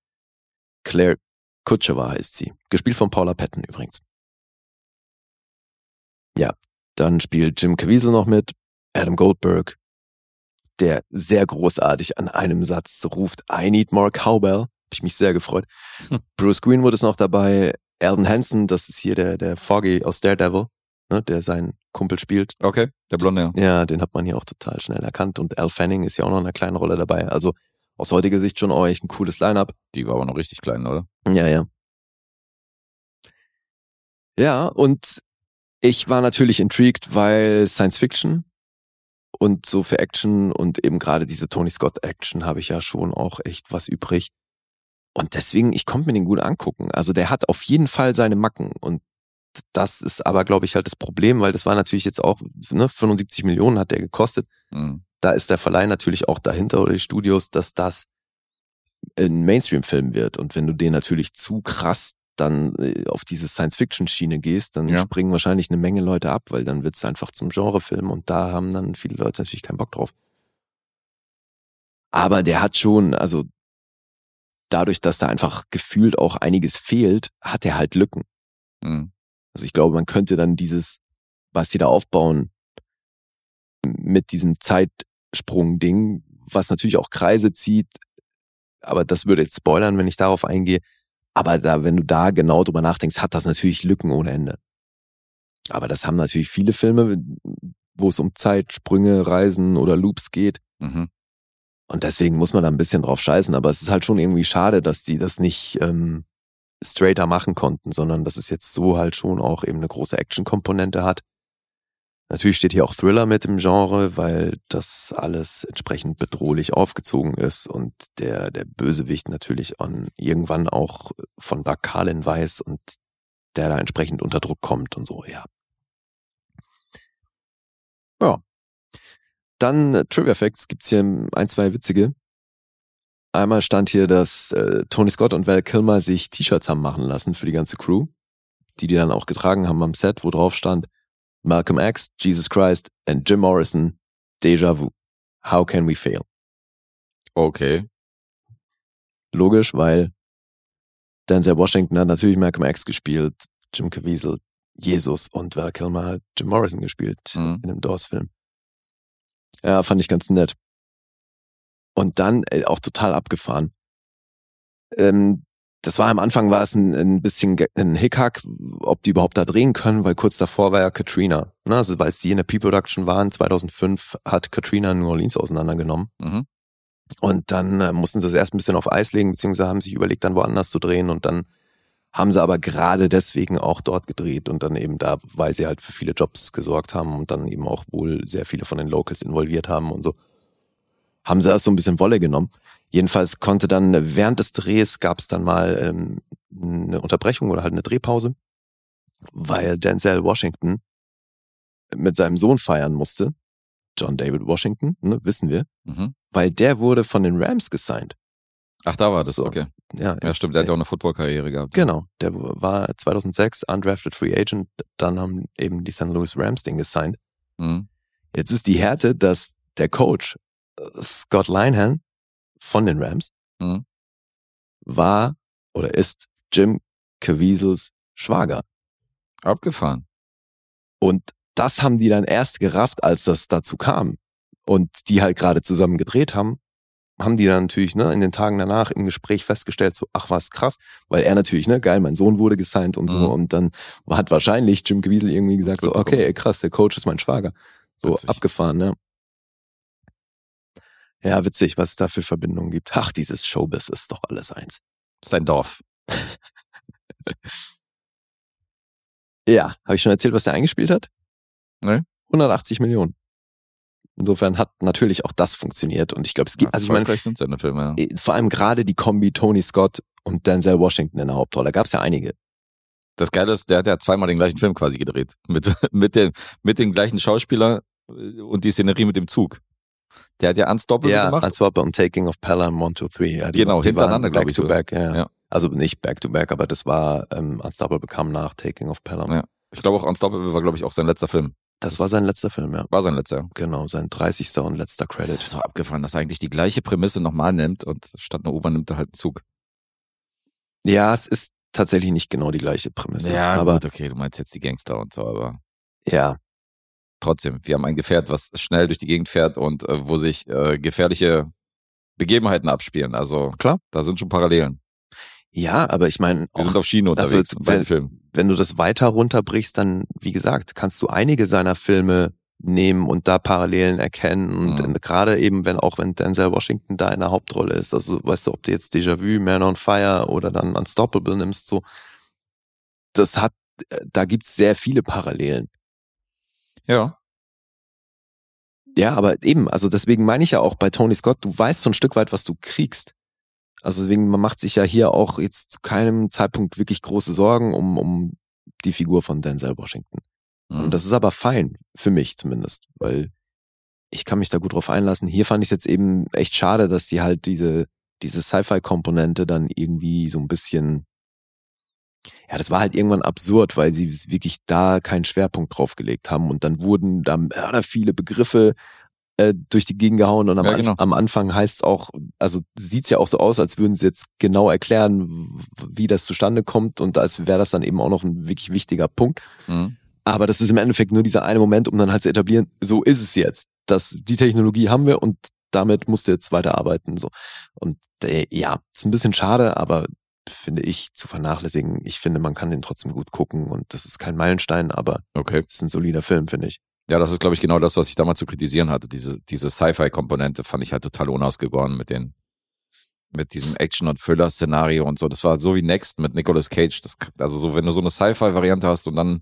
Claire Kutschewa heißt sie. Gespielt von Paula Patton übrigens. Ja, dann spielt Jim Caviezel noch mit, Adam Goldberg, der sehr großartig an einem Satz ruft, I need more cowbell. Hab ich mich sehr gefreut. Hm. Bruce Greenwood ist noch dabei, Alden Hansen, das ist hier der, der Foggy aus Daredevil, ne, der seinen Kumpel spielt. Okay, der Blonde, ja. Ja, den hat man hier auch total schnell erkannt. Und Al Fanning ist ja auch noch in einer kleinen Rolle dabei. Also aus heutiger Sicht schon echt ein cooles Line-Up. Die war aber noch richtig klein, oder? Ja, ja. Ja, und ich war natürlich intrigued, weil Science Fiction und so für Action und eben gerade diese Tony Scott Action habe ich ja schon auch echt was übrig. Und deswegen, ich konnte mir den gut angucken. Also der hat auf jeden Fall seine Macken und das ist aber, glaube ich, halt das Problem, weil das war natürlich jetzt auch, ne, 75 Millionen hat der gekostet. Mhm. Da ist der Verleih natürlich auch dahinter oder die Studios, dass das ein Mainstream-Film wird. Und wenn du den natürlich zu krass dann äh, auf diese Science-Fiction-Schiene gehst, dann Ja. springen wahrscheinlich eine Menge Leute ab, weil dann wird es einfach zum Genrefilm und da haben dann viele Leute natürlich keinen Bock drauf. Aber der hat schon, also dadurch, dass da einfach gefühlt auch einiges fehlt, hat er halt Lücken. Mhm. Also ich glaube, man könnte dann dieses, was sie da aufbauen, mit diesem Zeitsprung-Ding, was natürlich auch Kreise zieht, aber das würde jetzt spoilern, wenn ich darauf eingehe. Aber da, wenn du da genau drüber nachdenkst, hat das natürlich Lücken ohne Ende. Aber das haben natürlich viele Filme, wo es um Zeitsprünge, Reisen oder Loops geht. Mhm. Und deswegen muss man da ein bisschen drauf scheißen. Aber es ist halt schon irgendwie schade, dass die das nicht ähm, straighter machen konnten, sondern dass es jetzt so halt schon auch eben eine große Action-Komponente hat. Natürlich steht hier auch Thriller mit im Genre, weil das alles entsprechend bedrohlich aufgezogen ist und der, der Bösewicht natürlich an, irgendwann auch von Carlin weiß und der da entsprechend unter Druck kommt und so, ja. Ja. Dann äh, Trivia Facts gibt's hier ein, zwei witzige. Einmal stand hier, dass äh, Tony Scott und Val Kilmer sich T-Shirts haben machen lassen für die ganze Crew, die die dann auch getragen haben am Set, wo drauf stand Malcolm X, Jesus Christ and Jim Morrison, Deja Vu. How can we fail? Okay. Logisch, weil Denzel Washington hat natürlich Malcolm X gespielt, Jim Caviezel, Jesus und Val Kilmer hat Jim Morrison gespielt Mhm. in einem Doors-Film. Ja, fand ich ganz nett. Und dann äh, auch total abgefahren. Ähm, das war am Anfang war es ein, ein bisschen ein Hickhack, ob die überhaupt da drehen können, weil kurz davor war ja Katrina. Ne? Also weil die in der P-Production waren, 2005 hat Katrina New Orleans auseinandergenommen. Mhm. Und dann äh, mussten sie es erst ein bisschen auf Eis legen, beziehungsweise haben sich überlegt, dann woanders zu drehen. Und dann haben sie aber gerade deswegen auch dort gedreht und dann eben da, weil sie halt für viele Jobs gesorgt haben und dann eben auch wohl sehr viele von den Locals involviert haben und so, haben sie das so ein bisschen Wolle genommen. Jedenfalls konnte dann während des Drehs gab es dann mal ähm, eine Unterbrechung oder halt eine Drehpause, weil Denzel Washington mit seinem Sohn feiern musste. John David Washington, ne, wissen wir, Mhm. weil der wurde von den Rams gesigned. Ach, da war das, So. okay. Ja, Ja, stimmt, der hat ja auch eine Football-Karriere gehabt. Genau, der war 2006 undrafted Free Agent, dann haben eben die St. Louis Rams den gesigned. Mhm. Jetzt ist die Härte, dass der Coach äh, Scott Linehan von den Rams Mhm. war oder ist Jim Caviezel's Schwager. Abgefahren. Und das haben die dann erst gerafft, als das dazu kam. Und die halt gerade zusammen gedreht haben, haben die dann natürlich ne, in den Tagen danach im Gespräch festgestellt, so, ach was, krass, weil er natürlich, ne, geil, mein Sohn wurde gesigned und so. Mhm. Und dann hat wahrscheinlich Jim Caviezel irgendwie gesagt, so, okay, krass, der Coach ist mein Schwager. So Witzig. abgefahren, ne? Ja, witzig, was es da für Verbindungen gibt. Ach, dieses Showbiz ist doch alles eins. Sein Dorf. Ja, habe ich schon erzählt, was der eingespielt hat? Nee. 180 Millionen. Insofern hat natürlich auch das funktioniert. Und ich glaube, es gibt, also ich meine, sind seine Filme, ja. eh, vor allem gerade die Kombi Tony Scott und Denzel Washington in der Hauptrolle, gab es ja einige. Das Geile ist, der hat ja zweimal den gleichen Film quasi gedreht. Mit, mit, dem, mit dem gleichen Schauspieler äh, und die Szenerie mit dem Zug. Der hat ja Unstoppable Ja, gemacht. Unstoppable und Taking of Pelham 1, 2, 3. Ja, Genau, hintereinander, waren glaub back ich to back, ja. Ja. Also nicht back to back, aber das war ähm, Unstoppable kam nach Taking of Pelham. Ja. Ich glaube auch Unstoppable war, glaube ich, auch sein letzter Film. Das war sein letzter Film, ja. War sein letzter. Genau, sein 30. und letzter Das Credit. ist so abgefahren, dass er eigentlich die gleiche Prämisse nochmal nimmt und statt einer U-Bahn nimmt er halt einen Zug. Ja, es ist tatsächlich nicht genau die gleiche Prämisse. Ja, aber gut, okay, du meinst jetzt die Gangster und so, aber ja, trotzdem, wir haben ein Gefährt, was schnell durch die Gegend fährt und äh, wo sich äh, gefährliche Begebenheiten abspielen. Also Klar. da sind schon Parallelen. ja, aber ich meine, Wir sind auf Schiene also, unterwegs beiden wenn- Filmen. wenn du das weiter runterbrichst, dann, wie gesagt, kannst du einige seiner Filme nehmen und da Parallelen erkennen. Und Mhm. gerade eben, wenn auch wenn Denzel Washington da in der Hauptrolle ist, also weißt du, ob du jetzt Déjà-vu, Man on Fire oder dann Unstoppable nimmst, so, das hat, äh, da gibt's sehr viele Parallelen. Ja. Ja, aber eben, also deswegen meine ich ja auch bei Tony Scott, du weißt so ein Stück weit, was du kriegst. Also deswegen, man macht sich ja hier auch jetzt zu keinem Zeitpunkt wirklich große Sorgen um, um die Figur von Denzel Washington. Mhm. Und das ist aber fein, für mich zumindest, weil ich kann mich da gut drauf einlassen. Hier fand ich es jetzt eben echt schade, dass die halt diese, diese Sci-Fi-Komponente dann irgendwie so ein bisschen, ja, das war halt irgendwann absurd, weil sie wirklich da keinen Schwerpunkt drauf gelegt haben und dann wurden da mörder viele Begriffe äh, durch die Gegend gehauen und am, Ja, Anf- genau. am Anfang heißt es auch, also sieht's ja auch so aus, als würden sie jetzt genau erklären, wie das zustande kommt und als wäre das dann eben auch noch ein wirklich wichtiger Punkt. Mhm. Aber das ist im Endeffekt nur dieser eine Moment, um dann halt zu etablieren, so ist es jetzt. Das, die Technologie haben wir und damit musst du jetzt weiterarbeiten. So. Und äh, ja, ist ein bisschen schade, aber finde ich zu vernachlässigen. Ich finde, man kann den trotzdem gut gucken und das ist kein Meilenstein, aber Okay. es ist ein solider Film, finde ich. Ja, das ist, glaube ich, genau das, was ich damals zu kritisieren hatte. Diese, diese Sci-Fi-Komponente fand ich halt total unausgegoren mit den, mit diesem Action- und Thriller-Szenario und so. Das war so wie Next mit Nicolas Cage. Das, also so, wenn du so eine Sci-Fi-Variante hast und dann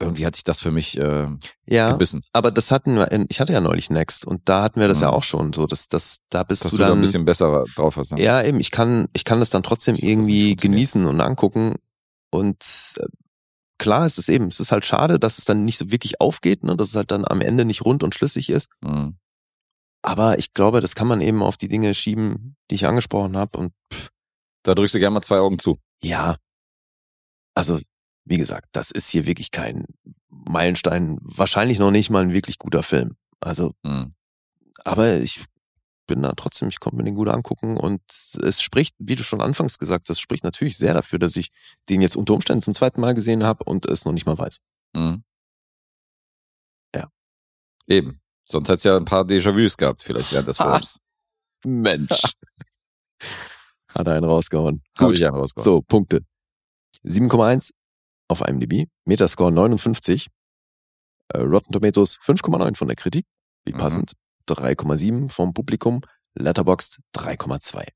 irgendwie hat sich das für mich äh, Ja, gebissen. aber das hatten wir, in, ich hatte ja neulich Next und da hatten wir das ja Mhm. auch schon, so dass das, da bist Dass du du da dann ein bisschen besser drauf hast. ne? Ja, eben, ich kann, ich kann das dann trotzdem Ich irgendwie genießen und angucken. Und äh, klar ist es eben, es ist halt schade, dass es dann nicht so wirklich aufgeht, ne, dass es halt dann am Ende nicht rund und schlüssig ist. Mhm. Aber ich glaube, das kann man eben auf die Dinge schieben, die ich angesprochen habe. Und pff, Da drückst du gerne mal zwei Augen zu. ja, also wie gesagt, das ist hier wirklich kein Meilenstein, wahrscheinlich noch nicht mal ein wirklich guter Film. Also Mhm. aber ich bin da trotzdem, ich konnte mir den gut angucken und es spricht, wie du schon anfangs gesagt hast, spricht natürlich sehr dafür, dass ich den jetzt unter Umständen zum zweiten Mal gesehen habe und es noch nicht mal weiß. Mhm. Ja. Eben. Sonst hättest du ja ein paar Déjà-vus gehabt, vielleicht während des. Films. Mensch. Hat er einen rausgehauen. Habe Gut. ich einen rausgehauen. So, Punkte. 7,1 auf IMDb, Metascore 59, äh, Rotten Tomatoes 5,9 von der Kritik, wie Mhm. passend, 3,7 vom Publikum, Letterboxd 3,2.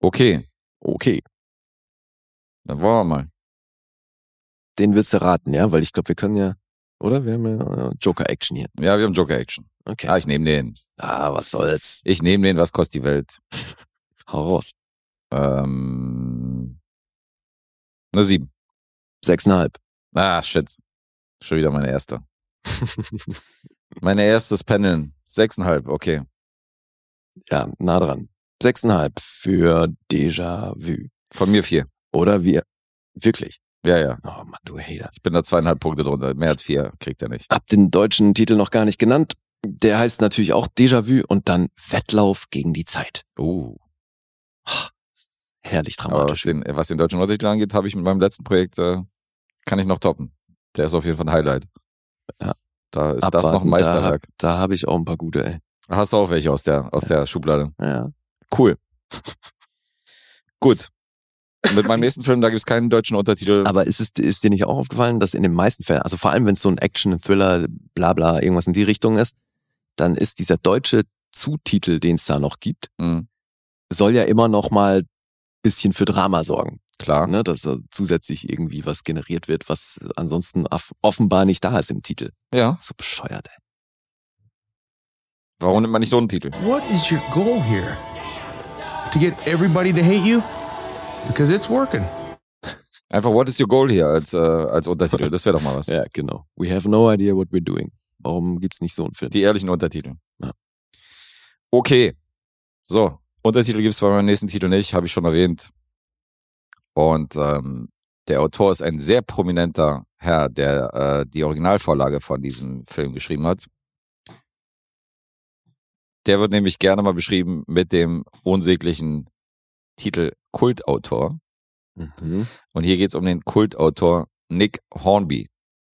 Okay, Okay, dann wollen wir mal. den willst du raten, ja? Weil ich glaube, wir können ja, oder? Wir haben ja äh, Joker-Action hier. Ja, wir haben Joker-Action. Okay. Ja, ich nehme den. Ah, was soll's. Ich nehme den, was kostet die Welt? Hau raus. Ähm, eine sieben. Sechseinhalb. Ah, shit. Schon wieder meine erste. Meine erstes Pendeln. Sechseinhalb, okay. ja, nah dran. Sechseinhalb für Déjà-vu. Von mir vier. Oder wir, wirklich. Ja, ja. Oh Mann, du Hater. Ich bin da zweieinhalb Punkte drunter. Mehr als vier kriegt er nicht. Hab den deutschen Titel noch gar nicht genannt. Der heißt natürlich auch Déjà-vu und dann Wettlauf gegen die Zeit. Uh. Herrlich Aber was dramatisch. den, was den deutschen Untertitel angeht, habe ich mit meinem letzten Projekt, äh, kann ich noch toppen. Der ist auf jeden Fall ein Highlight. Ja. Da ist das noch Abwarten, ein Meisterwerk. Da, da habe ich auch ein paar gute, ey. Hast du auch welche aus der, aus der Schublade? Ja. Cool. Gut. Mit meinem nächsten Film, da gibt es keinen deutschen Untertitel. Aber ist es ist dir nicht auch aufgefallen, dass in den meisten Fällen, also vor allem wenn es so ein Action, Thriller, bla bla, irgendwas in die Richtung ist, dann ist dieser deutsche Zutitel, den es da noch gibt, Mhm, soll ja immer noch mal bisschen für Drama sorgen. klar. Ne? Dass da zusätzlich irgendwie was generiert wird, was ansonsten off- offenbar nicht da ist im Titel. Ja. So bescheuert, ey. Warum nimmt man nicht so einen Titel? What is your goal here? To get everybody to hate you? Because it's working. Einfach What is your goal hier als, äh, als Untertitel? Das wäre doch mal was. Ja, genau. We have no idea what we're doing. Warum gibt's nicht so einen Film? Die ehrlichen Untertitel. Ja. Okay. So, Untertitel gibt es bei meinem nächsten Titel nicht, habe ich schon erwähnt. Und ähm, Der Autor ist ein sehr prominenter Herr, der äh, die Originalvorlage von diesem Film geschrieben hat. Der wird nämlich gerne mal beschrieben mit dem unsäglichen Titel Kultautor. Mhm. Und hier geht es um den Kultautor Nick Hornby.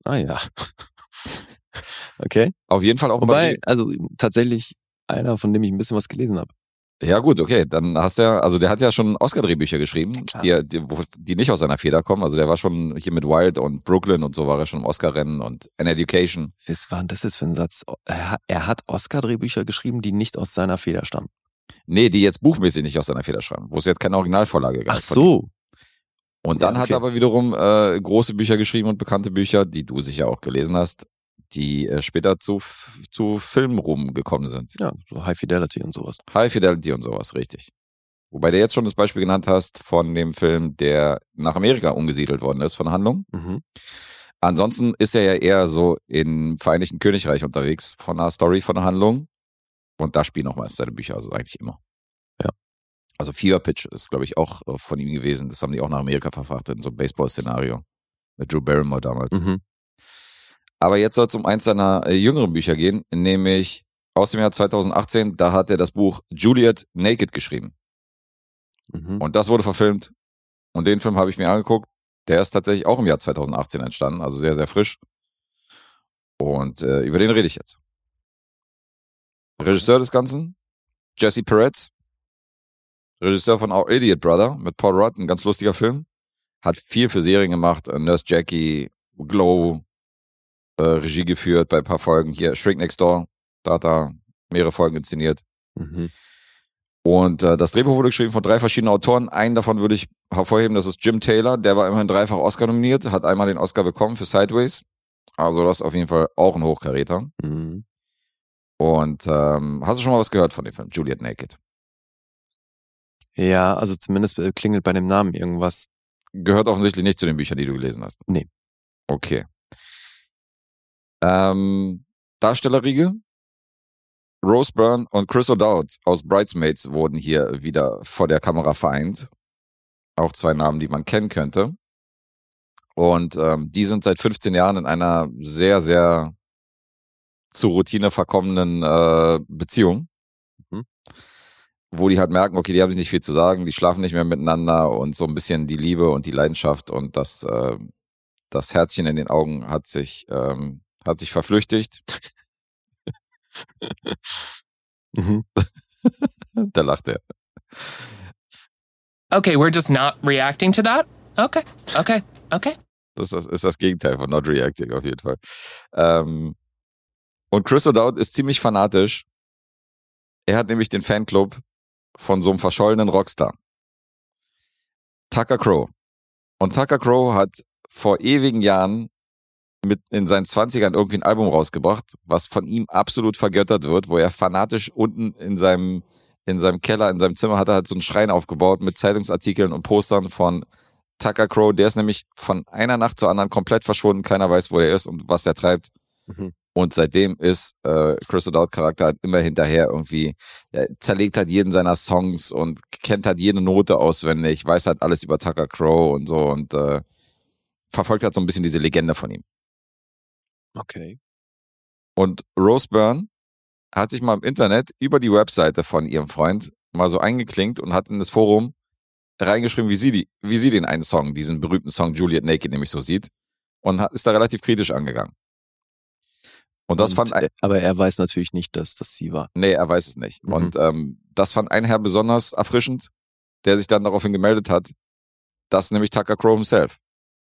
Ah ja. okay. Auf jeden Fall auch Wobei, bei- also tatsächlich einer, von dem ich ein bisschen was gelesen habe. Ja, gut, okay. Dann hast du ja, also der hat ja schon Oscar-Drehbücher geschrieben, klar. die, die, die nicht aus seiner Feder kommen. Also der war schon hier mit Wild und Brooklyn und so war er schon im Oscar-Rennen und An Education. Was war denn das jetzt für ein Satz? Er hat, er hat Oscar-Drehbücher geschrieben, die nicht aus seiner Feder stammen. Nee, die jetzt buchmäßig nicht aus seiner Feder schreiben, wo es jetzt keine Originalvorlage gab. Ach so. Und dann Ja, hat okay. er aber wiederum äh, große Bücher geschrieben und bekannte Bücher, die du sicher auch gelesen hast, die äh, später zu, zu Filmruhm gekommen sind. Ja, so High Fidelity und sowas. High Fidelity und sowas, richtig. Wobei du jetzt schon das Beispiel genannt hast von dem Film, der nach Amerika umgesiedelt worden ist von Handlung. Mhm. Ansonsten ist er ja eher so im Vereinigten Königreich unterwegs von einer Story, von einer Handlung. Und da spielen auch meist seine Bücher, also eigentlich immer. Ja. Also Fever Pitch ist, glaube ich, auch äh, von ihm gewesen. Das haben die auch nach Amerika verfrachtet, in so einem Baseball-Szenario. Mit Drew Barrymore damals. Mhm. Aber jetzt soll es um eins seiner äh, jüngeren Bücher gehen, nämlich aus dem Jahr 2018. Da hat er das Buch Juliet Naked geschrieben. Mhm. Und das wurde verfilmt. Und den Film habe ich mir angeguckt. Der ist tatsächlich auch im Jahr 2018 entstanden, also sehr, sehr frisch. Und äh, über den rede ich jetzt. Regisseur des Ganzen, Jesse Peretz. Regisseur von Our Idiot Brother mit Paul Rudd, ein ganz lustiger Film. Hat viel für Serien gemacht, Nurse Jackie, Glow, äh, Regie geführt bei ein paar Folgen. Hier Shrink Next Door, da hat er mehrere Folgen inszeniert. Mhm. Und äh, das Drehbuch wurde geschrieben von drei verschiedenen Autoren. Einen davon würde ich hervorheben, das ist Jim Taylor. Der war immerhin dreifach Oscar nominiert, hat einmal den Oscar bekommen für Sideways. Also das ist auf jeden Fall auch ein Hochkaräter. Mhm. Und ähm, hast du schon mal was gehört von dem Film, Juliet Naked? Ja, also zumindest äh, klingelt bei dem Namen irgendwas. Gehört offensichtlich nicht zu den Büchern, die du gelesen hast. Nee. Okay. Ähm, Darstellerriege. Rose Byrne und Chris O'Dowd aus Bridesmaids wurden hier wieder vor der Kamera vereint. Auch zwei Namen, die man kennen könnte. Und ähm, die sind seit 15 Jahren in einer sehr, sehr zur Routine verkommenen äh, Beziehung. Mhm. Wo die halt merken, okay, die haben sich nicht viel zu sagen, die schlafen nicht mehr miteinander und so ein bisschen die Liebe und die Leidenschaft und das, äh, das Herzchen in den Augen hat sich, ähm, hat sich verflüchtigt. Mhm. da lacht er. Okay, we're just not reacting to that? Okay, okay, okay. Das ist, ist das Gegenteil von Not Reacting auf jeden Fall. Ähm, und Chris O'Dowd ist ziemlich fanatisch. Er hat nämlich den Fanclub von so einem verschollenen Rockstar. Tucker Crow. Und Tucker Crow hat vor ewigen Jahren mit in seinen 20ern irgendwie ein Album rausgebracht, was von ihm absolut vergöttert wird, wo er fanatisch unten in seinem, in seinem Keller, in seinem Zimmer hat er halt so einen Schrein aufgebaut mit Zeitungsartikeln und Postern von Tucker Crow. Der ist nämlich von einer Nacht zur anderen komplett verschwunden. Keiner weiß, wo er ist und was er treibt. Mhm. Und seitdem ist äh, Chris O'Dowd Charakter halt immer hinterher irgendwie, er zerlegt halt jeden seiner Songs und kennt halt jede Note auswendig, weiß halt alles über Tucker Crow und so und äh, verfolgt halt so ein bisschen diese Legende von ihm. Okay. Und Rose Byrne hat sich mal im Internet über die Webseite von ihrem Freund mal so eingeklinkt und hat in das Forum reingeschrieben, wie sie, die, wie sie den einen Song, diesen berühmten Song Juliet Naked nämlich so sieht und hat, ist da relativ kritisch angegangen. Und das Und, fand ein, aber er weiß natürlich nicht, dass das sie war. Nee, er weiß es nicht. Mhm. Und ähm, das fand ein Herr besonders erfrischend, der sich dann daraufhin gemeldet hat. Das ist nämlich Tucker Crow himself.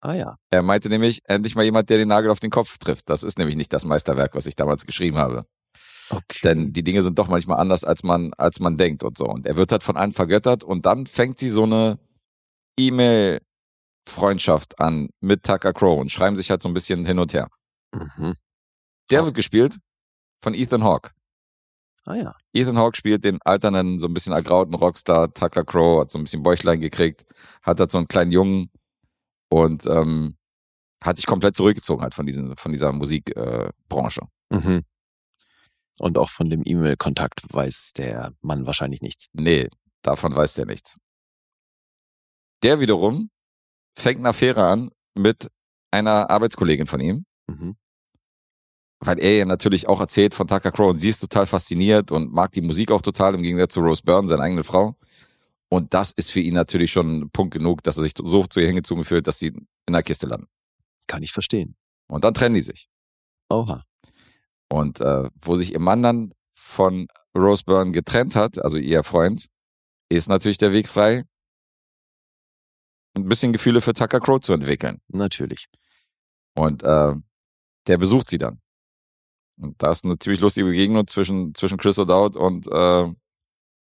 Ah ja. Er meinte nämlich, endlich mal jemand, der den Nagel auf den Kopf trifft. Das ist nämlich nicht das Meisterwerk, was ich damals geschrieben habe. Okay. Denn die Dinge sind doch manchmal anders, als man, als man denkt und so. Und er wird halt von allen vergöttert und dann fängt sie so eine E-Mail-Freundschaft an mit Tucker Crow und schreiben sich halt so ein bisschen hin und her. Mhm. Der wird gespielt von Ethan Hawke. Ah ja. Ethan Hawke spielt den alternden, so ein bisschen ergrauten Rockstar. Tucker Crow hat so ein bisschen Bäuchlein gekriegt, hat halt so einen kleinen Jungen und ähm, hat sich komplett zurückgezogen halt von, diesen, von dieser Musikbranche. Äh. Mhm. Und auch von dem E-Mail-Kontakt weiß der Mann wahrscheinlich nichts. nee, davon weiß der nichts. Der wiederum fängt eine Affäre an mit einer Arbeitskollegin von ihm. Mhm. Weil er ihr natürlich auch erzählt von Tucker Crow und sie ist total fasziniert und mag die Musik auch total im Gegensatz zu Rose Byrne, seine eigene Frau. Und das ist für ihn natürlich schon Punkt genug, dass er sich so zu ihr hingezogen fühlt, dass sie in der Kiste landen. Kann ich verstehen. Und dann trennen die sich. Oha. Und äh, wo sich ihr Mann dann von Rose Byrne getrennt hat, also ihr Freund, ist natürlich der Weg frei, ein bisschen Gefühle für Tucker Crow zu entwickeln. Natürlich. Und äh, der besucht sie dann. Und da ist eine ziemlich lustige Begegnung zwischen, zwischen Chris O'Dowd und, äh,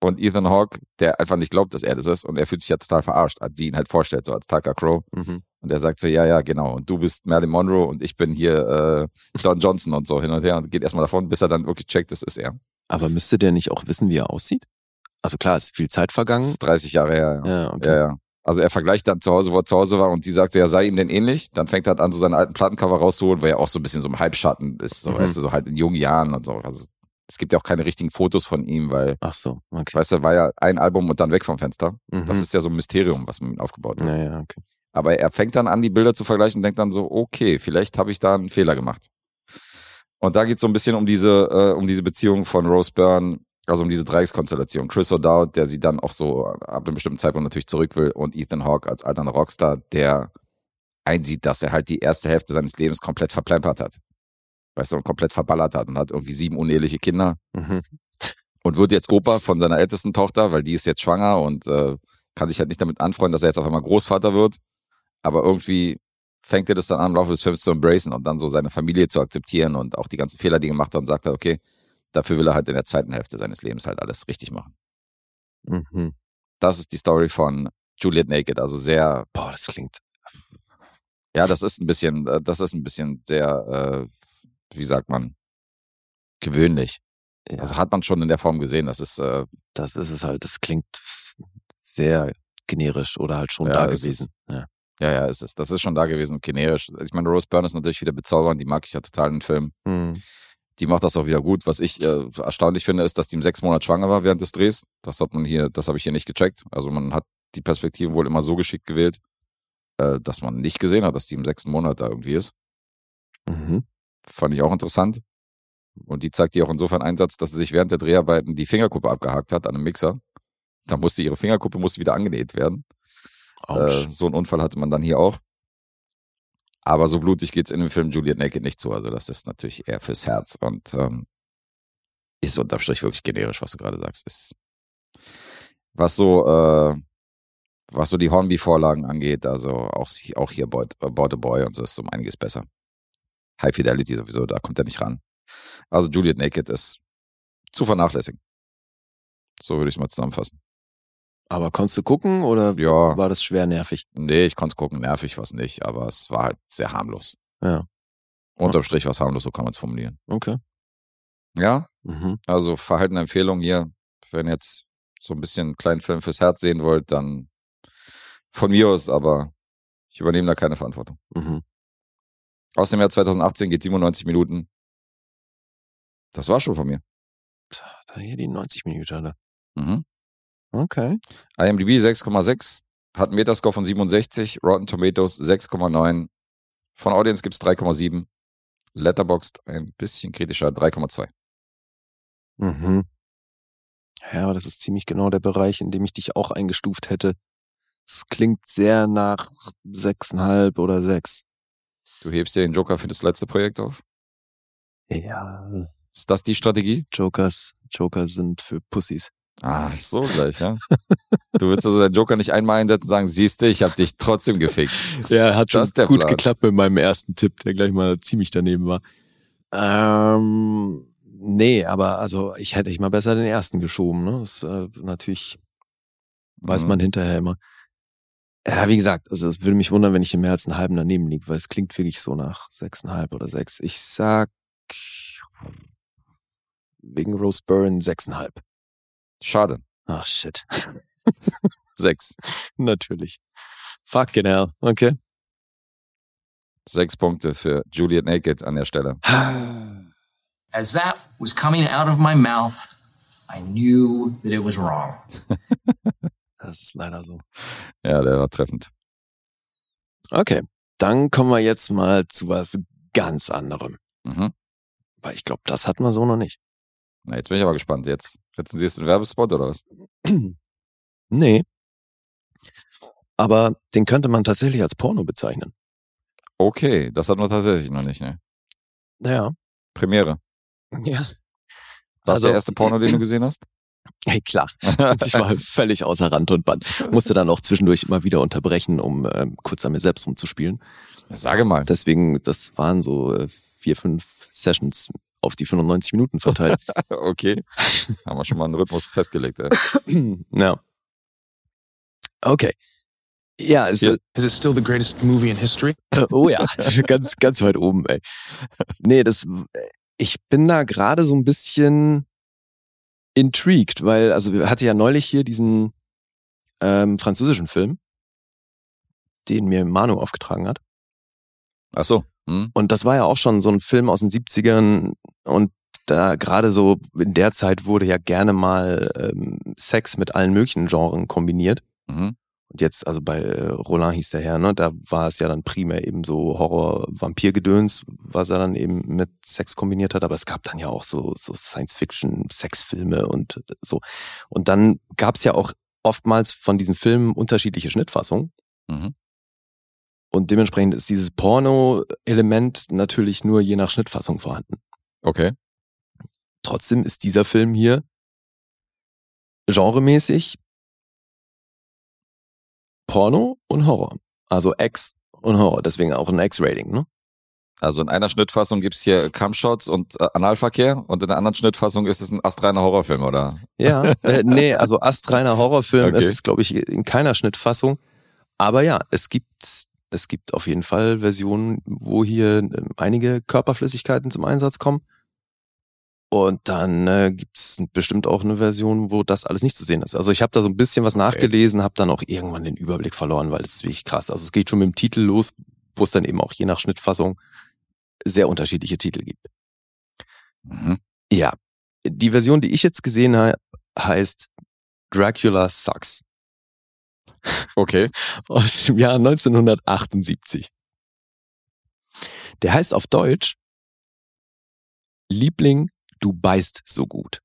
und Ethan Hawke, der einfach nicht glaubt, dass er das ist. Und er fühlt sich ja total verarscht, als sie ihn halt vorstellt, so als Tucker Crow. Mhm. Und er sagt so, ja, ja, genau. Und du bist Marilyn Monroe und ich bin hier äh, John Johnson und so hin und her und geht erstmal davon, bis er dann wirklich checkt, das ist er. Aber müsste der nicht auch wissen, wie er aussieht? Also klar, ist viel Zeit Das vergangen. ist 30 Jahre her. Ja. Ja, okay. Ja, ja. Also er vergleicht dann zu Hause, wo er zu Hause war und die sagt so, ja, sei ihm denn ähnlich? Dann fängt er halt an, so seine alten Plattencover rauszuholen, wo er auch so ein bisschen so im Halbschatten ist, so, Mhm. weißt du, so halt in jungen Jahren und so. Also es gibt ja auch keine richtigen Fotos von ihm, weil, Ach so, okay. weißt du, war ja ein Album und dann weg vom Fenster. Mhm. Das ist ja so ein Mysterium, was mit ihm aufgebaut wird. ja, ja, okay. Aber er fängt dann an, die Bilder zu vergleichen und denkt dann so, okay, vielleicht habe ich da einen Fehler gemacht. Und da geht es so ein bisschen um diese, äh, um diese Beziehung von Rose Byrne, also um diese Dreieckskonstellation. Chris O'Dowd, der sie dann auch so ab einem bestimmten Zeitpunkt natürlich zurück will und Ethan Hawke als alternder Rockstar, der einsieht, dass er halt die erste Hälfte seines Lebens komplett verplempert hat. Weißt du, komplett verballert hat und hat irgendwie sieben uneheliche Kinder Mhm. und wird jetzt Opa von seiner ältesten Tochter, weil die ist jetzt schwanger und äh, kann sich halt nicht damit anfreunden, dass er jetzt auf einmal Großvater wird. Aber irgendwie fängt er das dann an, im Laufe des Films zu embracen und dann so seine Familie zu akzeptieren und auch die ganzen Fehler, die er gemacht hat und sagt er, okay, dafür will er halt in der zweiten Hälfte seines Lebens halt alles richtig machen. Mhm. Das ist die Story von Juliet Naked, also sehr, Boah, das klingt. ja, das ist ein bisschen, äh, das ist ein bisschen sehr, äh, wie sagt man, gewöhnlich. Ja, Also hat man schon in der Form gesehen, das ist, äh, das ist es halt. Das klingt sehr generisch oder halt schon Ja, da gewesen. Ja. ja, ja, ist es. Das ist schon da gewesen, generisch. Ich meine, Rose Byrne ist natürlich wieder bezaubernd, die mag ich ja total in den Film. Mhm. Die macht das auch wieder gut. Was ich äh, erstaunlich finde, ist, dass die im sechs Monate schwanger war während des Drehs. Das hat man hier, das habe ich hier nicht gecheckt. Also man hat die Perspektiven wohl immer so geschickt gewählt, äh, dass man nicht gesehen hat, dass die im sechsten Monat da irgendwie ist. Mhm. Fand ich auch interessant. Und die zeigt ihr auch insofern Einsatz, dass sie sich während der Dreharbeiten die Fingerkuppe abgehakt hat an einem Mixer. Da musste ihre Fingerkuppe musste wieder angenäht werden. Äh, so einen Unfall hatte man dann hier auch. Aber so blutig geht's in dem Film Juliet Naked nicht zu. Also das ist natürlich eher fürs Herz und ähm, ist unterm Strich wirklich generisch, was du gerade sagst. Ist, was so, äh, was so die Hornby-Vorlagen angeht, also auch, auch hier Board, äh, a Boy und so ist um einiges besser. High Fidelity sowieso, da kommt er nicht ran. Also Juliet Naked ist zu vernachlässigen. So würde ich es mal zusammenfassen. Aber konntest du gucken oder Ja, war das schwer nervig? Nee, ich konnte es gucken, nervig was nicht, aber es war halt sehr harmlos. Ja. Unterm Strich war es harmlos, so kann man es formulieren. Okay. Ja, Mhm. also verhaltene Empfehlung hier, wenn ihr jetzt so ein bisschen einen kleinen Film fürs Herz sehen wollt, dann von mir aus, aber ich übernehme da keine Verantwortung. Mhm. Aus dem Jahr 2018 geht 97 Minuten. Das war schon von mir. Da hier die 90 Minuten, oder? Mhm. Okay. IMDb 6,6, hat einen Metascore von 67, Rotten Tomatoes 6,9, von Audience gibt es 3,7, Letterboxd ein bisschen kritischer 3,2. Mhm. Ja, aber das ist ziemlich genau der Bereich, in dem ich dich auch eingestuft hätte. Es klingt sehr nach sechseinhalb oder sechs. Du hebst dir den Joker für das letzte Projekt auf? Ja. Ist das die Strategie? Jokers, Joker sind für Pussys. Ah, so gleich, ja. Du willst also deinen Joker nicht einmal einsetzen und sagen, siehst du, ich hab dich trotzdem gefickt. Ja, hat schon gut Plan. geklappt mit meinem ersten Tipp, der gleich mal ziemlich daneben war. Ähm, nee, aber also ich hätte ich mal besser den ersten geschoben. Ne? Das äh, natürlich weiß Mhm. man hinterher immer. Ja, wie gesagt, also es würde mich wundern, wenn ich im mehr als einen halben daneben liege, weil es klingt wirklich so nach sechseinhalb oder sechs. Ich sag wegen Rose Byrne sechseinhalb. Schade. Ach shit. Sechs. Natürlich. Fucking hell. Okay. Sechs Punkte für Juliet Naked an der Stelle. As that was coming out of my mouth, I knew that it was wrong. Das ist leider so. Ja, der war treffend. Okay, dann kommen wir jetzt mal zu was ganz anderem. Mhm. Weil ich glaube, das hatten wir so noch nicht. Na, jetzt bin ich aber gespannt. Jetzt rezensierst du den Werbespot oder was? nee. Aber den könnte man tatsächlich als Porno bezeichnen. Okay, das hatten wir tatsächlich noch nicht, ne? Naja. Premiere. Ja. Was Also- der erste Porno, den du gesehen hast? Hey, klar. Ich war völlig außer Rand und Band. Musste dann auch zwischendurch immer wieder unterbrechen, um ähm, kurz an mir selbst rumzuspielen. Sage mal. Deswegen, das waren so äh, vier, fünf Sessions auf die 95 Minuten verteilt. okay. Haben wir schon mal einen Rhythmus festgelegt. Ey. ja. Okay. Ja, es, Hier. Is it still the greatest movie in history? Äh, Oh ja, ganz, ganz weit oben, ey. Nee, das, ich bin da gerade so ein bisschen intrigued, weil, also wir hatte ja neulich hier diesen ähm, französischen Film, den mir Manu aufgetragen hat. Ach so. Hm? Und das war ja auch schon so ein Film aus den 70ern und da gerade so in der Zeit wurde ja gerne mal ähm, Sex mit allen möglichen Genren kombiniert. Mhm. Und jetzt, also bei äh, Roland hieß der Herr, ne, da war es ja dann primär eben so Horror-Vampir-Gedöns, was er dann eben mit Sex kombiniert hat. Aber es gab dann ja auch so, so Science-Fiction-Sexfilme und so. Und dann gab es ja auch oftmals von diesen Filmen unterschiedliche Schnittfassungen. Mhm. Und dementsprechend ist dieses Porno-Element natürlich nur je nach Schnittfassung vorhanden. Okay. Trotzdem ist dieser Film hier genremäßig Porno und Horror. Also X und Horror, deswegen auch ein X-Rating, ne? Also in einer Schnittfassung gibt's hier Cumshots und äh, Analverkehr und in der anderen Schnittfassung ist es ein astreiner Horrorfilm, oder? Ja, äh, nee, also astreiner Horrorfilm Okay. ist es, glaube ich, in keiner Schnittfassung. Aber ja, es gibt, es gibt auf jeden Fall Versionen, wo hier ähm, einige Körperflüssigkeiten zum Einsatz kommen. Und dann äh, gibt's bestimmt auch eine Version, wo das alles nicht zu sehen ist. Also ich habe da so ein bisschen was nachgelesen, habe dann auch irgendwann den Überblick verloren, weil es ist wirklich krass. Also es geht schon mit dem Titel los, wo es dann eben auch je nach Schnittfassung sehr unterschiedliche Titel gibt. Mhm. Ja, die Version, die ich jetzt gesehen habe, heißt Dracula Sucks Okay. aus dem Jahr 1978. Der heißt auf Deutsch Liebling, du beißt so gut.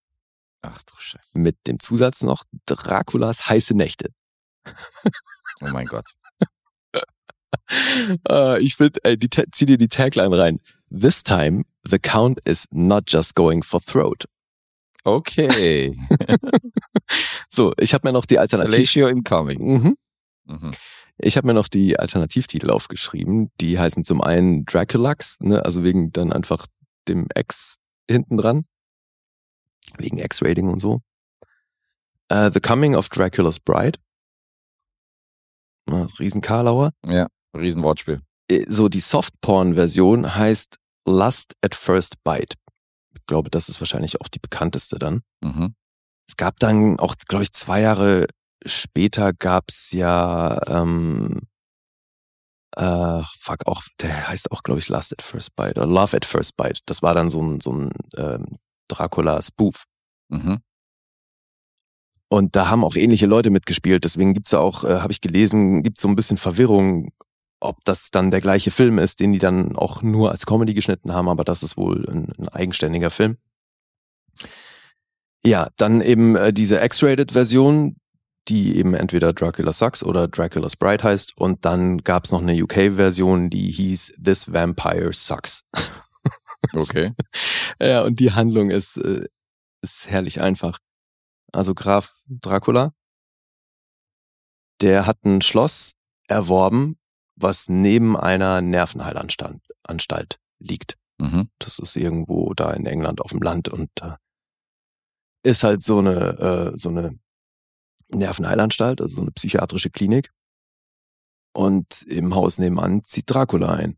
Ach du Scheiße. Mit dem Zusatz noch Draculas heiße Nächte. Oh mein Gott. Äh, ich finde, zieh dir die Tagline rein. This time, the count is not just going for throat. Okay. So, ich habe mir noch die Alternativ... Fellatio incoming. Mhm. Mhm. Ich habe mir noch die Alternativtitel aufgeschrieben. Die heißen zum einen Draculux, ne, also wegen dann einfach dem X hinten dran. Wegen X-Rating und so. Äh, The Coming of Dracula's Bride. Na, Riesen Karlauer. Ja, Riesenwortspiel. Äh, So die Softporn-Version heißt Lust at First Bite. Ich glaube, das ist wahrscheinlich auch die bekannteste dann. Mhm. Es gab dann auch, glaube ich, zwei Jahre später gab's ja, ähm, äh, fuck, auch, der heißt auch, glaube ich, Lust at First Bite oder Love at First Bite. Das war dann so ein, so ein ähm, Dracula-Spoof. Mhm. Und da haben auch ähnliche Leute mitgespielt. Deswegen gibt's ja auch, äh, habe ich gelesen, gibt's so ein bisschen Verwirrung, ob das dann der gleiche Film ist, den die dann auch nur als Comedy geschnitten haben, aber das ist wohl ein, ein eigenständiger Film. Ja, dann eben äh, diese X-Rated-Version, die eben entweder Dracula Sucks oder Dracula's Bride heißt. Und dann gab's noch eine UK-Version, die hieß This Vampire Sucks. Okay. Ja, und die Handlung ist, äh, ist herrlich einfach. Also Graf Dracula, der hat ein Schloss erworben, was neben einer Nervenheilanstalt Anstalt liegt. Mhm. Das ist irgendwo da in England auf dem Land und äh, ist halt so eine, äh, so eine Nervenheilanstalt, also so eine psychiatrische Klinik. Und im Haus nebenan zieht Dracula ein.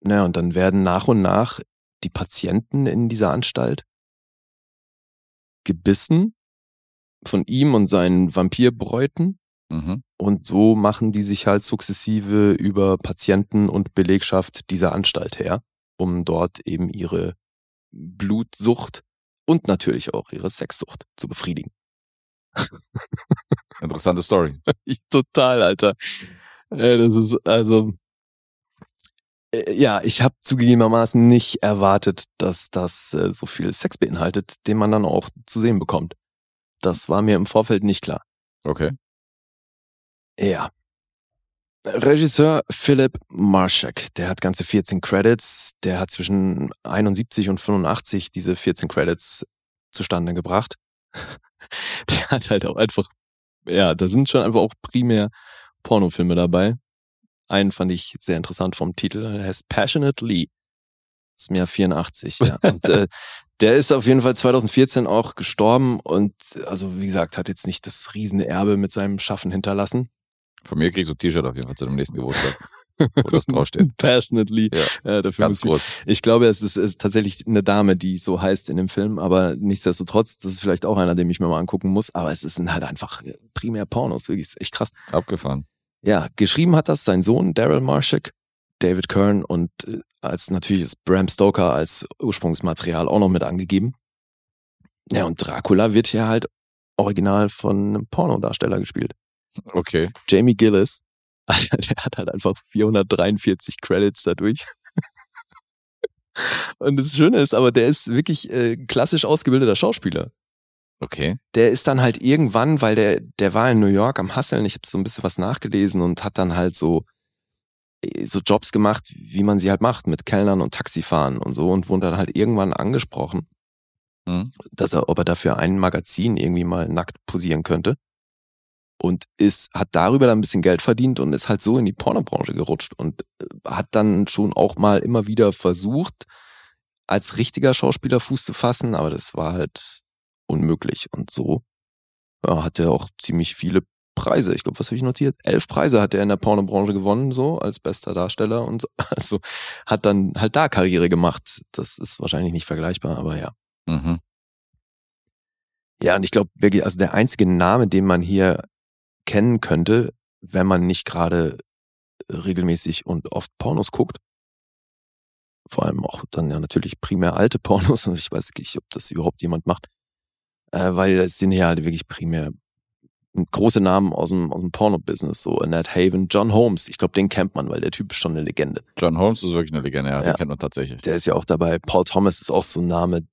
Naja, und dann werden nach und nach die Patienten in dieser Anstalt gebissen von ihm und seinen Vampirbräuten. Mhm. Und so machen die sich halt sukzessive über Patienten und Belegschaft dieser Anstalt her, um dort eben ihre Blutsucht und natürlich auch ihre Sexsucht zu befriedigen. Interessante Story. Ich total, Alter. Das ist also äh, ja, ich habe zugegebenermaßen nicht erwartet, dass das äh, so viel Sex beinhaltet, den man dann auch zu sehen bekommt. Das war mir im Vorfeld nicht klar. Okay. Ja. Regisseur Philip Marshak, der hat ganze 14 Credits, der hat zwischen 71 und 85 diese 14 Credits zustande gebracht. der hat halt auch einfach, ja, da sind schon einfach auch primär Pornofilme dabei. Einen fand ich sehr interessant vom Titel, der heißt Passionately. Das ist mir 84, ja. Und äh, der ist auf jeden Fall 2014 auch gestorben und also wie gesagt, hat jetzt nicht das Riesenerbe mit seinem Schaffen hinterlassen. Von mir kriegst du ein T-Shirt auf jeden Fall zu dem nächsten Geburtstag, wo das draufsteht. Passionately. Ja, Ja, dafür ganz groß. ich, ich glaube, es ist, ist tatsächlich eine Dame, die so heißt in dem Film, aber nichtsdestotrotz, das ist vielleicht auch einer, den ich mir mal angucken muss, aber es sind halt einfach primär Pornos, wirklich, ist echt krass. Abgefahren. Ja, geschrieben hat das sein Sohn Daryl Marshak, David Kern und äh, als natürlich ist Bram Stoker als Ursprungsmaterial auch noch mit angegeben. Ja, und Dracula wird hier halt original von einem Pornodarsteller gespielt. Okay. Jamie Gillis, Alter, der hat halt einfach 443 Credits dadurch. Und das Schöne ist aber, der ist wirklich äh, klassisch ausgebildeter Schauspieler. Okay. Der ist dann halt irgendwann, weil der, der war in New York am Hasseln, ich habe so ein bisschen was nachgelesen und hat dann halt so, äh, so Jobs gemacht, wie man sie halt macht, mit Kellnern und Taxifahren und so und wurde dann halt irgendwann angesprochen, Mhm. dass er, ob er dafür ein Magazin irgendwie mal nackt posieren könnte. Und ist, hat darüber dann ein bisschen Geld verdient und ist halt so in die Pornobranche gerutscht und äh, hat dann schon auch mal immer wieder versucht, als richtiger Schauspieler Fuß zu fassen, aber das war halt unmöglich. Und so ja, hat er auch ziemlich viele Preise. Ich glaube, was habe ich notiert? Elf Preise hat er in der Pornobranche gewonnen, so als bester Darsteller und so. Also hat dann halt da Karriere gemacht. Das ist wahrscheinlich nicht vergleichbar, aber ja. Mhm. Ja, und ich glaube, wirklich, also der einzige Name, den man hier kennen könnte, wenn man nicht gerade regelmäßig und oft Pornos guckt, vor allem auch dann ja natürlich primär alte Pornos, und ich weiß nicht, ob das überhaupt jemand macht, äh, weil es sind ja halt wirklich primär große Namen aus dem, aus dem Porno-Business, so Annette Haven, John Holmes, ich glaube, den kennt man, weil der Typ ist schon eine Legende. John Holmes ist wirklich eine Legende, ja, Ja. den kennt man tatsächlich. Der ist ja auch dabei. Paul Thomas ist auch so ein Name,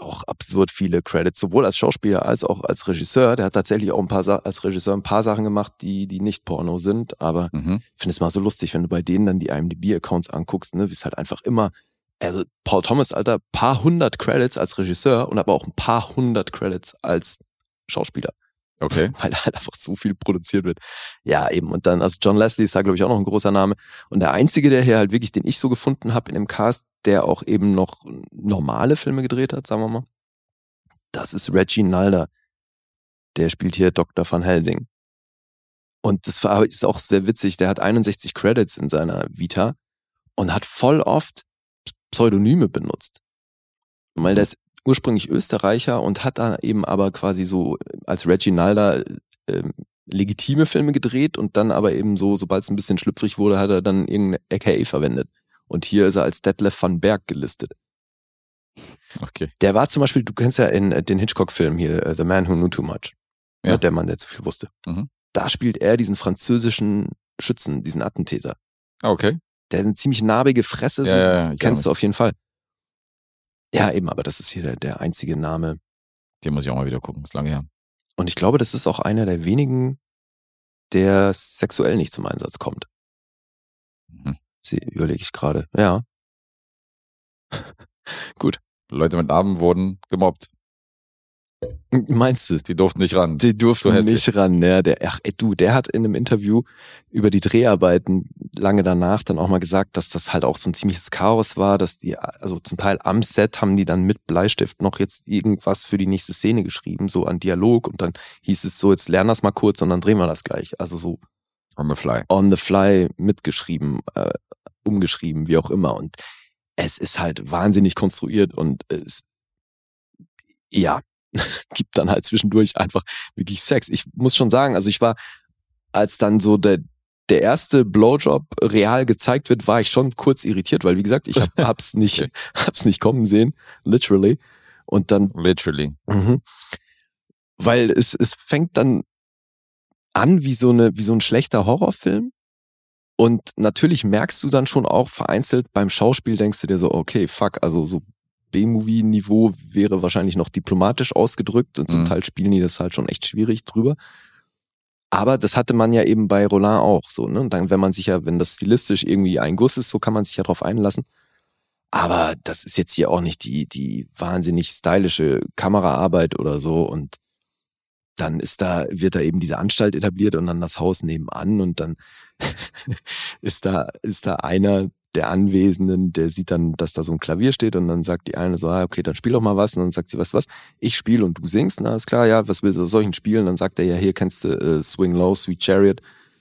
auch absurd viele Credits, sowohl als Schauspieler als auch als Regisseur. Der hat tatsächlich auch ein paar Sa als Regisseur ein paar Sachen gemacht, die die nicht Porno sind. Aber Mhm. ich finde es mal so lustig, wenn du bei denen dann die IMDb-Accounts anguckst, ne, wie es halt einfach immer, also Paul Thomas, Alter, paar hundert Credits als Regisseur und aber auch ein paar hundert Credits als Schauspieler, Okay. weil da halt einfach so viel produziert wird. Ja, eben. Und dann, also John Leslie ist da, glaube ich, auch noch ein großer Name. Und der einzige, der hier halt wirklich, den ich so gefunden habe in dem Cast, der auch eben noch normale Filme gedreht hat, sagen wir mal, das ist Reggie Nalder. Der spielt hier Dr. Van Helsing. Und das war, ist auch sehr witzig. Der hat 61 Credits in seiner Vita und hat voll oft Pseudonyme benutzt. Weil der ist ursprünglich Österreicher und hat da eben aber quasi so als Reggie Nalder ähm, legitime Filme gedreht und dann aber eben so, sobald es ein bisschen schlüpfrig wurde, hat er dann irgendeine AKA verwendet. Und hier ist er als Detlef van Berg gelistet. Okay. Der war zum Beispiel, du kennst ja in äh, den Hitchcock-Film hier, äh, The Man Who Knew Too Much. Ja. Ja. Der Mann, der zu viel wusste. Mhm. Da spielt er diesen französischen Schützen, diesen Attentäter. Ah, Okay. Der eine ziemlich narbige Fresse, so, Ja, ja, das kennst du auf jeden Fall. Ja, eben, aber das ist hier der, der einzige Name. Den muss ich auch mal wieder gucken, ist lange her. Und ich glaube, das ist auch einer der wenigen, der sexuell nicht zum Einsatz kommt. Sie überlege ich gerade. Ja. Leute mit Namen wurden gemobbt. Meinst du? Die durften nicht ran. Die durften So nicht ran. Ja, der, ach, ey, du, der hat in einem Interview über die Dreharbeiten lange danach dann auch mal gesagt, dass das halt auch so ein ziemliches Chaos war, dass die, also zum Teil am Set haben die dann mit Bleistift noch jetzt irgendwas für die nächste Szene geschrieben, so an Dialog und dann hieß es so, jetzt lern das mal kurz und dann drehen wir das gleich. Also so On the fly. on the fly mitgeschrieben, äh, umgeschrieben, wie auch immer. Und es ist halt wahnsinnig konstruiert und es, ja, gibt dann halt zwischendurch einfach wirklich Sex. Ich muss schon sagen, also ich war, als dann so der, der erste Blowjob real gezeigt wird, war ich schon kurz irritiert, weil wie gesagt, ich hab, hab's nicht, hab's nicht kommen sehen, literally. Und dann Literally. Mhm. Weil es, es fängt dann an wie so eine, wie so ein schlechter Horrorfilm. Und natürlich merkst du dann schon auch vereinzelt beim Schauspiel, denkst du dir so, okay, fuck, also so B-Movie-Niveau wäre wahrscheinlich noch diplomatisch ausgedrückt und zum Mhm. Teil spielen die das halt schon echt schwierig drüber. Aber das hatte man ja eben bei Roland auch so, ne? Und dann, wenn man sich ja, wenn das stilistisch irgendwie ein Guss ist, so kann man sich ja drauf einlassen. Aber das ist jetzt hier auch nicht die, die wahnsinnig stylische Kameraarbeit oder so. Und dann ist da, wird da eben diese Anstalt etabliert und dann das Haus nebenan und dann ist da, ist da einer der Anwesenden, der sieht dann, dass da so ein Klavier steht und dann sagt die eine so, ah, okay, dann spiel doch mal was und dann sagt sie, was, was, ich spiele und du singst, na, ist klar, ja, was willst du, was soll ich spielen? Dann sagt er, ja, hier kennst du äh, Swing Low, Sweet Chariot.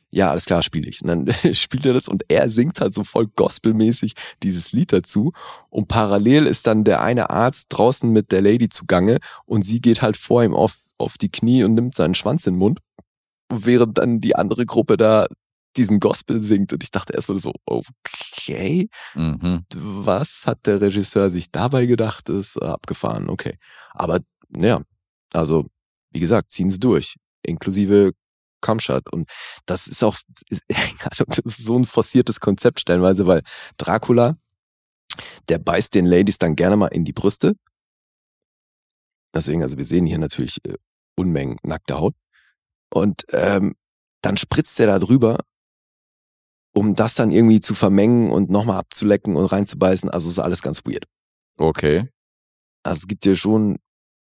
Ja, alles klar, spiele ich. Und dann spielt er das und er singt halt so voll gospelmäßig dieses Lied dazu. Und parallel ist dann der eine Arzt draußen mit der Lady zugange und sie geht halt vor ihm auf, auf die Knie und nimmt seinen Schwanz in den Mund, während dann die andere Gruppe da diesen Gospel singt. Und ich dachte erstmal so, okay, Mhm. was hat der Regisseur sich dabei gedacht, ist äh, abgefahren, okay. Aber ja, also wie gesagt, ziehen sie durch, inklusive Kamschat. Und das ist auch also, so ein forciertes Konzept stellenweise, weil Dracula, der beißt den Ladies dann gerne mal in die Brüste. Deswegen, also wir sehen hier natürlich äh, Unmengen nackter Haut. Und ähm, dann spritzt er da drüber, um das dann irgendwie zu vermengen und nochmal abzulecken und reinzubeißen. Also ist alles ganz weird. Okay. Also es gibt hier schon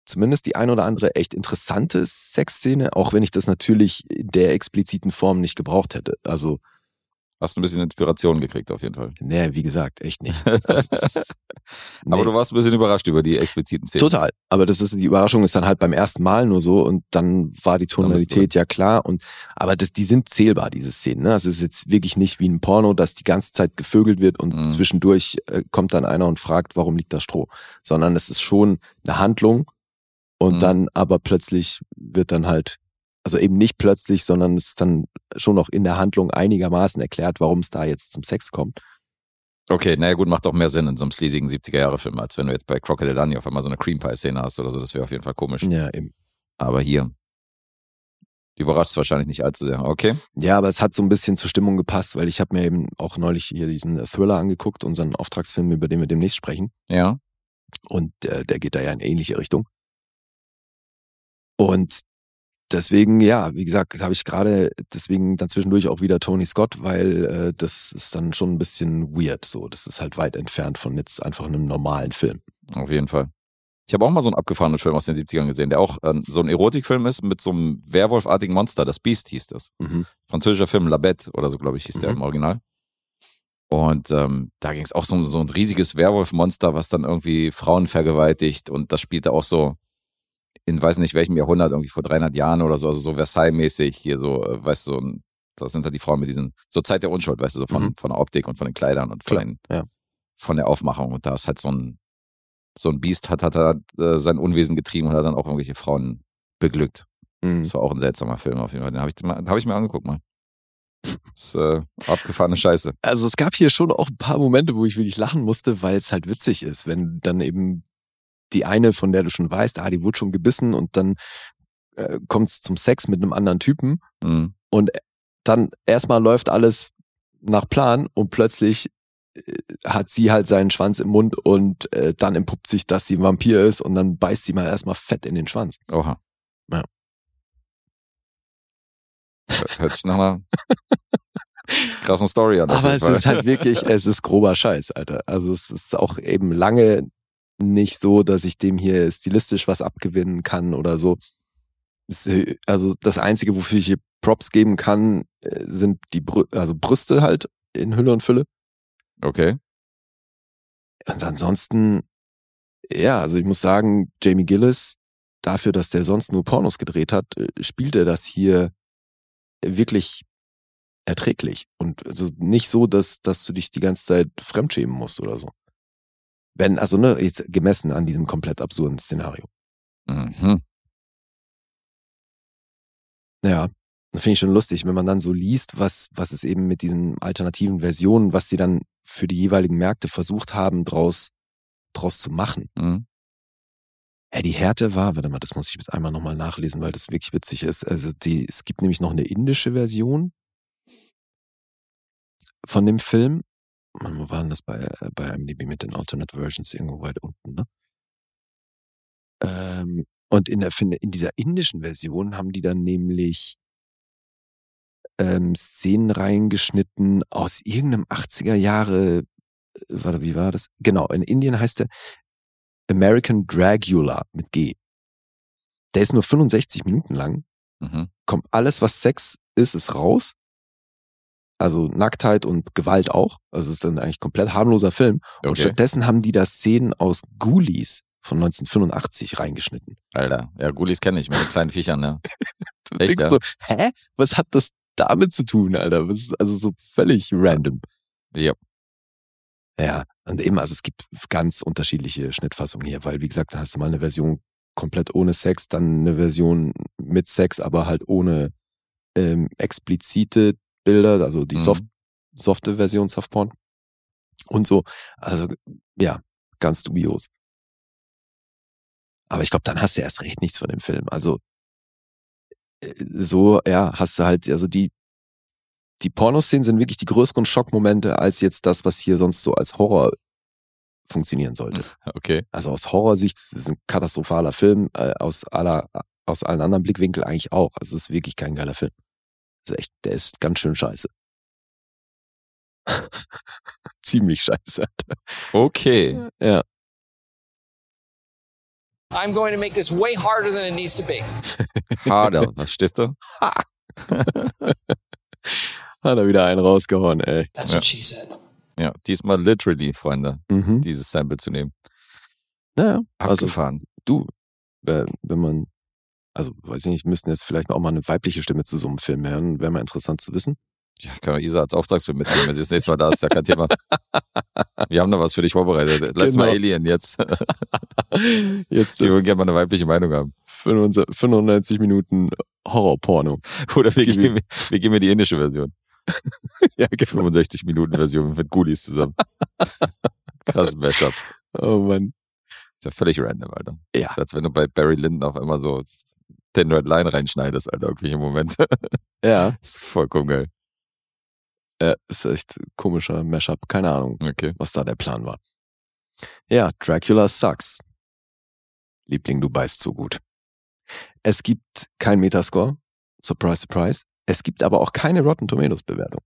zumindest die ein oder andere echt interessante Sexszene, auch wenn ich das natürlich in der expliziten Form nicht gebraucht hätte. Also, Hast ein bisschen Inspiration gekriegt auf jeden Fall. nee, wie gesagt, echt nicht. Ist, Aber nee. du warst ein bisschen überrascht über die expliziten Szenen. Total. Aber das ist die Überraschung ist dann halt beim ersten Mal nur so und dann war die Tonalität ja klar und aber das die sind zählbar diese Szenen. Ne? Also es ist jetzt wirklich nicht wie ein Porno, dass die ganze Zeit gevögelt wird und Mhm. zwischendurch äh, kommt dann einer und fragt, warum liegt da Stroh, sondern es ist schon eine Handlung und Mhm. dann aber plötzlich wird dann halt also eben nicht plötzlich, sondern es ist dann schon noch in der Handlung einigermaßen erklärt, warum es da jetzt zum Sex kommt. Okay, naja gut, macht doch mehr Sinn in so einem sleasigen 70er-Jahre-Film, als wenn du jetzt bei Crocodile Dundee auf einmal so eine Cream Pie-Szene hast oder so. Das wäre auf jeden Fall komisch. Ja, eben. Aber hier, überrascht es wahrscheinlich nicht allzu sehr. Okay. Ja, aber es hat so ein bisschen zur Stimmung gepasst, weil ich habe mir eben auch neulich hier diesen Thriller angeguckt, unseren Auftragsfilm, über den wir demnächst sprechen. Ja. Und äh, der geht da ja in ähnliche Richtung. Und deswegen, ja, wie gesagt, habe ich gerade deswegen dann zwischendurch auch wieder Tony Scott, weil äh, das ist dann schon ein bisschen weird. So, das ist halt weit entfernt von jetzt einfach einem normalen Film. Auf jeden Fall. Ich habe auch mal so einen abgefahrenen Film aus den 70ern gesehen, der auch ähm, so ein Erotikfilm ist mit so einem Werwolfartigen Monster. Das Beast hieß das. Mhm. Französischer Film, La Bête oder so, glaube ich, hieß der Mhm. im Original. Und ähm, da ging es auch so so ein riesiges Werwolfmonster, was dann irgendwie Frauen vergewaltigt. Und das spielte auch so in weiß nicht welchem Jahrhundert, irgendwie vor 300 Jahren oder so, also so Versailles-mäßig, hier so, äh, weißt du, so das sind da die Frauen mit diesen, so Zeit der Unschuld, weißt du, so von, Mhm. von der Optik und von den Kleidern und von, Klar, den, ja. von der Aufmachung. Und da ist halt so ein, so ein Biest hat, hat er äh, sein Unwesen getrieben und hat dann auch irgendwelche Frauen beglückt. Mhm. Das war auch ein seltsamer Film auf jeden Fall. Den habe ich, mal- hab ich mir angeguckt mal. Das ist äh, abgefahrene Scheiße. Also es gab hier schon auch ein paar Momente, wo ich wirklich lachen musste, weil es halt witzig ist, wenn dann eben die eine, von der du schon weißt, ah, die wurde schon gebissen und dann äh, kommt es zum Sex mit einem anderen Typen Mhm. und dann erstmal läuft alles nach Plan und plötzlich äh, hat sie halt seinen Schwanz im Mund und äh, dann entpuppt sich, dass sie ein Vampir ist und dann beißt sie mal erstmal fett in den Schwanz. Oha. Ja. Hört sich nach einer krassen Story an. Aber es ist halt wirklich, es ist grober Scheiß, Alter. Also es ist auch eben lange nicht so, dass ich dem hier stilistisch was abgewinnen kann oder so. Äh, also das Einzige, wofür ich hier Props geben kann, äh, sind die Brü also Brüste halt in Hülle und Fülle. Okay. Und ansonsten, ja, also ich muss sagen, Jamie Gillis, dafür, dass der sonst nur Pornos gedreht hat, äh, spielt er das hier wirklich erträglich. Und also nicht so, dass, dass du dich die ganze Zeit fremdschämen musst oder so. Wenn, also ne, jetzt gemessen an diesem komplett absurden Szenario. Mhm. Ja, das finde ich schon lustig, wenn man dann so liest, was, was es eben mit diesen alternativen Versionen, was sie dann für die jeweiligen Märkte versucht haben, draus, draus zu machen. Mhm. Ja, die Härte war, warte mal, das muss ich jetzt einmal nochmal nachlesen, weil das wirklich witzig ist. Also die, es gibt nämlich noch eine indische Version. von dem Film. Mann, wo waren das bei, äh, bei IMDb mit den Alternate Versions irgendwo weit unten, ne? Ähm, und in, der, finde- in dieser indischen Version haben die dann nämlich ähm, Szenen reingeschnitten aus irgendeinem 80er Jahre, äh, warte, wie war das? Genau, in Indien heißt der American Dragula mit G. Der ist nur 65 Minuten lang. Mhm. Kommt alles, was Sex ist, ist raus. Also Nacktheit und Gewalt auch. Also es ist dann eigentlich komplett harmloser Film. Und Okay. stattdessen haben die da Szenen aus Ghoulies von 1985 reingeschnitten. Alter. Ja, Ghoulies kenne ich mit den kleinen Viechern, ne? Du Echt, denkst ja? so, hä? Was hat das damit zu tun, Alter? Was ist also so völlig random. Ja. Ja, und eben, also es gibt ganz unterschiedliche Schnittfassungen hier, weil wie gesagt, da hast du mal eine Version komplett ohne Sex, dann eine Version mit Sex, aber halt ohne ähm, explizite Bilder, also die Mhm. soft, softe Version Softporn und so. Also ja, ganz dubios. Aber ich glaube, dann hast du erst recht nichts von dem Film. Also äh, so, ja, hast du halt, also die, die Pornoszenen sind wirklich die größeren Schockmomente als jetzt das, was hier sonst so als Horror funktionieren sollte. Okay. Also aus Horrorsicht ist es ein katastrophaler Film, äh, aus aller, aus allen anderen Blickwinkeln eigentlich auch. Also es ist wirklich kein geiler Film. Echt, der ist ganz schön scheiße. Ziemlich scheiße. Okay. Ja. I'm going to make this way harder than it needs to be. Harder, verstehst du? Hat er wieder einen rausgehauen, ey. That's Ja. what she said. Ja, diesmal literally, Freunde, Mhm. dieses Sample zu nehmen. Naja, also Abgefahren. du, äh, wenn man, also weiß ich nicht, müssten jetzt vielleicht auch mal eine weibliche Stimme zu so einem Film hören, wäre mal interessant zu wissen. Ja, können wir Isa als Auftragsfilm mitnehmen, wenn sie das nächste Mal da ist, ja kein Thema. Wir haben da was für dich vorbereitet. Mal Genau. Alien, jetzt. Jetzt Wir ist würden gerne mal eine weibliche Meinung haben. 95 95 Minuten Horrorporno. Oder wir geben, wir geben mir die indische Version. Ja, genau. 65 Minuten Version mit Ghoulies zusammen. Krass Mashup. Oh Mann. Ist ja völlig random, Alter. Ja. Als wenn du bei Barry Lyndon auf einmal so den Red Line reinschneidest, Alter, irgendwelche Momente. Ja, Das ist vollkommen geil. äh, ist echt komischer Mashup. Keine Ahnung, Okay. was da der Plan war. Ja, Dracula sucks. Liebling, du beißt so gut. Es gibt kein Metascore. Surprise, surprise. Es gibt aber auch keine Rotten Tomatoes Bewertung.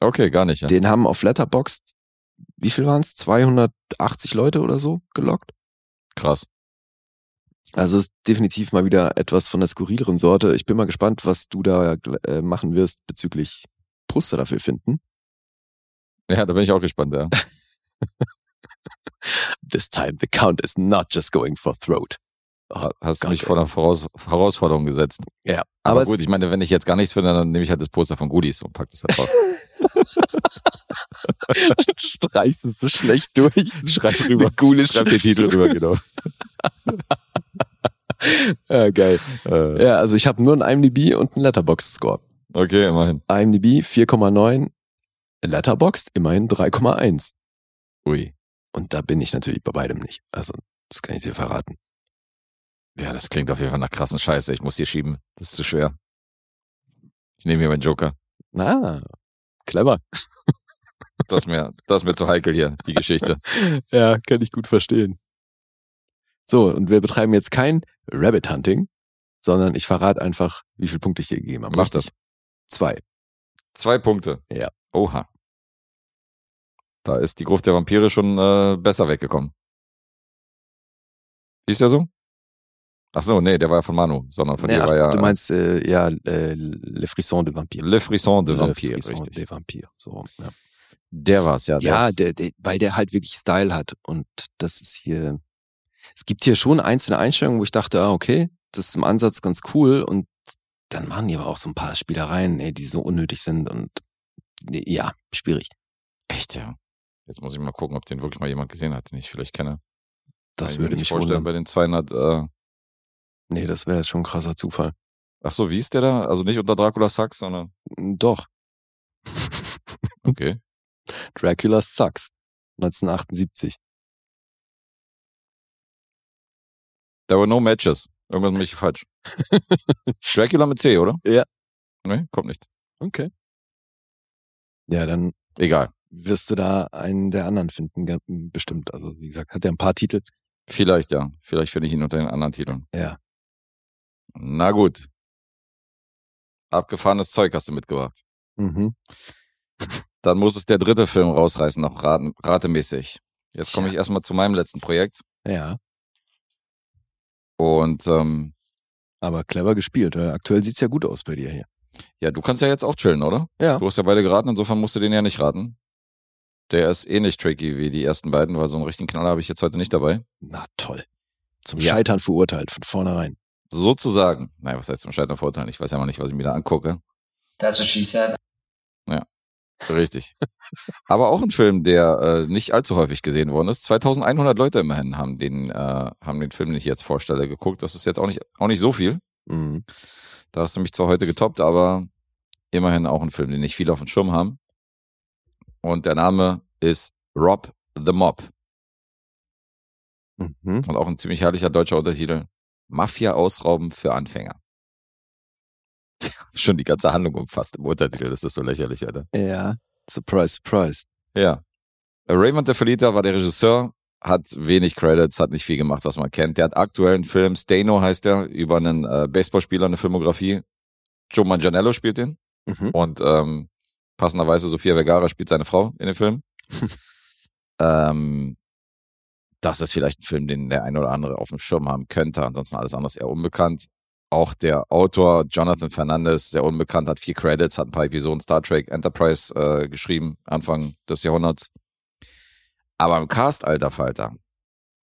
Okay, gar nicht, ja. Den haben auf Letterboxd, wie viel waren es? 280 Leute oder so gelockt. Krass. Also ist definitiv mal wieder etwas von der skurrileren Sorte. Ich bin mal gespannt, was du da äh, machen wirst bezüglich Poster dafür finden. Ja, da bin ich auch gespannt, ja. This time the count is not just going for throat. Ha- Hast du mich vor einer Voraus Herausforderung gesetzt. Ja, Aber, aber, gut, ich meine, wenn ich jetzt gar nichts finde, dann nehme ich halt das Poster von Goodies und pack das halt drauf. streichst es so schlecht durch. Schreib rüber. Schreib den Titel rüber, genau. Ja, geil. Äh, Ja, also ich habe nur einen IMDb und einen Letterboxd-Score. okay, immerhin. IMDb 4,9, Letterboxd immerhin 3,1. Ui. Und da bin ich natürlich bei beidem nicht. Also, das kann ich dir verraten. Ja, das klingt auf jeden Fall nach krassen Scheiße. Ich muss hier schieben. Das ist zu schwer. Ich nehme hier meinen Joker. Ah, clever. Das ist mir, das ist mir zu heikel hier, die Geschichte. Ja, kann ich gut verstehen. So, und wir betreiben jetzt kein Rabbit Hunting, sondern ich verrate einfach, wie viele Punkte ich dir gegeben habe. Mach das. Zwei. Zwei Punkte. Ja. Oha. Da ist die Gruft der Vampire schon äh, besser weggekommen. Ist der so? Ach so, nee, der war ja von Manu, sondern von Nee, dir ach, war ja du meinst, äh, ja, äh, Le Frisson de Vampire. Le Frisson de Le Vampire, Frisson richtig. de Vampire. So, ja. Der ja. der Ja, ist- der, der, weil der halt wirklich Style hat. Und das ist hier. Es gibt hier schon einzelne Einstellungen, wo ich dachte, ah, okay, das ist im Ansatz ganz cool. Und dann machen die aber auch so ein paar Spielereien, ey, die so unnötig sind. Und ja, schwierig. Echt, ja. Jetzt muss ich mal gucken, ob den wirklich mal jemand gesehen hat, den ich vielleicht kenne. Das ich würde nicht mich vorstellen wundern. bei den 200. Äh, Nee, das wäre jetzt schon ein krasser Zufall. ach so, wie ist der da? Also nicht unter Dracula Sucks, sondern Doch. okay. Dracula Sucks. 1978. There were no matches. Irgendwas mache ich falsch. Dracula mit C, oder? Ja. Nee, kommt nicht. Okay. Ja, dann Egal. Wirst du da einen der anderen finden, bestimmt. Also, wie gesagt, hat er ein paar Titel. Vielleicht, ja. Vielleicht finde ich ihn unter den anderen Titeln. Ja. Na gut. Abgefahrenes Zeug hast du mitgebracht. Mhm. Dann muss es der dritte Film rausreißen, noch raten, ratemäßig. Jetzt komme ich erstmal zu meinem letzten Projekt. Ja. Und ähm, Aber clever gespielt. Aktuell sieht's ja gut aus bei dir hier. ja, du kannst ja jetzt auch chillen, oder? Ja. Du hast ja beide geraten, insofern musst du den ja nicht raten. Der ist eh nicht tricky wie die ersten beiden, weil so einen richtigen Knaller habe ich jetzt heute nicht dabei. Na toll. Zum Ja. Scheitern verurteilt, von vornherein. Sozusagen. Nein, was heißt zum Scheitern verurteilen? Ich weiß ja mal nicht, was ich mir da angucke. That's what she said. Richtig. Aber auch ein Film, der äh, nicht allzu häufig gesehen worden ist. 2100 Leute immerhin haben den, äh, haben den Film, den ich jetzt vorstelle, geguckt. Das ist jetzt auch nicht, auch nicht so viel. Mhm. Da hast du mich zwar heute getoppt, aber immerhin auch ein Film, den nicht viele auf dem Schirm haben. Und der Name ist Rob the Mob. Mhm. Und auch ein ziemlich herrlicher deutscher Untertitel. Mafia ausrauben für Anfänger. Schon die ganze Handlung umfasst im Untertitel. Das ist so lächerlich, Alter. Ja. Surprise, surprise. Ja. Raymond de Felita war der Regisseur, hat wenig Credits, hat nicht viel gemacht, was man kennt. Der hat aktuell einen Film, Stano heißt der, über einen äh, Baseballspieler, eine Filmografie. Joe Manganiello spielt den. Mhm. Und ähm, passenderweise Sofia Vergara spielt seine Frau in dem Film. ähm, das ist vielleicht ein Film, den der ein oder andere auf dem Schirm haben könnte. Ansonsten alles andere eher unbekannt. Auch der Autor Jonathan Fernandez, sehr unbekannt, hat vier Credits, hat ein paar Episoden Star Trek Enterprise äh, geschrieben, Anfang des Jahrhunderts. Aber im Cast, alter Falter,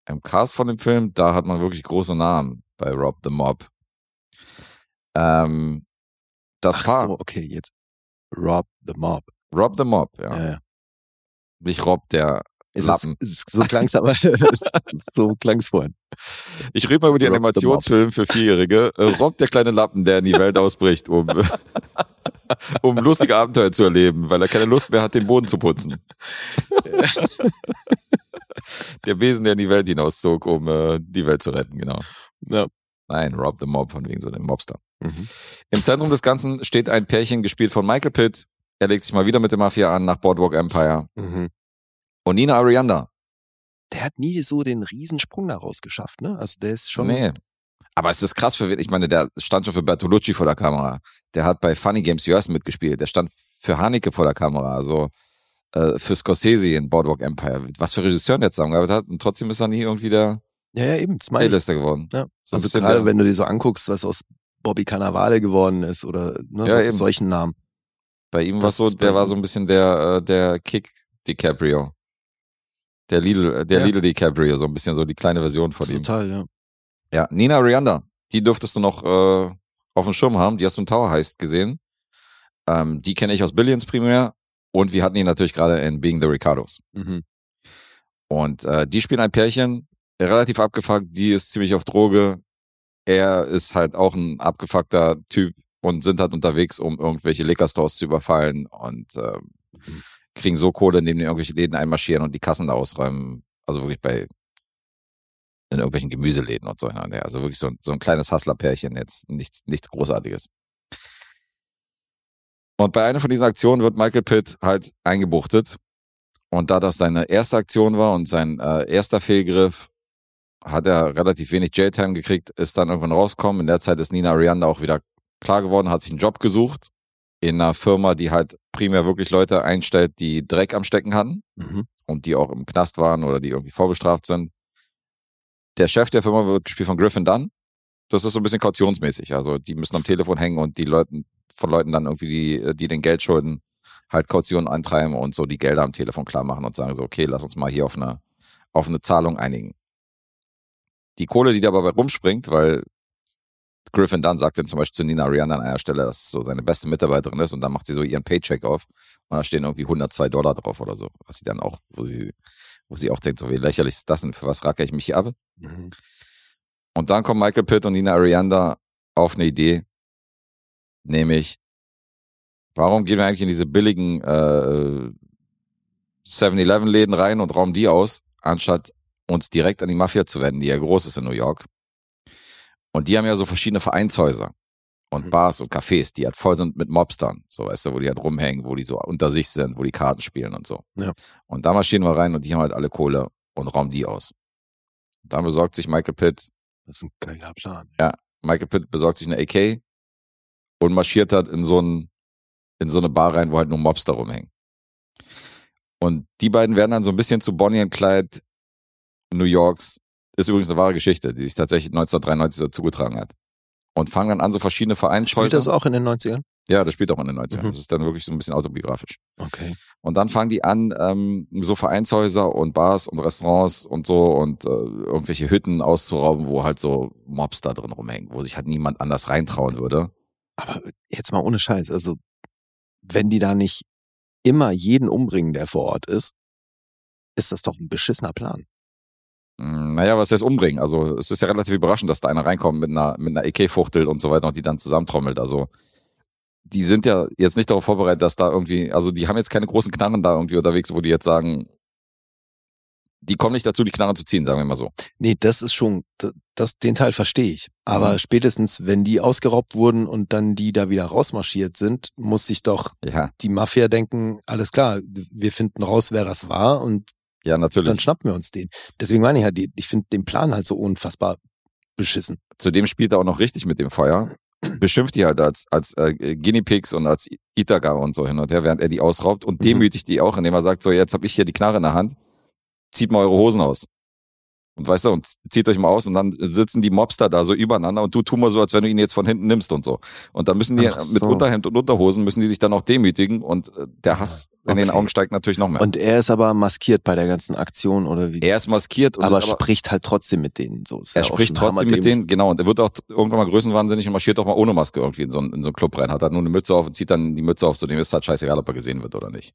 im Cast von dem Film, da hat man wirklich große Namen bei Rob the Mob. Ähm, das Ach Paar, so, okay, jetzt. Rob the Mob. Rob the Mob, ja. Ja. ja. Nicht Rob der Es Lappen. Ist, es, so klang's aber, so klang's vorhin. Ich rede mal über die Rob the Animationsfilm für Vierjährige. Äh, Rob, der kleine Lappen, der in die Welt ausbricht, um, um lustige Abenteuer zu erleben, weil er keine Lust mehr hat, den Boden zu putzen. der Besen, der in die Welt hinauszog, um äh, die Welt zu retten, genau. Ja. Nein, Rob the Mob, von wegen so dem Mobster. Mhm. Im Zentrum des Ganzen steht ein Pärchen, gespielt von Michael Pitt. Er legt sich mal wieder mit der Mafia an nach Boardwalk Empire. Mhm. Und Nina Arianda. Der hat nie so den Riesensprung daraus geschafft, ne? Also der ist schon. Nee. Aber es ist krass für wen. Ich meine, der stand schon für Bertolucci vor der Kamera. Der hat bei Funny Games US mitgespielt. Der stand für Haneke vor der Kamera. Also äh, für Scorsese in Boardwalk Empire. Was für Regisseuren der zusammengearbeitet hat. Und trotzdem ist er nie irgendwie der Ja, ja, eben. Das. A-Lister geworden. Ja. So also gerade der- wenn du dir so anguckst, was aus Bobby Cannavale geworden ist oder ne, Ja, so, eben. solchen Namen. Bei ihm war so, der war so ein bisschen der, äh, der Kick DiCaprio. Der Lidl, der Ja. Lidl DiCaprio, so ein bisschen so die kleine Version von ihm. Total, ja. Ja, Nina Arianda, die dürftest du noch äh, auf dem Schirm haben. Die hast du in Tower Heist gesehen. Ähm, die kenne ich aus Billions primär. Und wir hatten ihn natürlich gerade in Being the Ricardos. Mhm. Und äh, die spielen ein Pärchen, relativ abgefuckt. Die ist ziemlich auf Droge. Er ist halt auch ein abgefuckter Typ und sind halt unterwegs, um irgendwelche Liquor-Stores zu überfallen und äh, kriegen so Kohle, indem die irgendwelche Läden einmarschieren und die Kassen da ausräumen. Also wirklich bei in irgendwelchen Gemüseläden und so. Ne? Also wirklich so ein, so ein kleines Hustler-Pärchen, jetzt nichts, nichts Großartiges. Und bei einer von diesen Aktionen wird Michael Pitt halt eingebuchtet. Und da das seine erste Aktion war und sein äh, erster Fehlgriff, hat er relativ wenig Jailtime gekriegt, ist dann irgendwann rausgekommen. In der Zeit ist Nina Arianda auch wieder klar geworden, hat sich einen Job gesucht in einer Firma, die halt primär wirklich Leute einstellt, die Dreck am Stecken hatten Mhm. und die auch im Knast waren oder die irgendwie vorbestraft sind. Der Chef der Firma wird gespielt von Griffin Dunn. Das ist so ein bisschen kautionsmäßig. Also die müssen am Telefon hängen und die Leuten von Leuten dann irgendwie, die, die den Geld schulden, halt Kautionen eintreiben und so die Gelder am Telefon klar machen und sagen so, okay, lass uns mal hier auf eine, auf eine Zahlung einigen. Die Kohle, die dabei rumspringt, weil Griffin Dunn sagt dann zum Beispiel zu Nina Arianda an einer Stelle, dass es so seine beste Mitarbeiterin ist und dann macht sie so ihren Paycheck auf und da stehen irgendwie 102 Dollar drauf oder so, was sie dann auch, wo sie, wo sie auch denkt, so wie lächerlich ist das denn, für was racker ich mich hier ab? Mhm. Und dann kommen Michael Pitt und Nina Arianda auf eine Idee, nämlich, warum gehen wir eigentlich in diese billigen äh, 7-Eleven-Läden rein und rauben die aus, anstatt uns direkt an die Mafia zu wenden, die ja groß ist in New York. Und die haben ja so verschiedene Vereinshäuser. und Mhm. Bars und Cafés, die halt voll sind mit Mobstern, so weißt du, wo die halt rumhängen, wo die so unter sich sind, wo die Karten spielen und so. Ja. Und da marschieren wir rein und die haben halt alle Kohle und rauben die aus. Dann besorgt sich Michael Pitt, Das ist ein geiler Plan. Michael Pitt besorgt sich eine AK und marschiert halt in so, ein, in so eine Bar rein, wo halt nur Mobster rumhängen. Und die beiden werden dann so ein bisschen zu Bonnie und Clyde New Yorks. Ist übrigens eine wahre Geschichte, die sich tatsächlich 1993 so zugetragen hat. Und fangen dann an, so verschiedene Spielt Vereinshäuser. das auch in den 90ern? Ja, das spielt auch in den 90ern. Mhm. Das ist dann wirklich so ein bisschen autobiografisch. Okay. Und dann fangen die an, ähm, so Vereinshäuser und Bars und Restaurants und so und äh, irgendwelche Hütten auszurauben, wo halt so Mobs da drin rumhängen, wo sich halt niemand anders reintrauen würde. Aber jetzt mal ohne Scheiß, also wenn die da nicht immer jeden umbringen, der vor Ort ist, ist das doch ein beschissener Plan. Mm, Naja, was heißt umbringen? Also es ist ja relativ überraschend, dass da einer reinkommt mit einer, mit einer AK-Fuchtel und so weiter und die dann zusammentrommelt. Also die sind ja jetzt nicht darauf vorbereitet, dass da irgendwie, also die haben jetzt keine großen Knarren da irgendwie unterwegs, wo die jetzt sagen, die kommen nicht dazu, die Knarren zu ziehen, sagen wir mal so. Nee, das ist schon, das, den Teil verstehe ich. Aber Mhm. spätestens, wenn die ausgeraubt wurden und dann die da wieder rausmarschiert sind, muss sich doch Ja, die Mafia denken, alles klar, wir finden raus, wer das war und ja, natürlich. dann schnappen wir uns den. Deswegen meine ich halt, ich finde den Plan halt so unfassbar beschissen. Zudem spielt er auch noch richtig mit dem Feuer. Beschimpft die halt als, als äh, Guinea Pigs und als Itaga und so hin und her, während er die ausraubt und Mhm. demütigt die auch, indem er sagt, so jetzt habe ich hier die Knarre in der Hand, zieht mal eure Hosen aus. Und weißt du, und zieht euch mal aus und dann sitzen die Mobster da so übereinander und du tu mal so, als wenn du ihn jetzt von hinten nimmst und so. Und dann müssen die Ach mit so. Unterhemd und Unterhosen müssen die sich dann auch demütigen und äh, der Hass in den Okay. Augen steigt natürlich noch mehr. Und er ist aber maskiert bei der ganzen Aktion oder wie? er ist maskiert und aber spricht halt trotzdem mit denen. So ist er ja spricht trotzdem mit denen, genau, und er wird auch irgendwann mal größenwahnsinnig und marschiert auch mal ohne Maske irgendwie in so, einen, in so einen Club rein, hat halt nur eine Mütze auf und zieht dann die Mütze auf, so dem ist halt scheißegal, ob er gesehen wird oder nicht.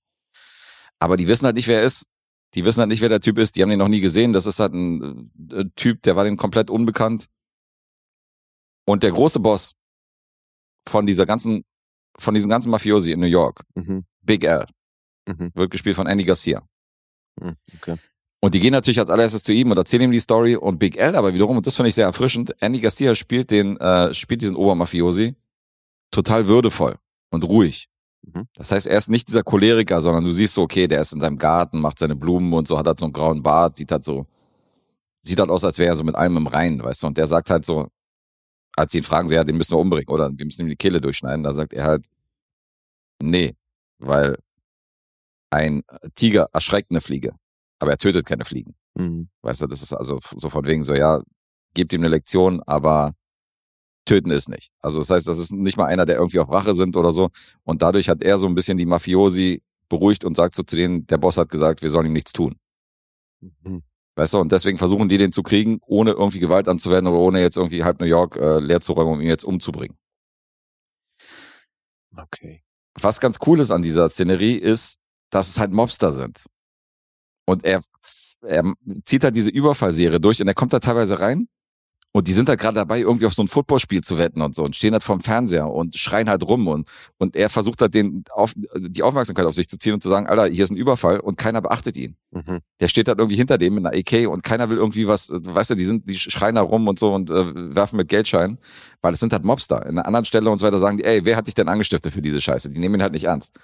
Aber die wissen halt nicht, wer er ist. Die wissen halt nicht, wer der Typ ist, die haben ihn noch nie gesehen. Das ist halt ein äh, Typ, der war denen komplett unbekannt. Und der große Boss von dieser ganzen, von diesen ganzen Mafiosi in New York, Mhm. Big L, Mhm. wird gespielt von Andy Garcia. Mhm. Okay. Und die gehen natürlich als allererstes zu ihm und erzählen ihm die Story und Big L aber wiederum, und das finde ich sehr erfrischend, Andy Garcia spielt den, äh, spielt diesen Obermafiosi total würdevoll und ruhig. Mhm. Das heißt, er ist nicht dieser Choleriker, sondern du siehst so, okay, der ist in seinem Garten, macht seine Blumen und so, hat halt so einen grauen Bart, sieht halt so, sieht halt aus, als wäre er so mit allem im Reinen, weißt du, und der sagt halt so, als sie ihn fragen, so, ja, den müssen wir umbringen oder wir müssen ihm die Kehle durchschneiden, da sagt er halt, nee, weil ein Tiger erschreckt eine Fliege, aber er tötet keine Fliegen. Mhm. Weißt du, das ist also so von wegen so, ja, gebt ihm eine Lektion, aber töten ist nicht. Also das heißt, das ist nicht mal einer, der irgendwie auf Rache sind oder so. Und dadurch hat er so ein bisschen die Mafiosi beruhigt und sagt so zu denen, der Boss hat gesagt, wir sollen ihm nichts tun. Mhm. Weißt du, und deswegen versuchen die den zu kriegen, ohne irgendwie Gewalt anzuwenden oder ohne jetzt irgendwie halb New York äh, leer zu räumen, um ihn jetzt umzubringen. Okay. was ganz cool ist an dieser Szenerie ist, dass es halt Mobster sind. Und er, er zieht halt diese Überfallserie durch und er kommt da teilweise rein und die sind halt gerade dabei, irgendwie auf so ein Footballspiel zu wetten und so und stehen halt vorm Fernseher und schreien halt rum und, und er versucht halt den auf, die Aufmerksamkeit auf sich zu ziehen und zu sagen, Alter, hier ist ein Überfall und keiner beachtet ihn. Mhm. Der steht halt irgendwie hinter dem mit einer AK und keiner will irgendwie was, weißt du, die sind, die schreien da rum und so und äh, werfen mit Geldscheinen, weil es sind halt Mobster. In einer anderen Stelle und so weiter sagen die, ey, wer hat dich denn angestiftet für diese Scheiße? Die nehmen ihn halt nicht ernst.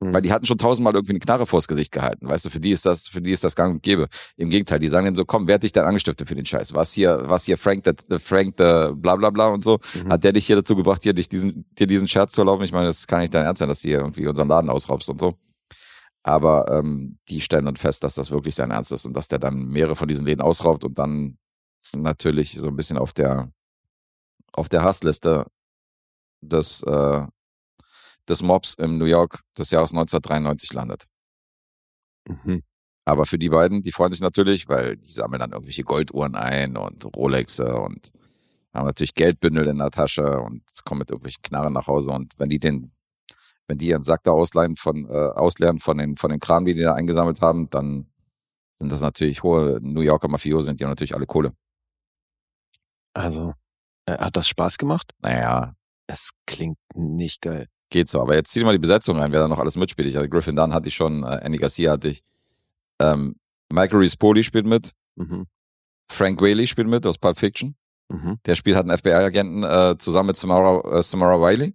Mhm. Weil die hatten schon tausendmal irgendwie eine Knarre vors Gesicht gehalten, weißt du, für die ist das, für die ist das gang und gäbe. Im Gegenteil, die sagen dann so, komm, wer hat dich denn angestiftet für den Scheiß? Was hier, was hier Frank, der, der Frank, der bla bla bla und so, Mhm. hat der dich hier dazu gebracht, hier dich diesen, dir diesen Scherz zu erlauben? Ich meine, das kann nicht dein Ernst sein, dass du hier irgendwie unseren Laden ausraubst und so. Aber ähm, die stellen dann fest, dass das wirklich sein Ernst ist und dass der dann mehrere von diesen Läden ausraubt und dann natürlich so ein bisschen auf der auf der Hassliste des, äh, des Mobs im New York des Jahres 1993 landet. Mhm. Aber für die beiden, die freuen sich natürlich, weil die sammeln dann irgendwelche Golduhren ein und Rolexe und haben natürlich Geldbündel in der Tasche und kommen mit irgendwelchen Knarren nach Hause. Und wenn die den, wenn die ihren Sack da ausleihen von, äh, ausleeren von den, von den Kram, die die da eingesammelt haben, dann sind das natürlich hohe New Yorker Mafiosi und die haben natürlich alle Kohle. Also, äh, hat das Spaß gemacht? Naja, Es klingt nicht geil. Geht so. Aber jetzt zieh dir mal die Besetzung rein, wer da noch alles mitspielt. Ich hatte Griffin Dunn hatte ich schon, äh, Andy Garcia hatte ich. Ähm, Michael Rispoli spielt mit, Mhm. Frank Whaley spielt mit aus Pulp Fiction. Mhm. Der spielt halt einen FBI-Agenten äh, zusammen mit Samara, äh, Samara Wiley.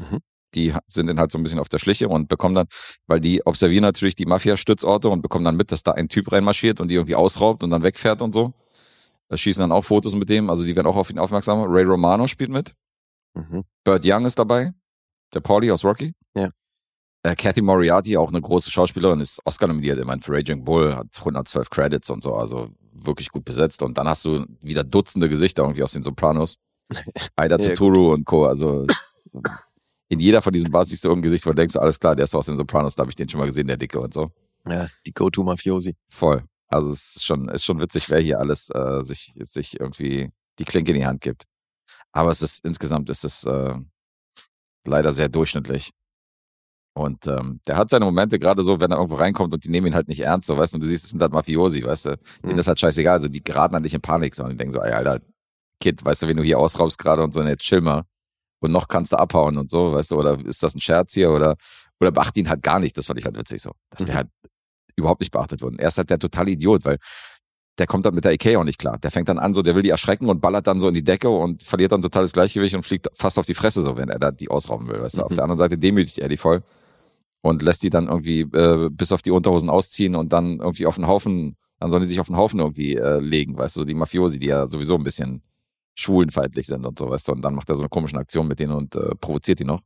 Mhm. Die sind dann halt so ein bisschen auf der Schliche und bekommen dann, weil die observieren natürlich die Mafia-Stützorte und bekommen dann mit, dass da ein Typ reinmarschiert und die irgendwie ausraubt und dann wegfährt und so. Da schießen dann auch Fotos mit dem, also die werden auch auf ihn aufmerksam. Ray Romano spielt mit. Mhm. Burt Young ist dabei. Der Paulie aus Rocky. Ja. Äh, Kathy Moriarty, auch eine große Schauspielerin, ist Oscar nominiert. Ich meine, für Raging Bull hat 112 Credits und so, also wirklich gut besetzt. Und dann hast du wieder Dutzende Gesichter irgendwie aus den Sopranos. Aida Ja, Tuturu und Co. Also in jeder von diesen Bars siehst du irgendein Gesicht, wo du denkst, alles klar, der ist aus den Sopranos, da habe ich den schon mal gesehen, der Dicke und so. Ja, die Go-To-Mafiosi. Voll. Also es ist schon, ist schon witzig, wer hier alles äh, sich, sich irgendwie die Klinke in die Hand gibt. Aber es ist insgesamt ist es äh, leider sehr durchschnittlich. Und ähm, der hat seine Momente gerade so, wenn er irgendwo reinkommt und die nehmen ihn halt nicht ernst, so weißt du, und du siehst, es sind halt Mafiosi, weißt du, denen Mhm. ist halt scheißegal, also die geraten halt nicht in Panik, sondern die denken so, ey, Alter, Kid, weißt du, wenn du hier ausraubst gerade und so, jetzt chill mal und noch kannst du abhauen und so, weißt du, oder ist das ein Scherz hier oder, oder beachte ihn halt gar nicht, das fand ich halt witzig so, dass der Mhm. halt überhaupt nicht beachtet. Und er ist halt der totale Idiot, weil der kommt dann mit der Ikea auch nicht klar. Der fängt dann an, so, der will die erschrecken und ballert dann so in die Decke und verliert dann totales Gleichgewicht und fliegt fast auf die Fresse, so, wenn er da die ausrauben will, weißt du. Auf Mhm. der anderen Seite demütigt er die voll und lässt die dann irgendwie äh, bis auf die Unterhosen ausziehen und dann irgendwie auf den Haufen, dann sollen die sich auf den Haufen irgendwie äh, legen, weißt du, so die Mafiosi, die ja sowieso ein bisschen schwulenfeindlich sind und so, weißt du, und dann macht er so eine komische Aktion mit denen und äh, provoziert die noch.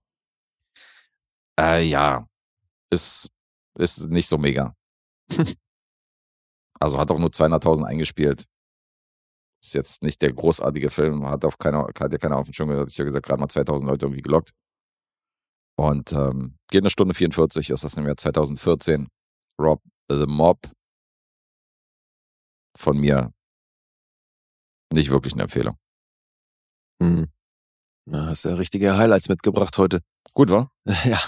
Äh, ja, ist, ist nicht so mega. also hat auch nur 200.000 eingespielt. Ist jetzt nicht der großartige Film, hat auf keiner, hat ja keiner auf dem Schirm gehört. Ich habe gesagt, gerade mal 2000 Leute irgendwie gelockt. Und ähm, geht eine Stunde 44, ist das im Jahr 2014. Rob the Mob. Von mir nicht wirklich eine Empfehlung. Mhm. Na, hast ja richtige Highlights mitgebracht heute. Gut, war? ja.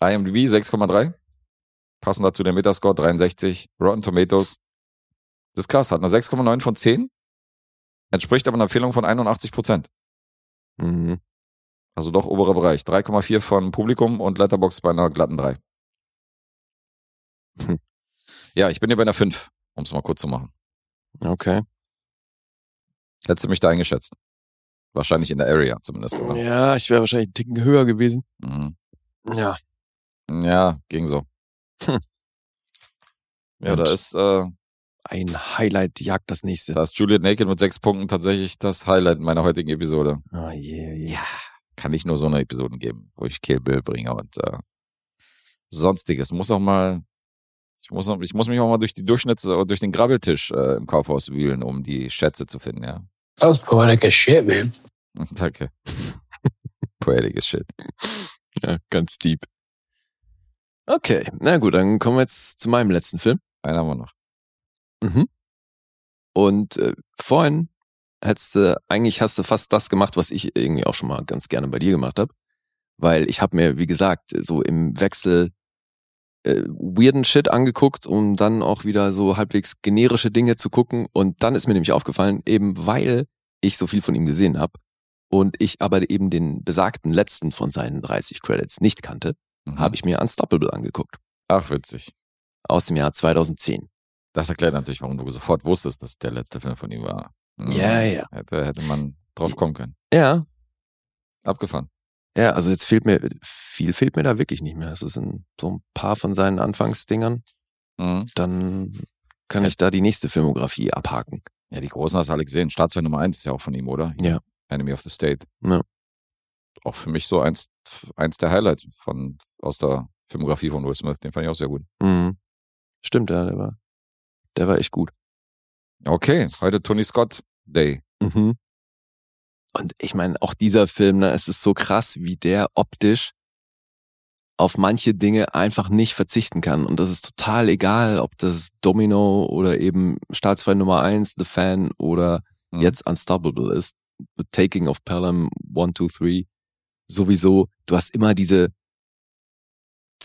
IMDb 6,3. Passend dazu der Metascore 63. Rotten Tomatoes. Das ist krass, hat eine 6,9 von 10. Entspricht aber einer Empfehlung von 81 Prozent. Mhm. Also doch oberer Bereich. 3,4 von Publikum und Letterbox bei einer glatten 3. Hm. Ja, ich bin hier bei einer 5, um es mal kurz zu machen. Okay. Hättest du mich da eingeschätzt? Wahrscheinlich in der Area zumindest, oder? Ja, ich wäre wahrscheinlich einen Ticken höher gewesen. Mhm. Ja. Ja, ging so. Hm. Ja, da Mensch. ist, äh, Ein Highlight jagt das nächste. da ist Juliet Naked mit sechs Punkten tatsächlich das Highlight meiner heutigen Episode. Ah, je, je. Ja, kann nicht nur so eine Episoden geben, wo ich Kill Bill bringe und äh, sonstiges. Muss auch mal, ich muss, noch, ich muss mich auch mal durch die Durchschnitts, äh, durch den Grabbeltisch äh, im Kaufhaus wühlen, um die Schätze zu finden, ja. That was poetic as shit, man. Danke. Poetic as shit. Ja, ganz deep. Okay, na gut, dann kommen wir jetzt zu meinem letzten Film. Einen haben wir noch. Mhm. Und äh, vorhin hättest du, eigentlich hast du fast das gemacht, was ich irgendwie auch schon mal ganz gerne bei dir gemacht habe. Weil ich habe mir, wie gesagt, so im Wechsel äh, weirden Shit angeguckt, um dann auch wieder so halbwegs generische Dinge zu gucken. Und dann ist mir nämlich aufgefallen, eben weil ich so viel von ihm gesehen habe und ich aber eben den besagten letzten von seinen 30 Credits nicht kannte, Mhm. habe ich mir Unstoppable angeguckt. Ach, witzig. Aus dem Jahr 2010. Das erklärt natürlich, warum du sofort wusstest, dass der letzte Film von ihm war. Ja, ja. Hätte, hätte man drauf kommen können. Ja, Abgefahren. Ja, also jetzt fehlt mir, viel fehlt mir da wirklich nicht mehr. Es sind so ein paar von seinen Anfangsdingern. Mhm. Dann kann ich da die nächste Filmografie abhaken. Ja, die großen hast du alle gesehen. Staatsfeind Nummer 1 ist ja auch von ihm, oder? Ja. Enemy of the State. Ja. Auch für mich so eins, eins der Highlights von, aus der Filmografie von Will Smith. Den fand ich auch sehr gut. Mhm. Stimmt, ja, der war, der war echt gut. Okay, heute Tony Scott Day. Mhm. Und ich meine, auch dieser Film, ne, es ist so krass, wie der optisch auf manche Dinge einfach nicht verzichten kann. Und das ist total egal, ob das Domino oder eben Staatsfeind Nummer 1, The Fan oder Mhm. jetzt Unstoppable ist. The Taking of Pelham 1, 2, 3. Sowieso, du hast immer diese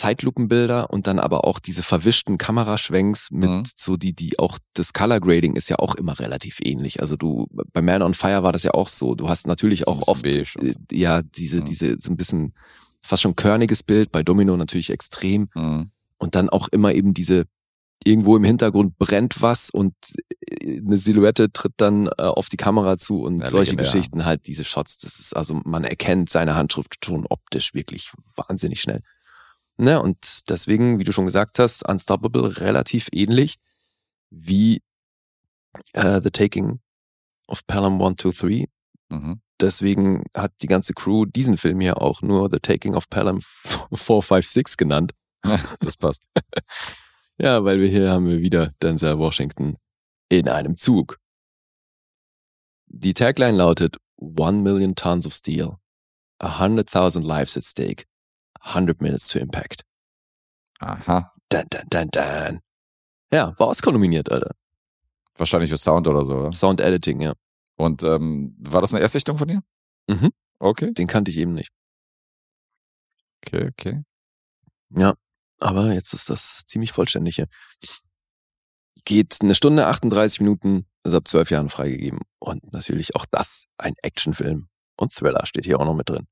Zeitlupenbilder und dann aber auch diese verwischten Kameraschwenks mit Mhm. so die, die auch, das Color Grading ist ja auch immer relativ ähnlich. Also du, bei Man on Fire war das ja auch so. Du hast natürlich auch oft, äh, so. ja, diese, Mhm. diese, so ein bisschen fast schon körniges Bild, bei Domino natürlich extrem Mhm. und dann auch immer eben diese irgendwo im Hintergrund brennt was und äh, eine Silhouette tritt dann äh, auf die Kamera zu und Ja, solche legendär. Geschichten halt, diese Shots, das ist also, man erkennt seine Handschrift schon optisch wirklich wahnsinnig schnell. Ne, und deswegen, wie du schon gesagt hast, Unstoppable relativ ähnlich wie äh, The Taking of Pelham 1, 2, 3. Mhm. Deswegen hat die ganze Crew diesen Film hier auch nur The Taking of Pelham 4, 5, 6 genannt. Das passt. Ja, weil wir hier haben wir wieder Denzel Washington in einem Zug. Die Tagline lautet One million tons of steel, a hundred thousand lives at stake, 100 minutes to impact. Aha. Dun, dun, dun, dun. Ja, war Oscar nominiert, Alter. Wahrscheinlich für Sound oder so. oder? Sound Editing, ja. Und ähm, war das eine Erstsichtung von dir? Mhm. Okay. Den kannte ich eben nicht. Okay, okay. Ja, aber jetzt ist das ziemlich vollständig hier. Geht eine Stunde 38 Minuten, ist ab zwölf Jahren freigegeben. Und natürlich auch das ein Actionfilm. Und Thriller steht hier auch noch mit drin.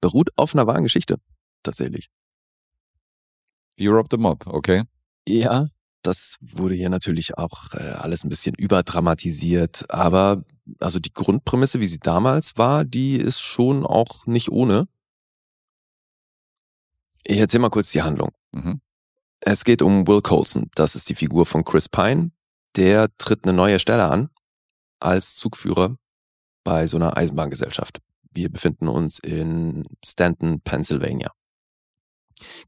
Beruht auf einer wahren Geschichte, tatsächlich. Europe the Mob, okay. Ja, das wurde hier natürlich auch äh, alles ein bisschen überdramatisiert, aber also die Grundprämisse, wie sie damals war, die ist schon auch nicht ohne. Ich erzähl mal kurz die Handlung. Mhm. Es geht um Will Coulson, das ist die Figur von Chris Pine. Der tritt eine neue Stelle an als Zugführer bei so einer Eisenbahngesellschaft. Wir befinden uns in Stanton, Pennsylvania.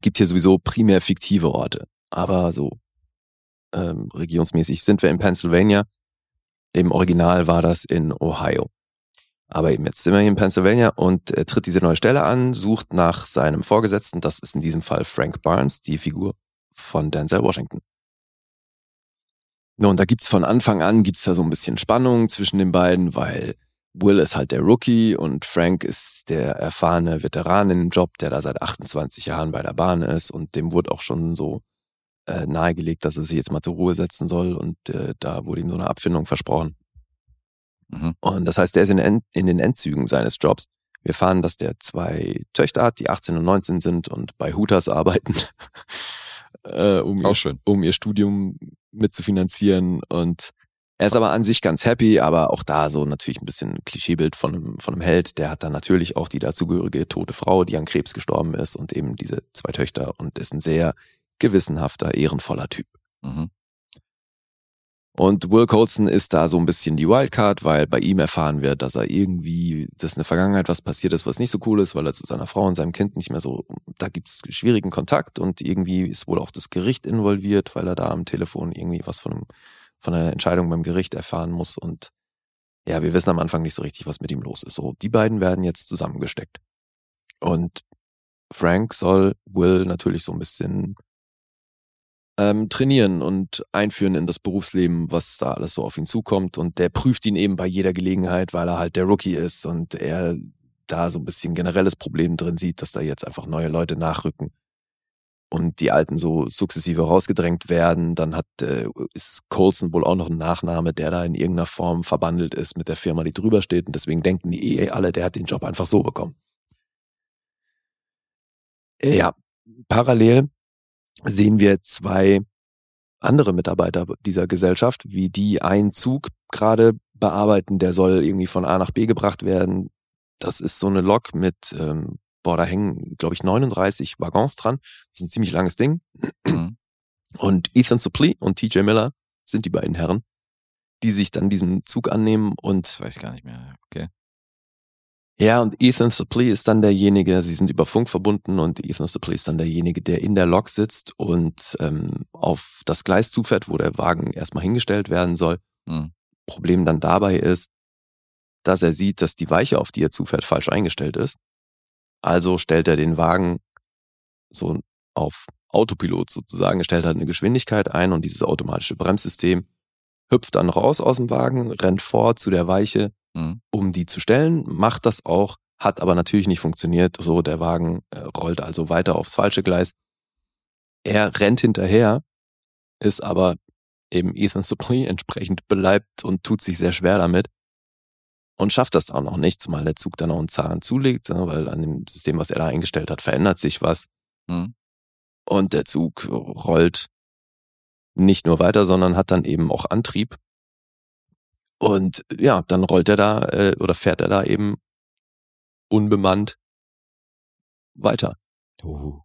Gibt hier sowieso primär fiktive Orte, aber so ähm, regionsmäßig sind wir in Pennsylvania. Im Original war das in Ohio. Aber eben jetzt sind wir hier in Pennsylvania und er tritt diese neue Stelle an, sucht nach seinem Vorgesetzten. Das ist in diesem Fall Frank Barnes, die Figur von Denzel Washington. Und da gibt's von Anfang an gibt's da so ein bisschen Spannung zwischen den beiden, weil Will ist halt der Rookie und Frank ist der erfahrene Veteran in dem Job, der da seit 28 Jahren bei der Bahn ist und dem wurde auch schon so äh, nahegelegt, dass er sich jetzt mal zur Ruhe setzen soll und äh, da wurde ihm so eine Abfindung versprochen. Mhm. Und das heißt, er ist in, End, in den Endzügen seines Jobs. Wir erfahren, dass der zwei Töchter hat, die 18 und 19 sind und bei Hooters arbeiten, äh, um, ihr, um ihr Studium mitzufinanzieren. Und er ist aber an sich ganz happy, aber auch da so natürlich ein bisschen Klischeebild von einem, von einem Held. Der hat dann natürlich auch die dazugehörige tote Frau, die an Krebs gestorben ist und eben diese zwei Töchter und ist ein sehr gewissenhafter, ehrenvoller Typ. Mhm. Und Will Colson ist da so ein bisschen die Wildcard, weil bei ihm erfahren wird, dass er irgendwie, dass in der Vergangenheit was passiert ist, was nicht so cool ist, weil er zu seiner Frau und seinem Kind nicht mehr so, da gibt's schwierigen Kontakt und irgendwie ist wohl auch das Gericht involviert, weil er da am Telefon irgendwie was von, einem, von einer Entscheidung beim Gericht erfahren muss und ja, wir wissen am Anfang nicht so richtig, was mit ihm los ist. So, die beiden werden jetzt zusammengesteckt. Und Frank soll Will natürlich so ein bisschen ähm, trainieren und einführen in das Berufsleben, was da alles so auf ihn zukommt. Und der prüft ihn eben bei jeder Gelegenheit, weil er halt der Rookie ist und er da so ein bisschen generelles Problem drin sieht, dass da jetzt einfach neue Leute nachrücken und die Alten so sukzessive rausgedrängt werden. Dann hat äh, ist Colson wohl auch noch ein Nachname, der da in irgendeiner Form verbandelt ist mit der Firma, die drüber steht. Und deswegen denken die eh alle, der hat den Job einfach so bekommen. Äh, Ja, parallel sehen wir zwei andere Mitarbeiter dieser Gesellschaft, wie die einen Zug gerade bearbeiten, der soll irgendwie von A nach B gebracht werden. Das ist so eine Lok mit, ähm, boah, da hängen, glaube ich, 39 Waggons dran. Das ist ein ziemlich langes Ding. Mhm. Und Ethan Suplee und TJ Miller sind die beiden Herren, die sich dann diesen Zug annehmen und Das weiß ich gar nicht mehr. Okay. ja, und Ethan Suplee ist dann derjenige, sie sind über Funk verbunden und Ethan Suplee ist dann derjenige, der in der Lok sitzt und ähm, auf das Gleis zufährt, wo der Wagen erstmal hingestellt werden soll. Mhm. Problem dann dabei ist, dass er sieht, dass die Weiche, auf die er zufährt, falsch eingestellt ist. Also stellt er den Wagen so auf Autopilot sozusagen, er stellt halt eine Geschwindigkeit ein und dieses automatische Bremssystem hüpft dann raus aus dem Wagen, rennt vor zu der Weiche, Mhm. um die zu stellen, macht das auch, hat aber natürlich nicht funktioniert. So, der Wagen äh, rollt also weiter aufs falsche Gleis. Er rennt hinterher, ist aber eben Ethan Suplee entsprechend beleibt und tut sich sehr schwer damit und schafft das auch noch nicht, zumal der Zug dann auch einen Zahn zulegt, ne, weil an dem System, was er da eingestellt hat, verändert sich was. Mhm. Und der Zug rollt nicht nur weiter, sondern hat dann eben auch Antrieb. Und ja, dann rollt er da äh, oder fährt er da eben unbemannt weiter. Oh.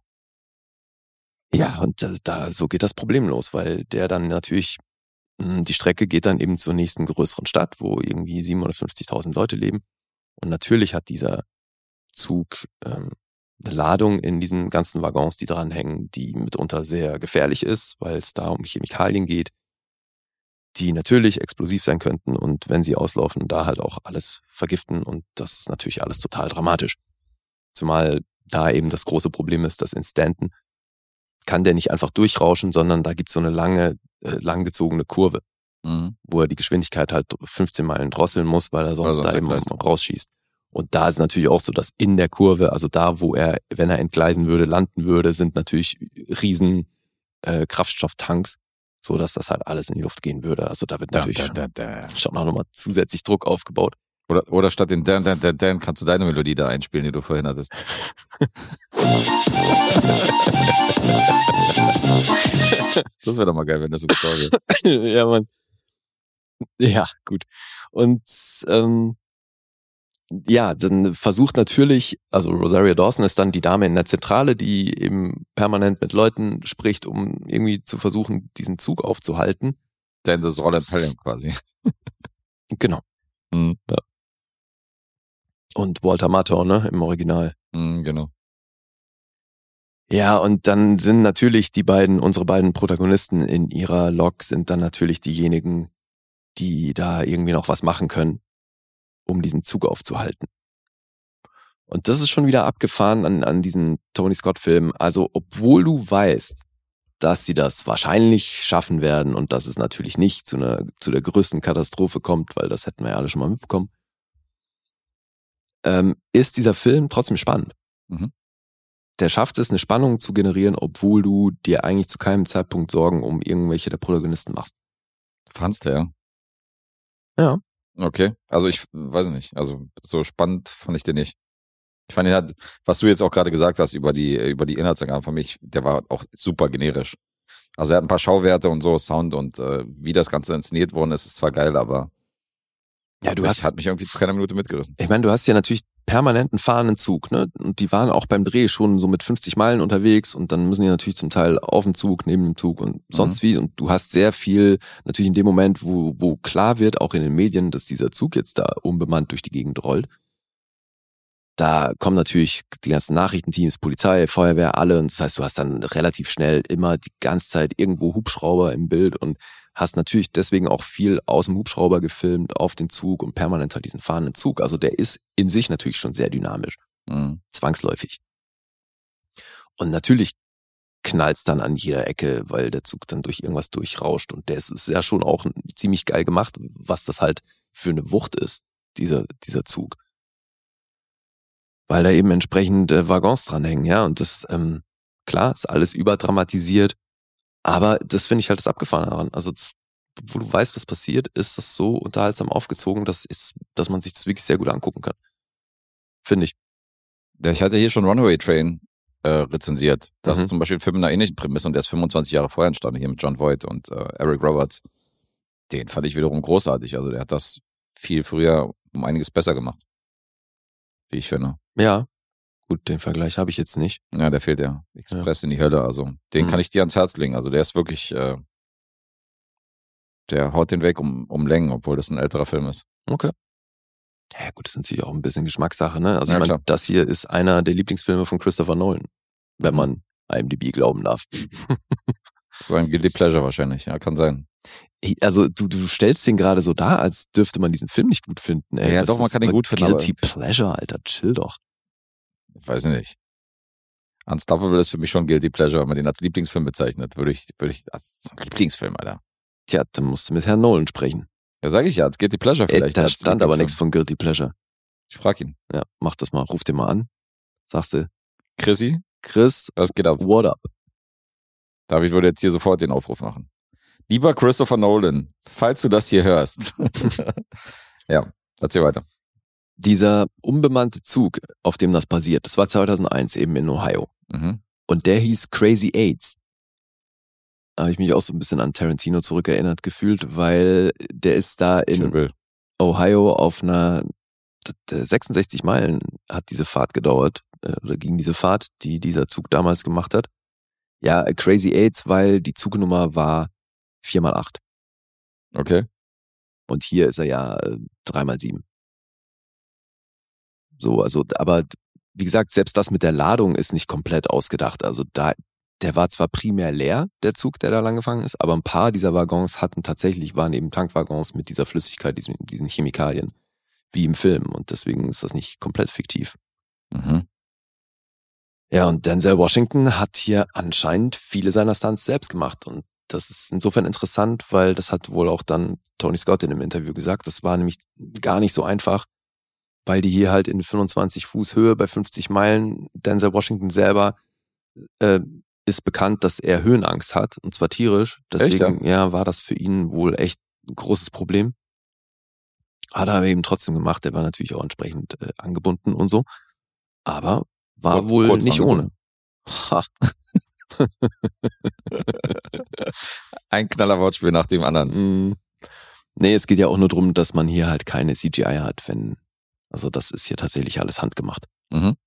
Ja, und da, da so geht das Problem los, weil der dann natürlich die Strecke geht dann eben zur nächsten größeren Stadt, wo irgendwie 750.000 Leute leben. Und natürlich hat dieser Zug ähm, eine Ladung in diesen ganzen Waggons, die dranhängen, die mitunter sehr gefährlich ist, weil es da um Chemikalien geht, die natürlich explosiv sein könnten und wenn sie auslaufen, da halt auch alles vergiften und das ist natürlich alles total dramatisch. Zumal da eben das große Problem ist, dass in Stanton kann der nicht einfach durchrauschen, sondern da gibt's so eine lange, äh, langgezogene Kurve, Mhm. wo er die Geschwindigkeit halt 15 Meilen drosseln muss, weil er sonst, sonst da eben rausschießt. Und da ist natürlich auch so, dass in der Kurve, also da, wo er, wenn er entgleisen würde, landen würde, sind natürlich riesen äh, Kraftstofftanks, so dass das halt alles in die Luft gehen würde. Also da wird Da, natürlich da, schon, da, da. schon auch nochmal zusätzlich Druck aufgebaut. Oder, oder statt den Dan, Dan, Dan, Dan kannst du deine Melodie da einspielen, die du vorhin hattest. Das wäre doch mal geil, wenn das so gestorben wäre. ja, Mann. Ja, gut. Und ähm, ja, dann versucht natürlich, also Rosario Dawson ist dann die Dame in der Zentrale, die eben permanent mit Leuten spricht, um irgendwie zu versuchen, diesen Zug aufzuhalten. Dan das Roland Pelham quasi. Genau. Mhm. Ja. Und Walter Matthau, ne, im Original. Mhm, genau. Ja, und dann sind natürlich die beiden, unsere beiden Protagonisten in ihrer Lok sind dann natürlich diejenigen, die da irgendwie noch was machen können, um diesen Zug aufzuhalten. Und das ist schon wieder abgefahren an, an diesen Tony Scott-Filmen. Also, obwohl du weißt, dass sie das wahrscheinlich schaffen werden und dass es natürlich nicht zu einer, zu der größten Katastrophe kommt, weil das hätten wir ja alle schon mal mitbekommen, ähm, ist dieser Film trotzdem spannend. Mhm. Der schafft es, eine Spannung zu generieren, obwohl du dir eigentlich zu keinem Zeitpunkt Sorgen um irgendwelche der Protagonisten machst. Fandst du, ja? Ja. Okay. Also ich weiß nicht. Also so spannend fand ich den nicht. Ich fand ihn halt, was du jetzt auch gerade gesagt hast über die, über die Inhaltsangaben von mich, der war auch super generisch. Also er hat ein paar Schauwerte und so, Sound und äh, wie das Ganze inszeniert worden ist, ist zwar geil, aber Ja, du hast, hat mich irgendwie zu keiner Minute mitgerissen. ich meine, du hast ja natürlich permanent einen fahrenden Zug, ne? Und die waren auch beim Dreh schon so mit 50 Meilen unterwegs und dann müssen die natürlich zum Teil auf dem Zug, neben dem Zug und sonst wie. Und du hast sehr viel, natürlich in dem Moment, wo, wo klar wird, auch in den Medien, dass dieser Zug jetzt da unbemannt durch die Gegend rollt. Da kommen natürlich die ganzen Nachrichtenteams, Polizei, Feuerwehr, alle. Und das heißt, du hast dann relativ schnell immer die ganze Zeit irgendwo Hubschrauber im Bild und hast natürlich deswegen auch viel aus dem Hubschrauber gefilmt auf den Zug und permanent halt diesen fahrenden Zug. Also der ist in sich natürlich schon sehr dynamisch, Mhm. zwangsläufig. Und natürlich knallt's dann an jeder Ecke, weil der Zug dann durch irgendwas durchrauscht. Und der ist, ist ja schon auch ziemlich geil gemacht, was das halt für eine Wucht ist, dieser, dieser Zug. Weil da eben entsprechend äh, Waggons dranhängen, ja. Und das, ähm, klar, ist alles überdramatisiert. Aber das finde ich halt das Abgefahrene daran. Also, das, wo du weißt, was passiert, ist das so unterhaltsam aufgezogen, dass, ist, dass man sich das wirklich sehr gut angucken kann. Finde ich. Ja, ich hatte hier schon Runaway Train äh, rezensiert. Das Mhm. ist zum Beispiel ein Film mit einer ähnlichen Prämisse und der ist 25 Jahre vorher entstanden, hier mit John Voight und äh, Eric Roberts. Den fand ich wiederum großartig. Also der hat das viel früher um einiges besser gemacht. Wie ich finde. Ja. Gut, den Vergleich habe ich jetzt nicht. Ja, der fehlt ja. Express in die Hölle. Also den Mhm. kann ich dir ans Herz legen. Also der ist wirklich, äh, der haut den weg um, um Längen, obwohl das ein älterer Film ist. Okay. Ja, gut, das ist natürlich auch ein bisschen Geschmackssache, ne? Also Ja, ich klar. das hier ist einer der Lieblingsfilme von Christopher Nolan, wenn Mhm. man IMDb glauben darf. So ein Guilty Pleasure wahrscheinlich. Ja, kann sein. Also du, du stellst den gerade so dar, als dürfte man diesen Film nicht gut finden. Ey. Ja, Das doch, man kann den gut finden, Guilty Pleasure, Alter, chill doch. Weiß ich nicht. Unstoppable ist für mich schon Guilty Pleasure, wenn man den als Lieblingsfilm bezeichnet. Würde ich, würde ich, als Lieblingsfilm, Alter. Tja, dann musst du mit Herrn Nolan sprechen. Ja, sag ich ja, als Guilty Pleasure Ey, vielleicht. da als stand aber nichts von Guilty Pleasure. Ich frag ihn. Ja, mach das mal, ruf den mal an. Sagst du, Chrissy, Chris, was geht ab? what up? David würde jetzt hier sofort den Aufruf machen. Lieber Christopher Nolan, falls du das hier hörst. ja, erzähl weiter. Dieser unbemannte Zug, auf dem das basiert, das war 2001 eben in Ohio. Mhm. Und der hieß Crazy Aids. Da habe ich mich auch so ein bisschen an Tarantino zurückerinnert gefühlt, weil der ist da in Ohio auf einer 66 Meilen hat diese Fahrt gedauert, äh, oder ging diese Fahrt, die dieser Zug damals gemacht hat. Ja, Crazy Aids, weil die Zugnummer war 4x8. Okay. Und hier ist er ja äh, 3x7. So, also, aber wie gesagt, selbst das mit der Ladung ist nicht komplett ausgedacht. Also da, der war zwar primär leer, der Zug, der da lang gefangen ist, aber ein paar dieser Waggons hatten tatsächlich, waren eben Tankwaggons mit dieser Flüssigkeit, diesen, diesen Chemikalien, wie im Film. Und deswegen ist das nicht komplett fiktiv. Mhm. Ja, und Denzel Washington hat hier anscheinend viele seiner Stunts selbst gemacht. Und das ist insofern interessant, weil das hat wohl auch dann Tony Scott in einem Interview gesagt. Das war nämlich gar nicht so einfach, weil die hier halt in 25 Fuß Höhe bei 50 Meilen, Denzel Washington selber äh, ist bekannt, dass er Höhenangst hat, und zwar tierisch. Deswegen, Echt, ja? war das für ihn wohl echt ein großes Problem. Hat er aber eben trotzdem gemacht. Er war natürlich auch entsprechend äh, angebunden und so. Aber war Kurz- wohl nicht angebunden. ohne. Ha. Ein knaller Wortspiel nach dem anderen. Mm. Nee, es geht ja auch nur darum, dass man hier halt keine CGI hat, wenn, also das ist hier tatsächlich alles handgemacht. Mhm.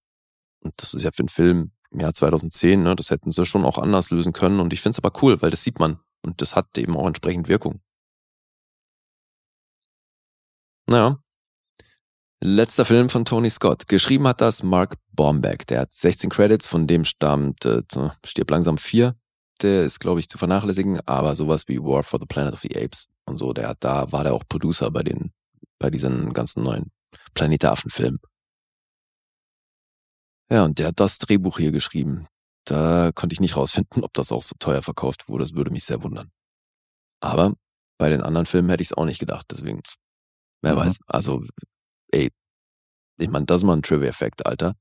Und das ist ja für einen Film im Jahr 2010, ne, das hätten sie schon auch anders lösen können. Und ich finde es aber cool, weil das sieht man. Und das hat eben auch entsprechend Wirkung. Naja. Letzter Film von Tony Scott. Geschrieben hat das Mark Bombeck. Der hat 16 Credits, von dem stammt äh, Stirb langsam 4. Der ist, glaube ich, zu vernachlässigen, aber sowas wie War for the Planet of the Apes und so, der hat da, war der auch Producer bei den, bei diesen ganzen neuen Planet der Affen-Filmen. Ja, und der hat das Drehbuch hier geschrieben. Da konnte ich nicht rausfinden, ob das auch so teuer verkauft wurde. Das würde mich sehr wundern. Aber bei den anderen Filmen hätte ich es auch nicht gedacht. Deswegen, wer Mhm. weiß. Also, ey, ich meine, das ist mal ein Trivia-Effekt, Alter.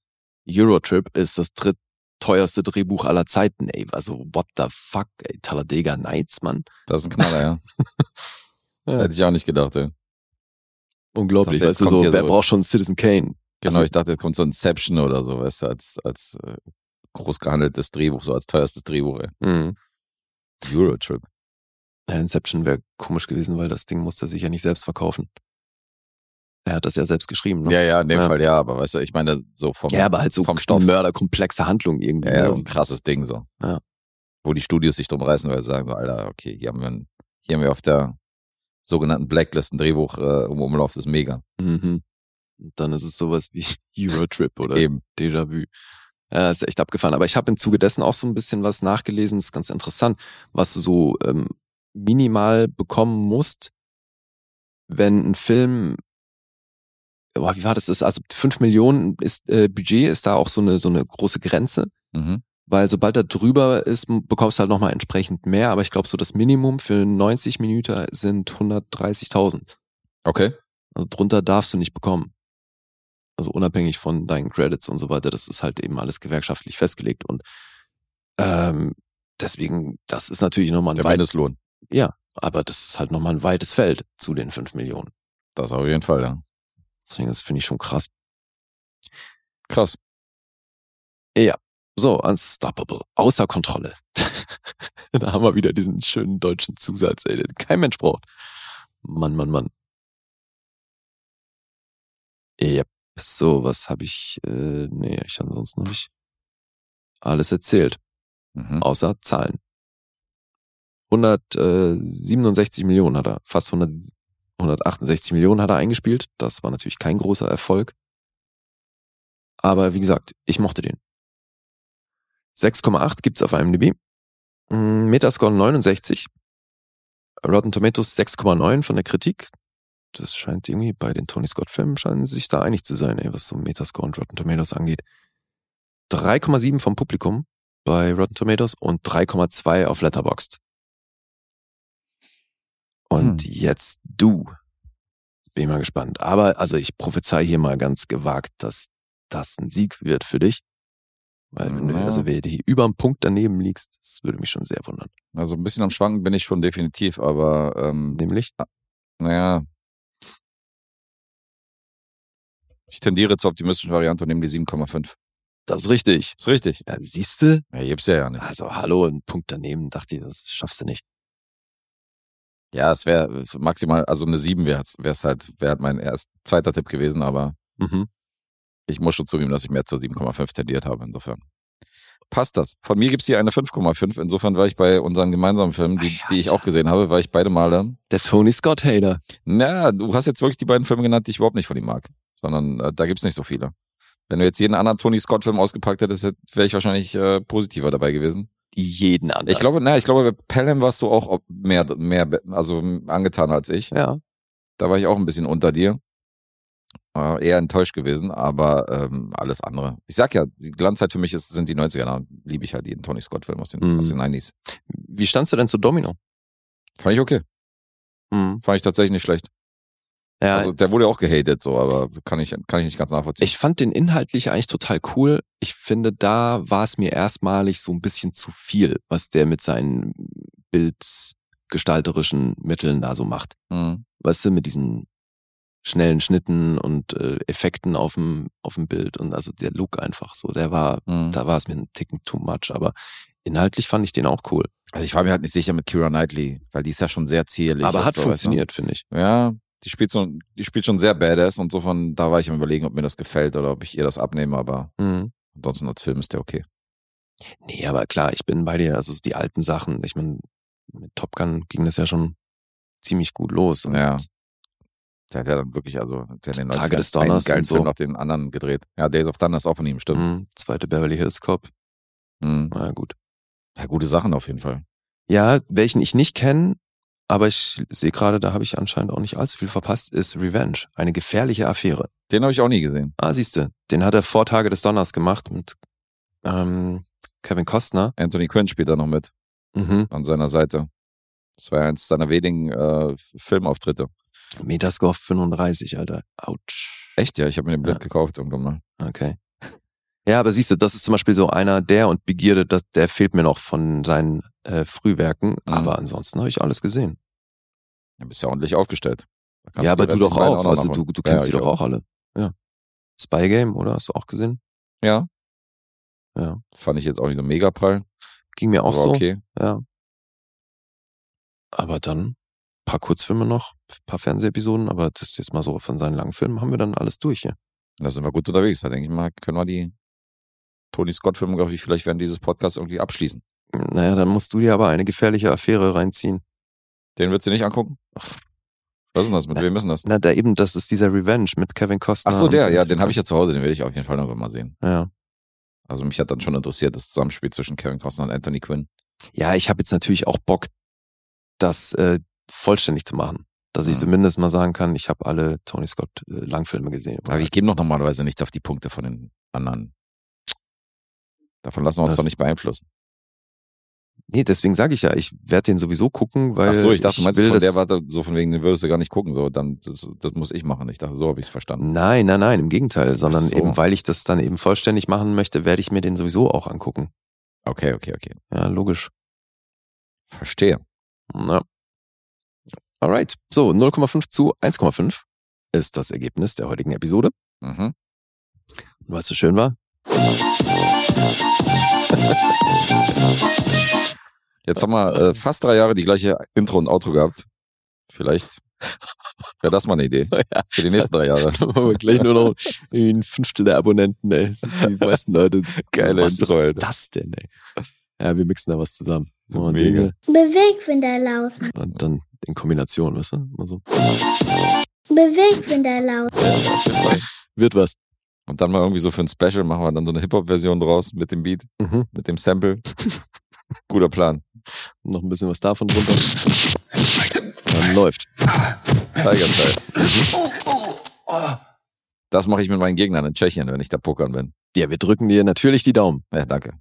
Eurotrip ist das drittteuerste Drehbuch aller Zeiten, ey. Also, what the fuck, ey. Talladega Nights, Mann. Das ist ein Knaller, ja. Ja. Hätte ich auch nicht gedacht, ey. Unglaublich, dachte, weißt du, so, wer so- braucht schon Citizen Kane? Genau, Also- ich dachte, jetzt kommt so Inception oder so, weißt du, als, als äh, groß gehandeltes Drehbuch, so als teuerstes Drehbuch, ey. Mhm. Eurotrip. Ja, Inception wäre komisch gewesen, weil das Ding musste er sich ja nicht selbst verkaufen. Er hat das ja selbst geschrieben, ne? Ja, ja, in dem Ja. Fall ja, aber weißt du, ich meine, so vom, Ja, aber halt so vom Stoff. mörderkomplexe Handlung irgendwie. Ja, ja, ne? ein krasses Ding so. Ja. Wo die Studios sich drum reißen, weil sie sagen so, Alter, okay, hier haben wir, hier haben wir auf der sogenannten Blacklist ein Drehbuch äh, um Umlauf, das ist mega. Mhm. Und dann ist es sowas wie Eurotrip oder Eben. Déjà-vu. Ja, ist echt abgefahren. Aber ich habe im Zuge dessen auch so ein bisschen was nachgelesen, das ist ganz interessant, was du so ähm, minimal bekommen musst, wenn ein Film, boah, wie war das? Ist also 5 Millionen ist äh, Budget ist da auch so eine so eine große Grenze, Mhm. Weil sobald da drüber ist, bekommst du halt nochmal entsprechend mehr. Aber ich glaube, so das Minimum für 90 Minuten sind 130.000. Okay. Also drunter darfst du nicht bekommen. Also unabhängig von deinen Credits und so weiter, das ist halt eben alles gewerkschaftlich festgelegt. Und ähm, deswegen, das ist natürlich nochmal ein Der weit, Mindestlohn. ja, aber das ist halt nochmal ein weites Feld zu den 5 Millionen. Das auf jeden Fall, ja. Deswegen, das finde ich schon krass. Krass. So, unstoppable, außer Kontrolle. da haben wir wieder diesen schönen deutschen Zusatz, ey, den kein Mensch braucht. Mann, Mann, Mann. Ja, so, was habe ich, äh, nee, ich ansonsten habe ich alles erzählt, Mhm. außer Zahlen. 167 Millionen hat er, fast 100, 168 Millionen hat er eingespielt. Das war natürlich kein großer Erfolg. Aber wie gesagt, ich mochte den. 6,8 gibt's auf IMDb. Mm, Metascore 69. Rotten Tomatoes 6,9 von der Kritik. Das scheint irgendwie bei den Tony Scott Filmen scheinen sich da einig zu sein, ey, was so Metascore und Rotten Tomatoes angeht. 3,7 vom Publikum bei Rotten Tomatoes und 3,2 auf Letterboxd. Und Hm. jetzt du. Bin ich mal gespannt. Aber also ich prophezei hier mal ganz gewagt, dass das ein Sieg wird für dich. Weil wenn du Ja. also wer hier über einen Punkt daneben liegst, das würde mich schon sehr wundern. Also ein bisschen am Schwanken bin ich schon definitiv, aber ähm, Nämlich? naja. Ich tendiere zur optimistischen Variante und nehme die 7,5. Das ist richtig. Ist richtig. Ja, siehst du? Ja, gibt's ja, ja nicht. Also, hallo, ein Punkt daneben. Dachte ich, das schaffst du nicht. Ja, es wäre maximal, also eine 7 wäre es halt, wäre halt mein erst zweiter Tipp gewesen, aber Mhm. Ich muss schon zugeben, dass ich mehr zur 7,5 tendiert habe, insofern. Passt das. Von mir gibt's hier eine 5,5. Insofern war ich bei unseren gemeinsamen Filmen, die, die ich auch gesehen habe, war ich beide Male. Der Tony Scott-Hater. Na, du hast jetzt wirklich die beiden Filme genannt, die ich überhaupt nicht von ihm mag. Sondern äh, da gibt's nicht so viele. Wenn du jetzt jeden anderen Tony Scott-Film ausgepackt hättest, wäre ich wahrscheinlich äh, positiver dabei gewesen. Jeden anderen. Ich glaube, na, ich glaube, bei Pelham warst du auch mehr, mehr, also angetan als ich. Ja. Da war ich auch ein bisschen unter dir. Äh, eher enttäuscht gewesen, aber ähm, alles andere. Ich sag ja, die Glanzzeit für mich ist, sind die 90er. Da liebe ich halt jeden Tony Scott-Film aus den, Mhm. aus den 90s. Wie standst du denn zu Domino? Fand ich okay. Mhm. Fand ich tatsächlich nicht schlecht. Ja, Also der wurde auch gehatet, so, aber kann ich, kann ich nicht ganz nachvollziehen. ich fand den inhaltlich eigentlich total cool. Ich finde, da war es mir erstmalig so ein bisschen zu viel, was der mit seinen bildgestalterischen Mitteln da so macht. Mhm. Weißt du, mit diesen schnellen Schnitten und äh, Effekten auf dem auf dem Bild und also der Look einfach so, der war, Mhm. da war es mir ein Ticken too much, aber inhaltlich fand ich den auch cool. Also ich war mir halt nicht sicher mit Kira Knightley, weil die ist ja schon sehr zierlich. aber hat so, weißt du? funktioniert, finde ich. Ja, die spielt so, die spielt schon sehr badass und so von, da war ich am überlegen, ob mir das gefällt oder ob ich ihr das abnehme, aber Mhm. ansonsten als Film ist der okay. Nee, aber klar, ich bin bei dir, also die alten Sachen, ich meine, mit Top Gun ging das ja schon ziemlich gut los. Und Ja. Der hat ja dann wirklich, also, der den Tage 90ern des Donners einen und so. Film nach den anderen gedreht. Ja, Days of Thunder ist auch von ihm, stimmt. Mhm, zweite Beverly Hills Cop. Mhm. Na gut. Ja, gute Sachen auf jeden Fall. Ja, welchen ich nicht kenne, aber ich sehe gerade, da habe ich anscheinend auch nicht allzu viel verpasst, ist Revenge. Eine gefährliche Affäre. Den habe ich auch nie gesehen. Ah, siehste, den hat er vor Tage des Donners gemacht mit ähm, Kevin Costner. Anthony Quinn spielt da noch mit Mhm. an seiner Seite. Das war ja eins seiner wenigen äh, Filmauftritte. Metascore 35, Alter. Autsch. Echt, ja, ich habe mir den blind Ja. gekauft irgendwann mal. Okay. Ja, aber siehst du, das ist zum Beispiel so einer, der und Begierde, das, der fehlt mir noch von seinen äh, Frühwerken. Mhm. Aber ansonsten habe ich alles gesehen. Du bist ja ordentlich aufgestellt. Ja, aber du doch auch. Also du, du kennst ja, die doch auch alle. Ja. Spy Game, oder? Hast du auch gesehen? Ja. Ja. Fand ich jetzt auch nicht so mega prall. Ging mir auch aber so. okay. Ja. Aber dann paar Kurzfilme noch, paar Fernsehepisoden, aber das ist jetzt mal so von seinen langen Filmen haben wir dann alles durch hier. Da sind wir gut unterwegs. Da denke ich mal, können wir die Tony Scott-Filmografie vielleicht während dieses Podcasts irgendwie abschließen. Naja, dann musst du dir aber eine gefährliche Affäre reinziehen. Den würdest du nicht angucken? Was ist denn das? Mit Na, wem ist denn das? Na, da eben, das ist dieser Revenge mit Kevin Costner. Ach so, der, ja, den habe ich ja zu Hause, den werde ich auf jeden Fall noch mal sehen. Ja. Also mich hat dann schon interessiert, das Zusammenspiel zwischen Kevin Costner und Anthony Quinn. Ja, ich habe jetzt natürlich auch Bock, das äh, vollständig zu machen. Dass ich Mhm. zumindest mal sagen kann, ich habe alle Tony Scott äh, Langfilme gesehen. Aber ich gebe doch normalerweise nichts auf die Punkte von den anderen. Davon lassen wir uns Das- doch nicht beeinflussen. nee, deswegen sage ich ja, ich werde den sowieso gucken, weil Ach so, ich dachte, du meinst will von der Warte, so von wegen, den würdest du gar nicht gucken, so, dann, das, das muss ich machen. Ich dachte, so habe ich es verstanden. Nein, nein, nein, im Gegenteil, sondern so. eben, weil ich das dann eben vollständig machen möchte, werde ich mir den sowieso auch angucken. Okay, okay, okay. Ja, logisch. Verstehe. Ja. Alright. So, 0,5 zu 1,5 ist das Ergebnis der heutigen Episode. Mhm. Und weil es so schön war. Jetzt haben wir äh, fast drei Jahre die gleiche Intro und Outro gehabt. Vielleicht wäre das mal eine Idee Ja. für die nächsten drei Jahre. Dann machen wir gleich nur noch ein Fünftel der Abonnenten, ey. Die meisten Leute. Geile was Intro, ist Alter. das denn, ey? Ja, wir mixen da was zusammen. Mega. Dinge Bewegfinderlausen. Und dann in Kombination, weißt du? Mal so. Bewegfinderlausen. Auf jeden Fall. Wird was. Und dann mal irgendwie so für ein Special machen wir dann so eine Hip-Hop-Version draus mit dem Beat, Mhm. mit dem Sample. Guter Plan. Noch ein bisschen was davon drunter. Dann läuft. Tiger-Style. Das mache ich mit meinen Gegnern in Tschechien, wenn ich da pokern bin. Ja, wir drücken dir natürlich die Daumen. Ja, danke.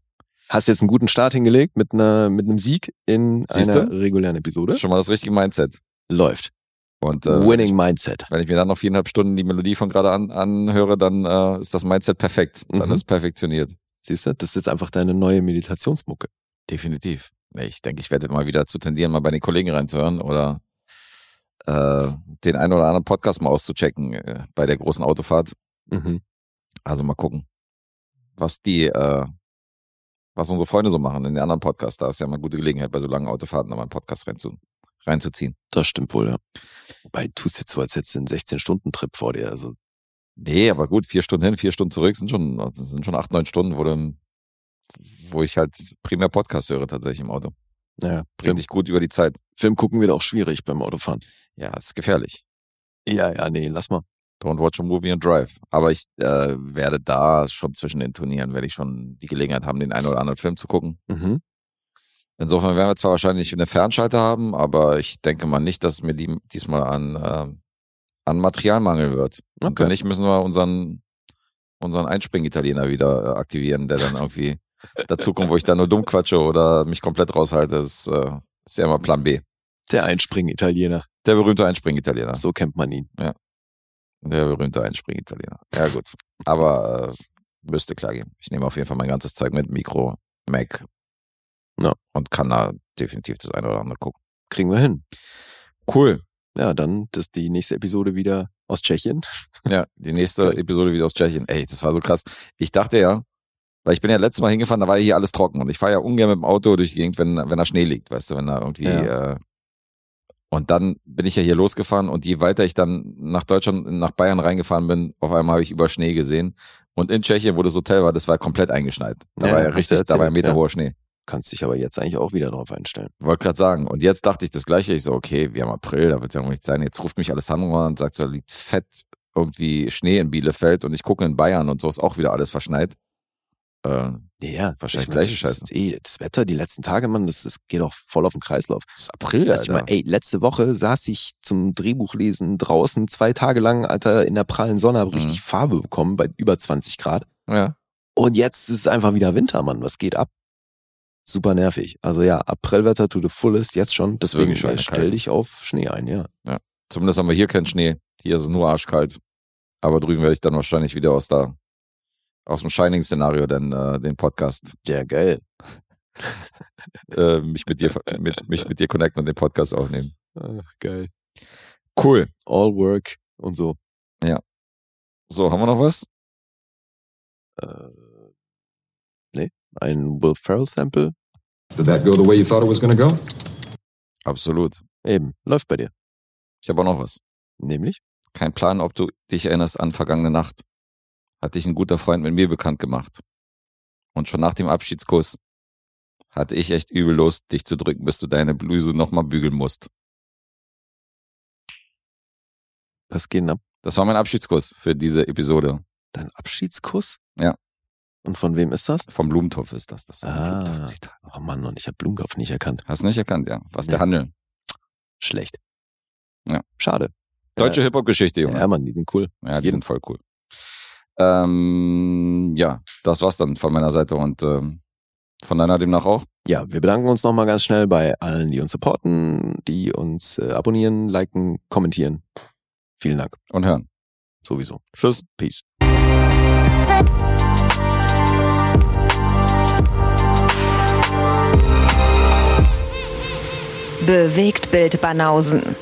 Hast jetzt einen guten Start hingelegt mit, einer, mit einem Sieg in Siehste? einer regulären Episode. Schon mal das richtige Mindset. Läuft. Und äh, Winning Mindset. wenn ich mir dann noch viereinhalb Stunden die Melodie von gerade an, anhöre, dann äh, ist das Mindset perfekt. Dann Mhm. ist es perfektioniert. Siehst du, das ist jetzt einfach deine neue Meditationsmucke. Definitiv. Ich denke, ich werde mal wieder zu tendieren, mal bei den Kollegen reinzuhören oder äh, den einen oder anderen Podcast mal auszuchecken äh, bei der großen Autofahrt. Mhm. Also mal gucken. was die, äh, was unsere Freunde so machen in den anderen Podcasts. Da ist ja mal eine gute Gelegenheit, bei so langen Autofahrten nochmal einen Podcast reinzu, reinzuziehen. Das stimmt wohl, ja. Wobei, du tust jetzt so, als hättest du einen 16-Stunden-Trip vor dir. Also, Nee, aber gut, vier Stunden hin, vier Stunden zurück sind schon, sind schon acht, neun Stunden, wo, du, wo ich halt primär Podcast höre tatsächlich im Auto. naja, Bringt dich gut über die Zeit. Film gucken wird auch schwierig beim Autofahren. Ja, ist gefährlich. Ja, ja, nee, lass mal. Don't watch a movie and drive. Aber ich äh, werde da schon zwischen den Turnieren, werde ich schon die Gelegenheit haben, den einen oder anderen Film zu gucken. Mhm. Insofern werden wir zwar wahrscheinlich eine Fernschalter haben, aber ich denke mal nicht, dass es mir die, diesmal an, äh, an Material mangeln wird. Und Okay. wenn nicht, müssen wir unseren, unseren Einspring-Italiener wieder äh, aktivieren, der dann irgendwie dazukommt, wo ich dann nur dumm quatsche oder mich komplett raushalte. Das äh, ist ja immer Plan B. Der Einspringen-Italiener. Der berühmte Einspring-Italiener. So kennt man ihn. Der berühmte Einspring-Italiener. Ja, gut. Aber äh, müsste klar gehen. Ich nehme auf jeden Fall mein ganzes Zeug mit, Mikro, Mac. Ja. Und kann da definitiv das eine oder andere gucken. Kriegen wir hin. Cool. Ja, dann ist die nächste Episode wieder aus Tschechien. Ja, die nächste Episode wieder aus Tschechien. Ey, das war so krass. Ich dachte ja, weil ich bin ja letztes Mal hingefahren, da war ja hier alles trocken und ich fahre ja ungern mit dem Auto durch die Gegend, wenn, wenn da Schnee liegt, weißt du, wenn da irgendwie. Ja. Äh, und dann bin ich ja hier losgefahren und je weiter ich dann nach Deutschland, nach Bayern reingefahren bin, auf einmal habe ich über Schnee gesehen. Und in Tschechien, wo das Hotel war, das war komplett eingeschneit. Da Ja, war ja richtig, da war ein erzählt, Meter ja. hoher Schnee. Kannst dich aber jetzt eigentlich auch wieder drauf einstellen. Wollte gerade sagen. Und jetzt dachte ich das Gleiche. Ich so, okay, wir haben April, da wird ja noch nichts sein. Jetzt ruft mich Alessandro an und sagt so, da liegt fett irgendwie Schnee in Bielefeld und ich gucke in Bayern und so ist auch wieder alles verschneit. Äh, Ja, Wahrscheinlich ich meine, gleiche das ist Scheiße. Eh, das Wetter die letzten Tage, Mann, das, das geht auch voll auf den Kreislauf. das ist April, Also ich Alter. meine, ey, letzte Woche saß ich zum Drehbuchlesen draußen zwei Tage lang, Alter, in der prallen Sonne, habe richtig Mhm. Farbe bekommen bei über 20 Grad. ja. Und jetzt ist es einfach wieder Winter, Mann. Was geht ab? Super nervig. Also ja, Aprilwetter to the fullest jetzt schon. Deswegen wirklich scheiße stell kalt. dich auf Schnee ein, ja. Zumindest haben wir hier keinen Schnee. Hier ist es nur arschkalt. Aber drüben werde ich dann wahrscheinlich wieder aus der aus dem Shining-Szenario dann äh, den Podcast Ja, geil. äh, mich mit dir mit, mich mit dir connecten und den Podcast aufnehmen. Ach, geil. Cool. All work und so. So, haben wir noch was? Äh, nee, ein Will Ferrell Sample. Did that go the way you thought it was going to go? Absolut. Eben, läuft bei dir. Ich habe auch noch was. Nämlich? Kein Plan, ob du dich erinnerst an vergangene Nacht. Hat dich ein guter Freund mit mir bekannt gemacht. Und schon nach dem Abschiedskuss hatte ich echt übel Lust, dich zu drücken, bis du deine Bluse nochmal bügeln musst. Was geht denn ab? Das war mein Abschiedskuss für diese Episode. Dein Abschiedskuss? Ja. Und von wem ist das? Vom Blumentopf ist das. Das ist ein Ah. Blumentopf-Zitat. Oh Mann, und ich habe Blumentopf nicht erkannt. Hast nicht erkannt, ja. Was Nee. der Handel. Schlecht. Ja. Schade. Deutsche ja, Hip-Hop-Geschichte, Junge. Ja, Mann, die sind cool. Ja, die sind voll cool. Ähm, ja, das war's dann von meiner Seite und ähm, von deiner demnach auch. Ja, wir bedanken uns nochmal ganz schnell bei allen, die uns supporten, die uns äh, abonnieren, liken, kommentieren. Vielen Dank. Und hören. Sowieso. Tschüss. Peace. Bewegt Bild Banausen.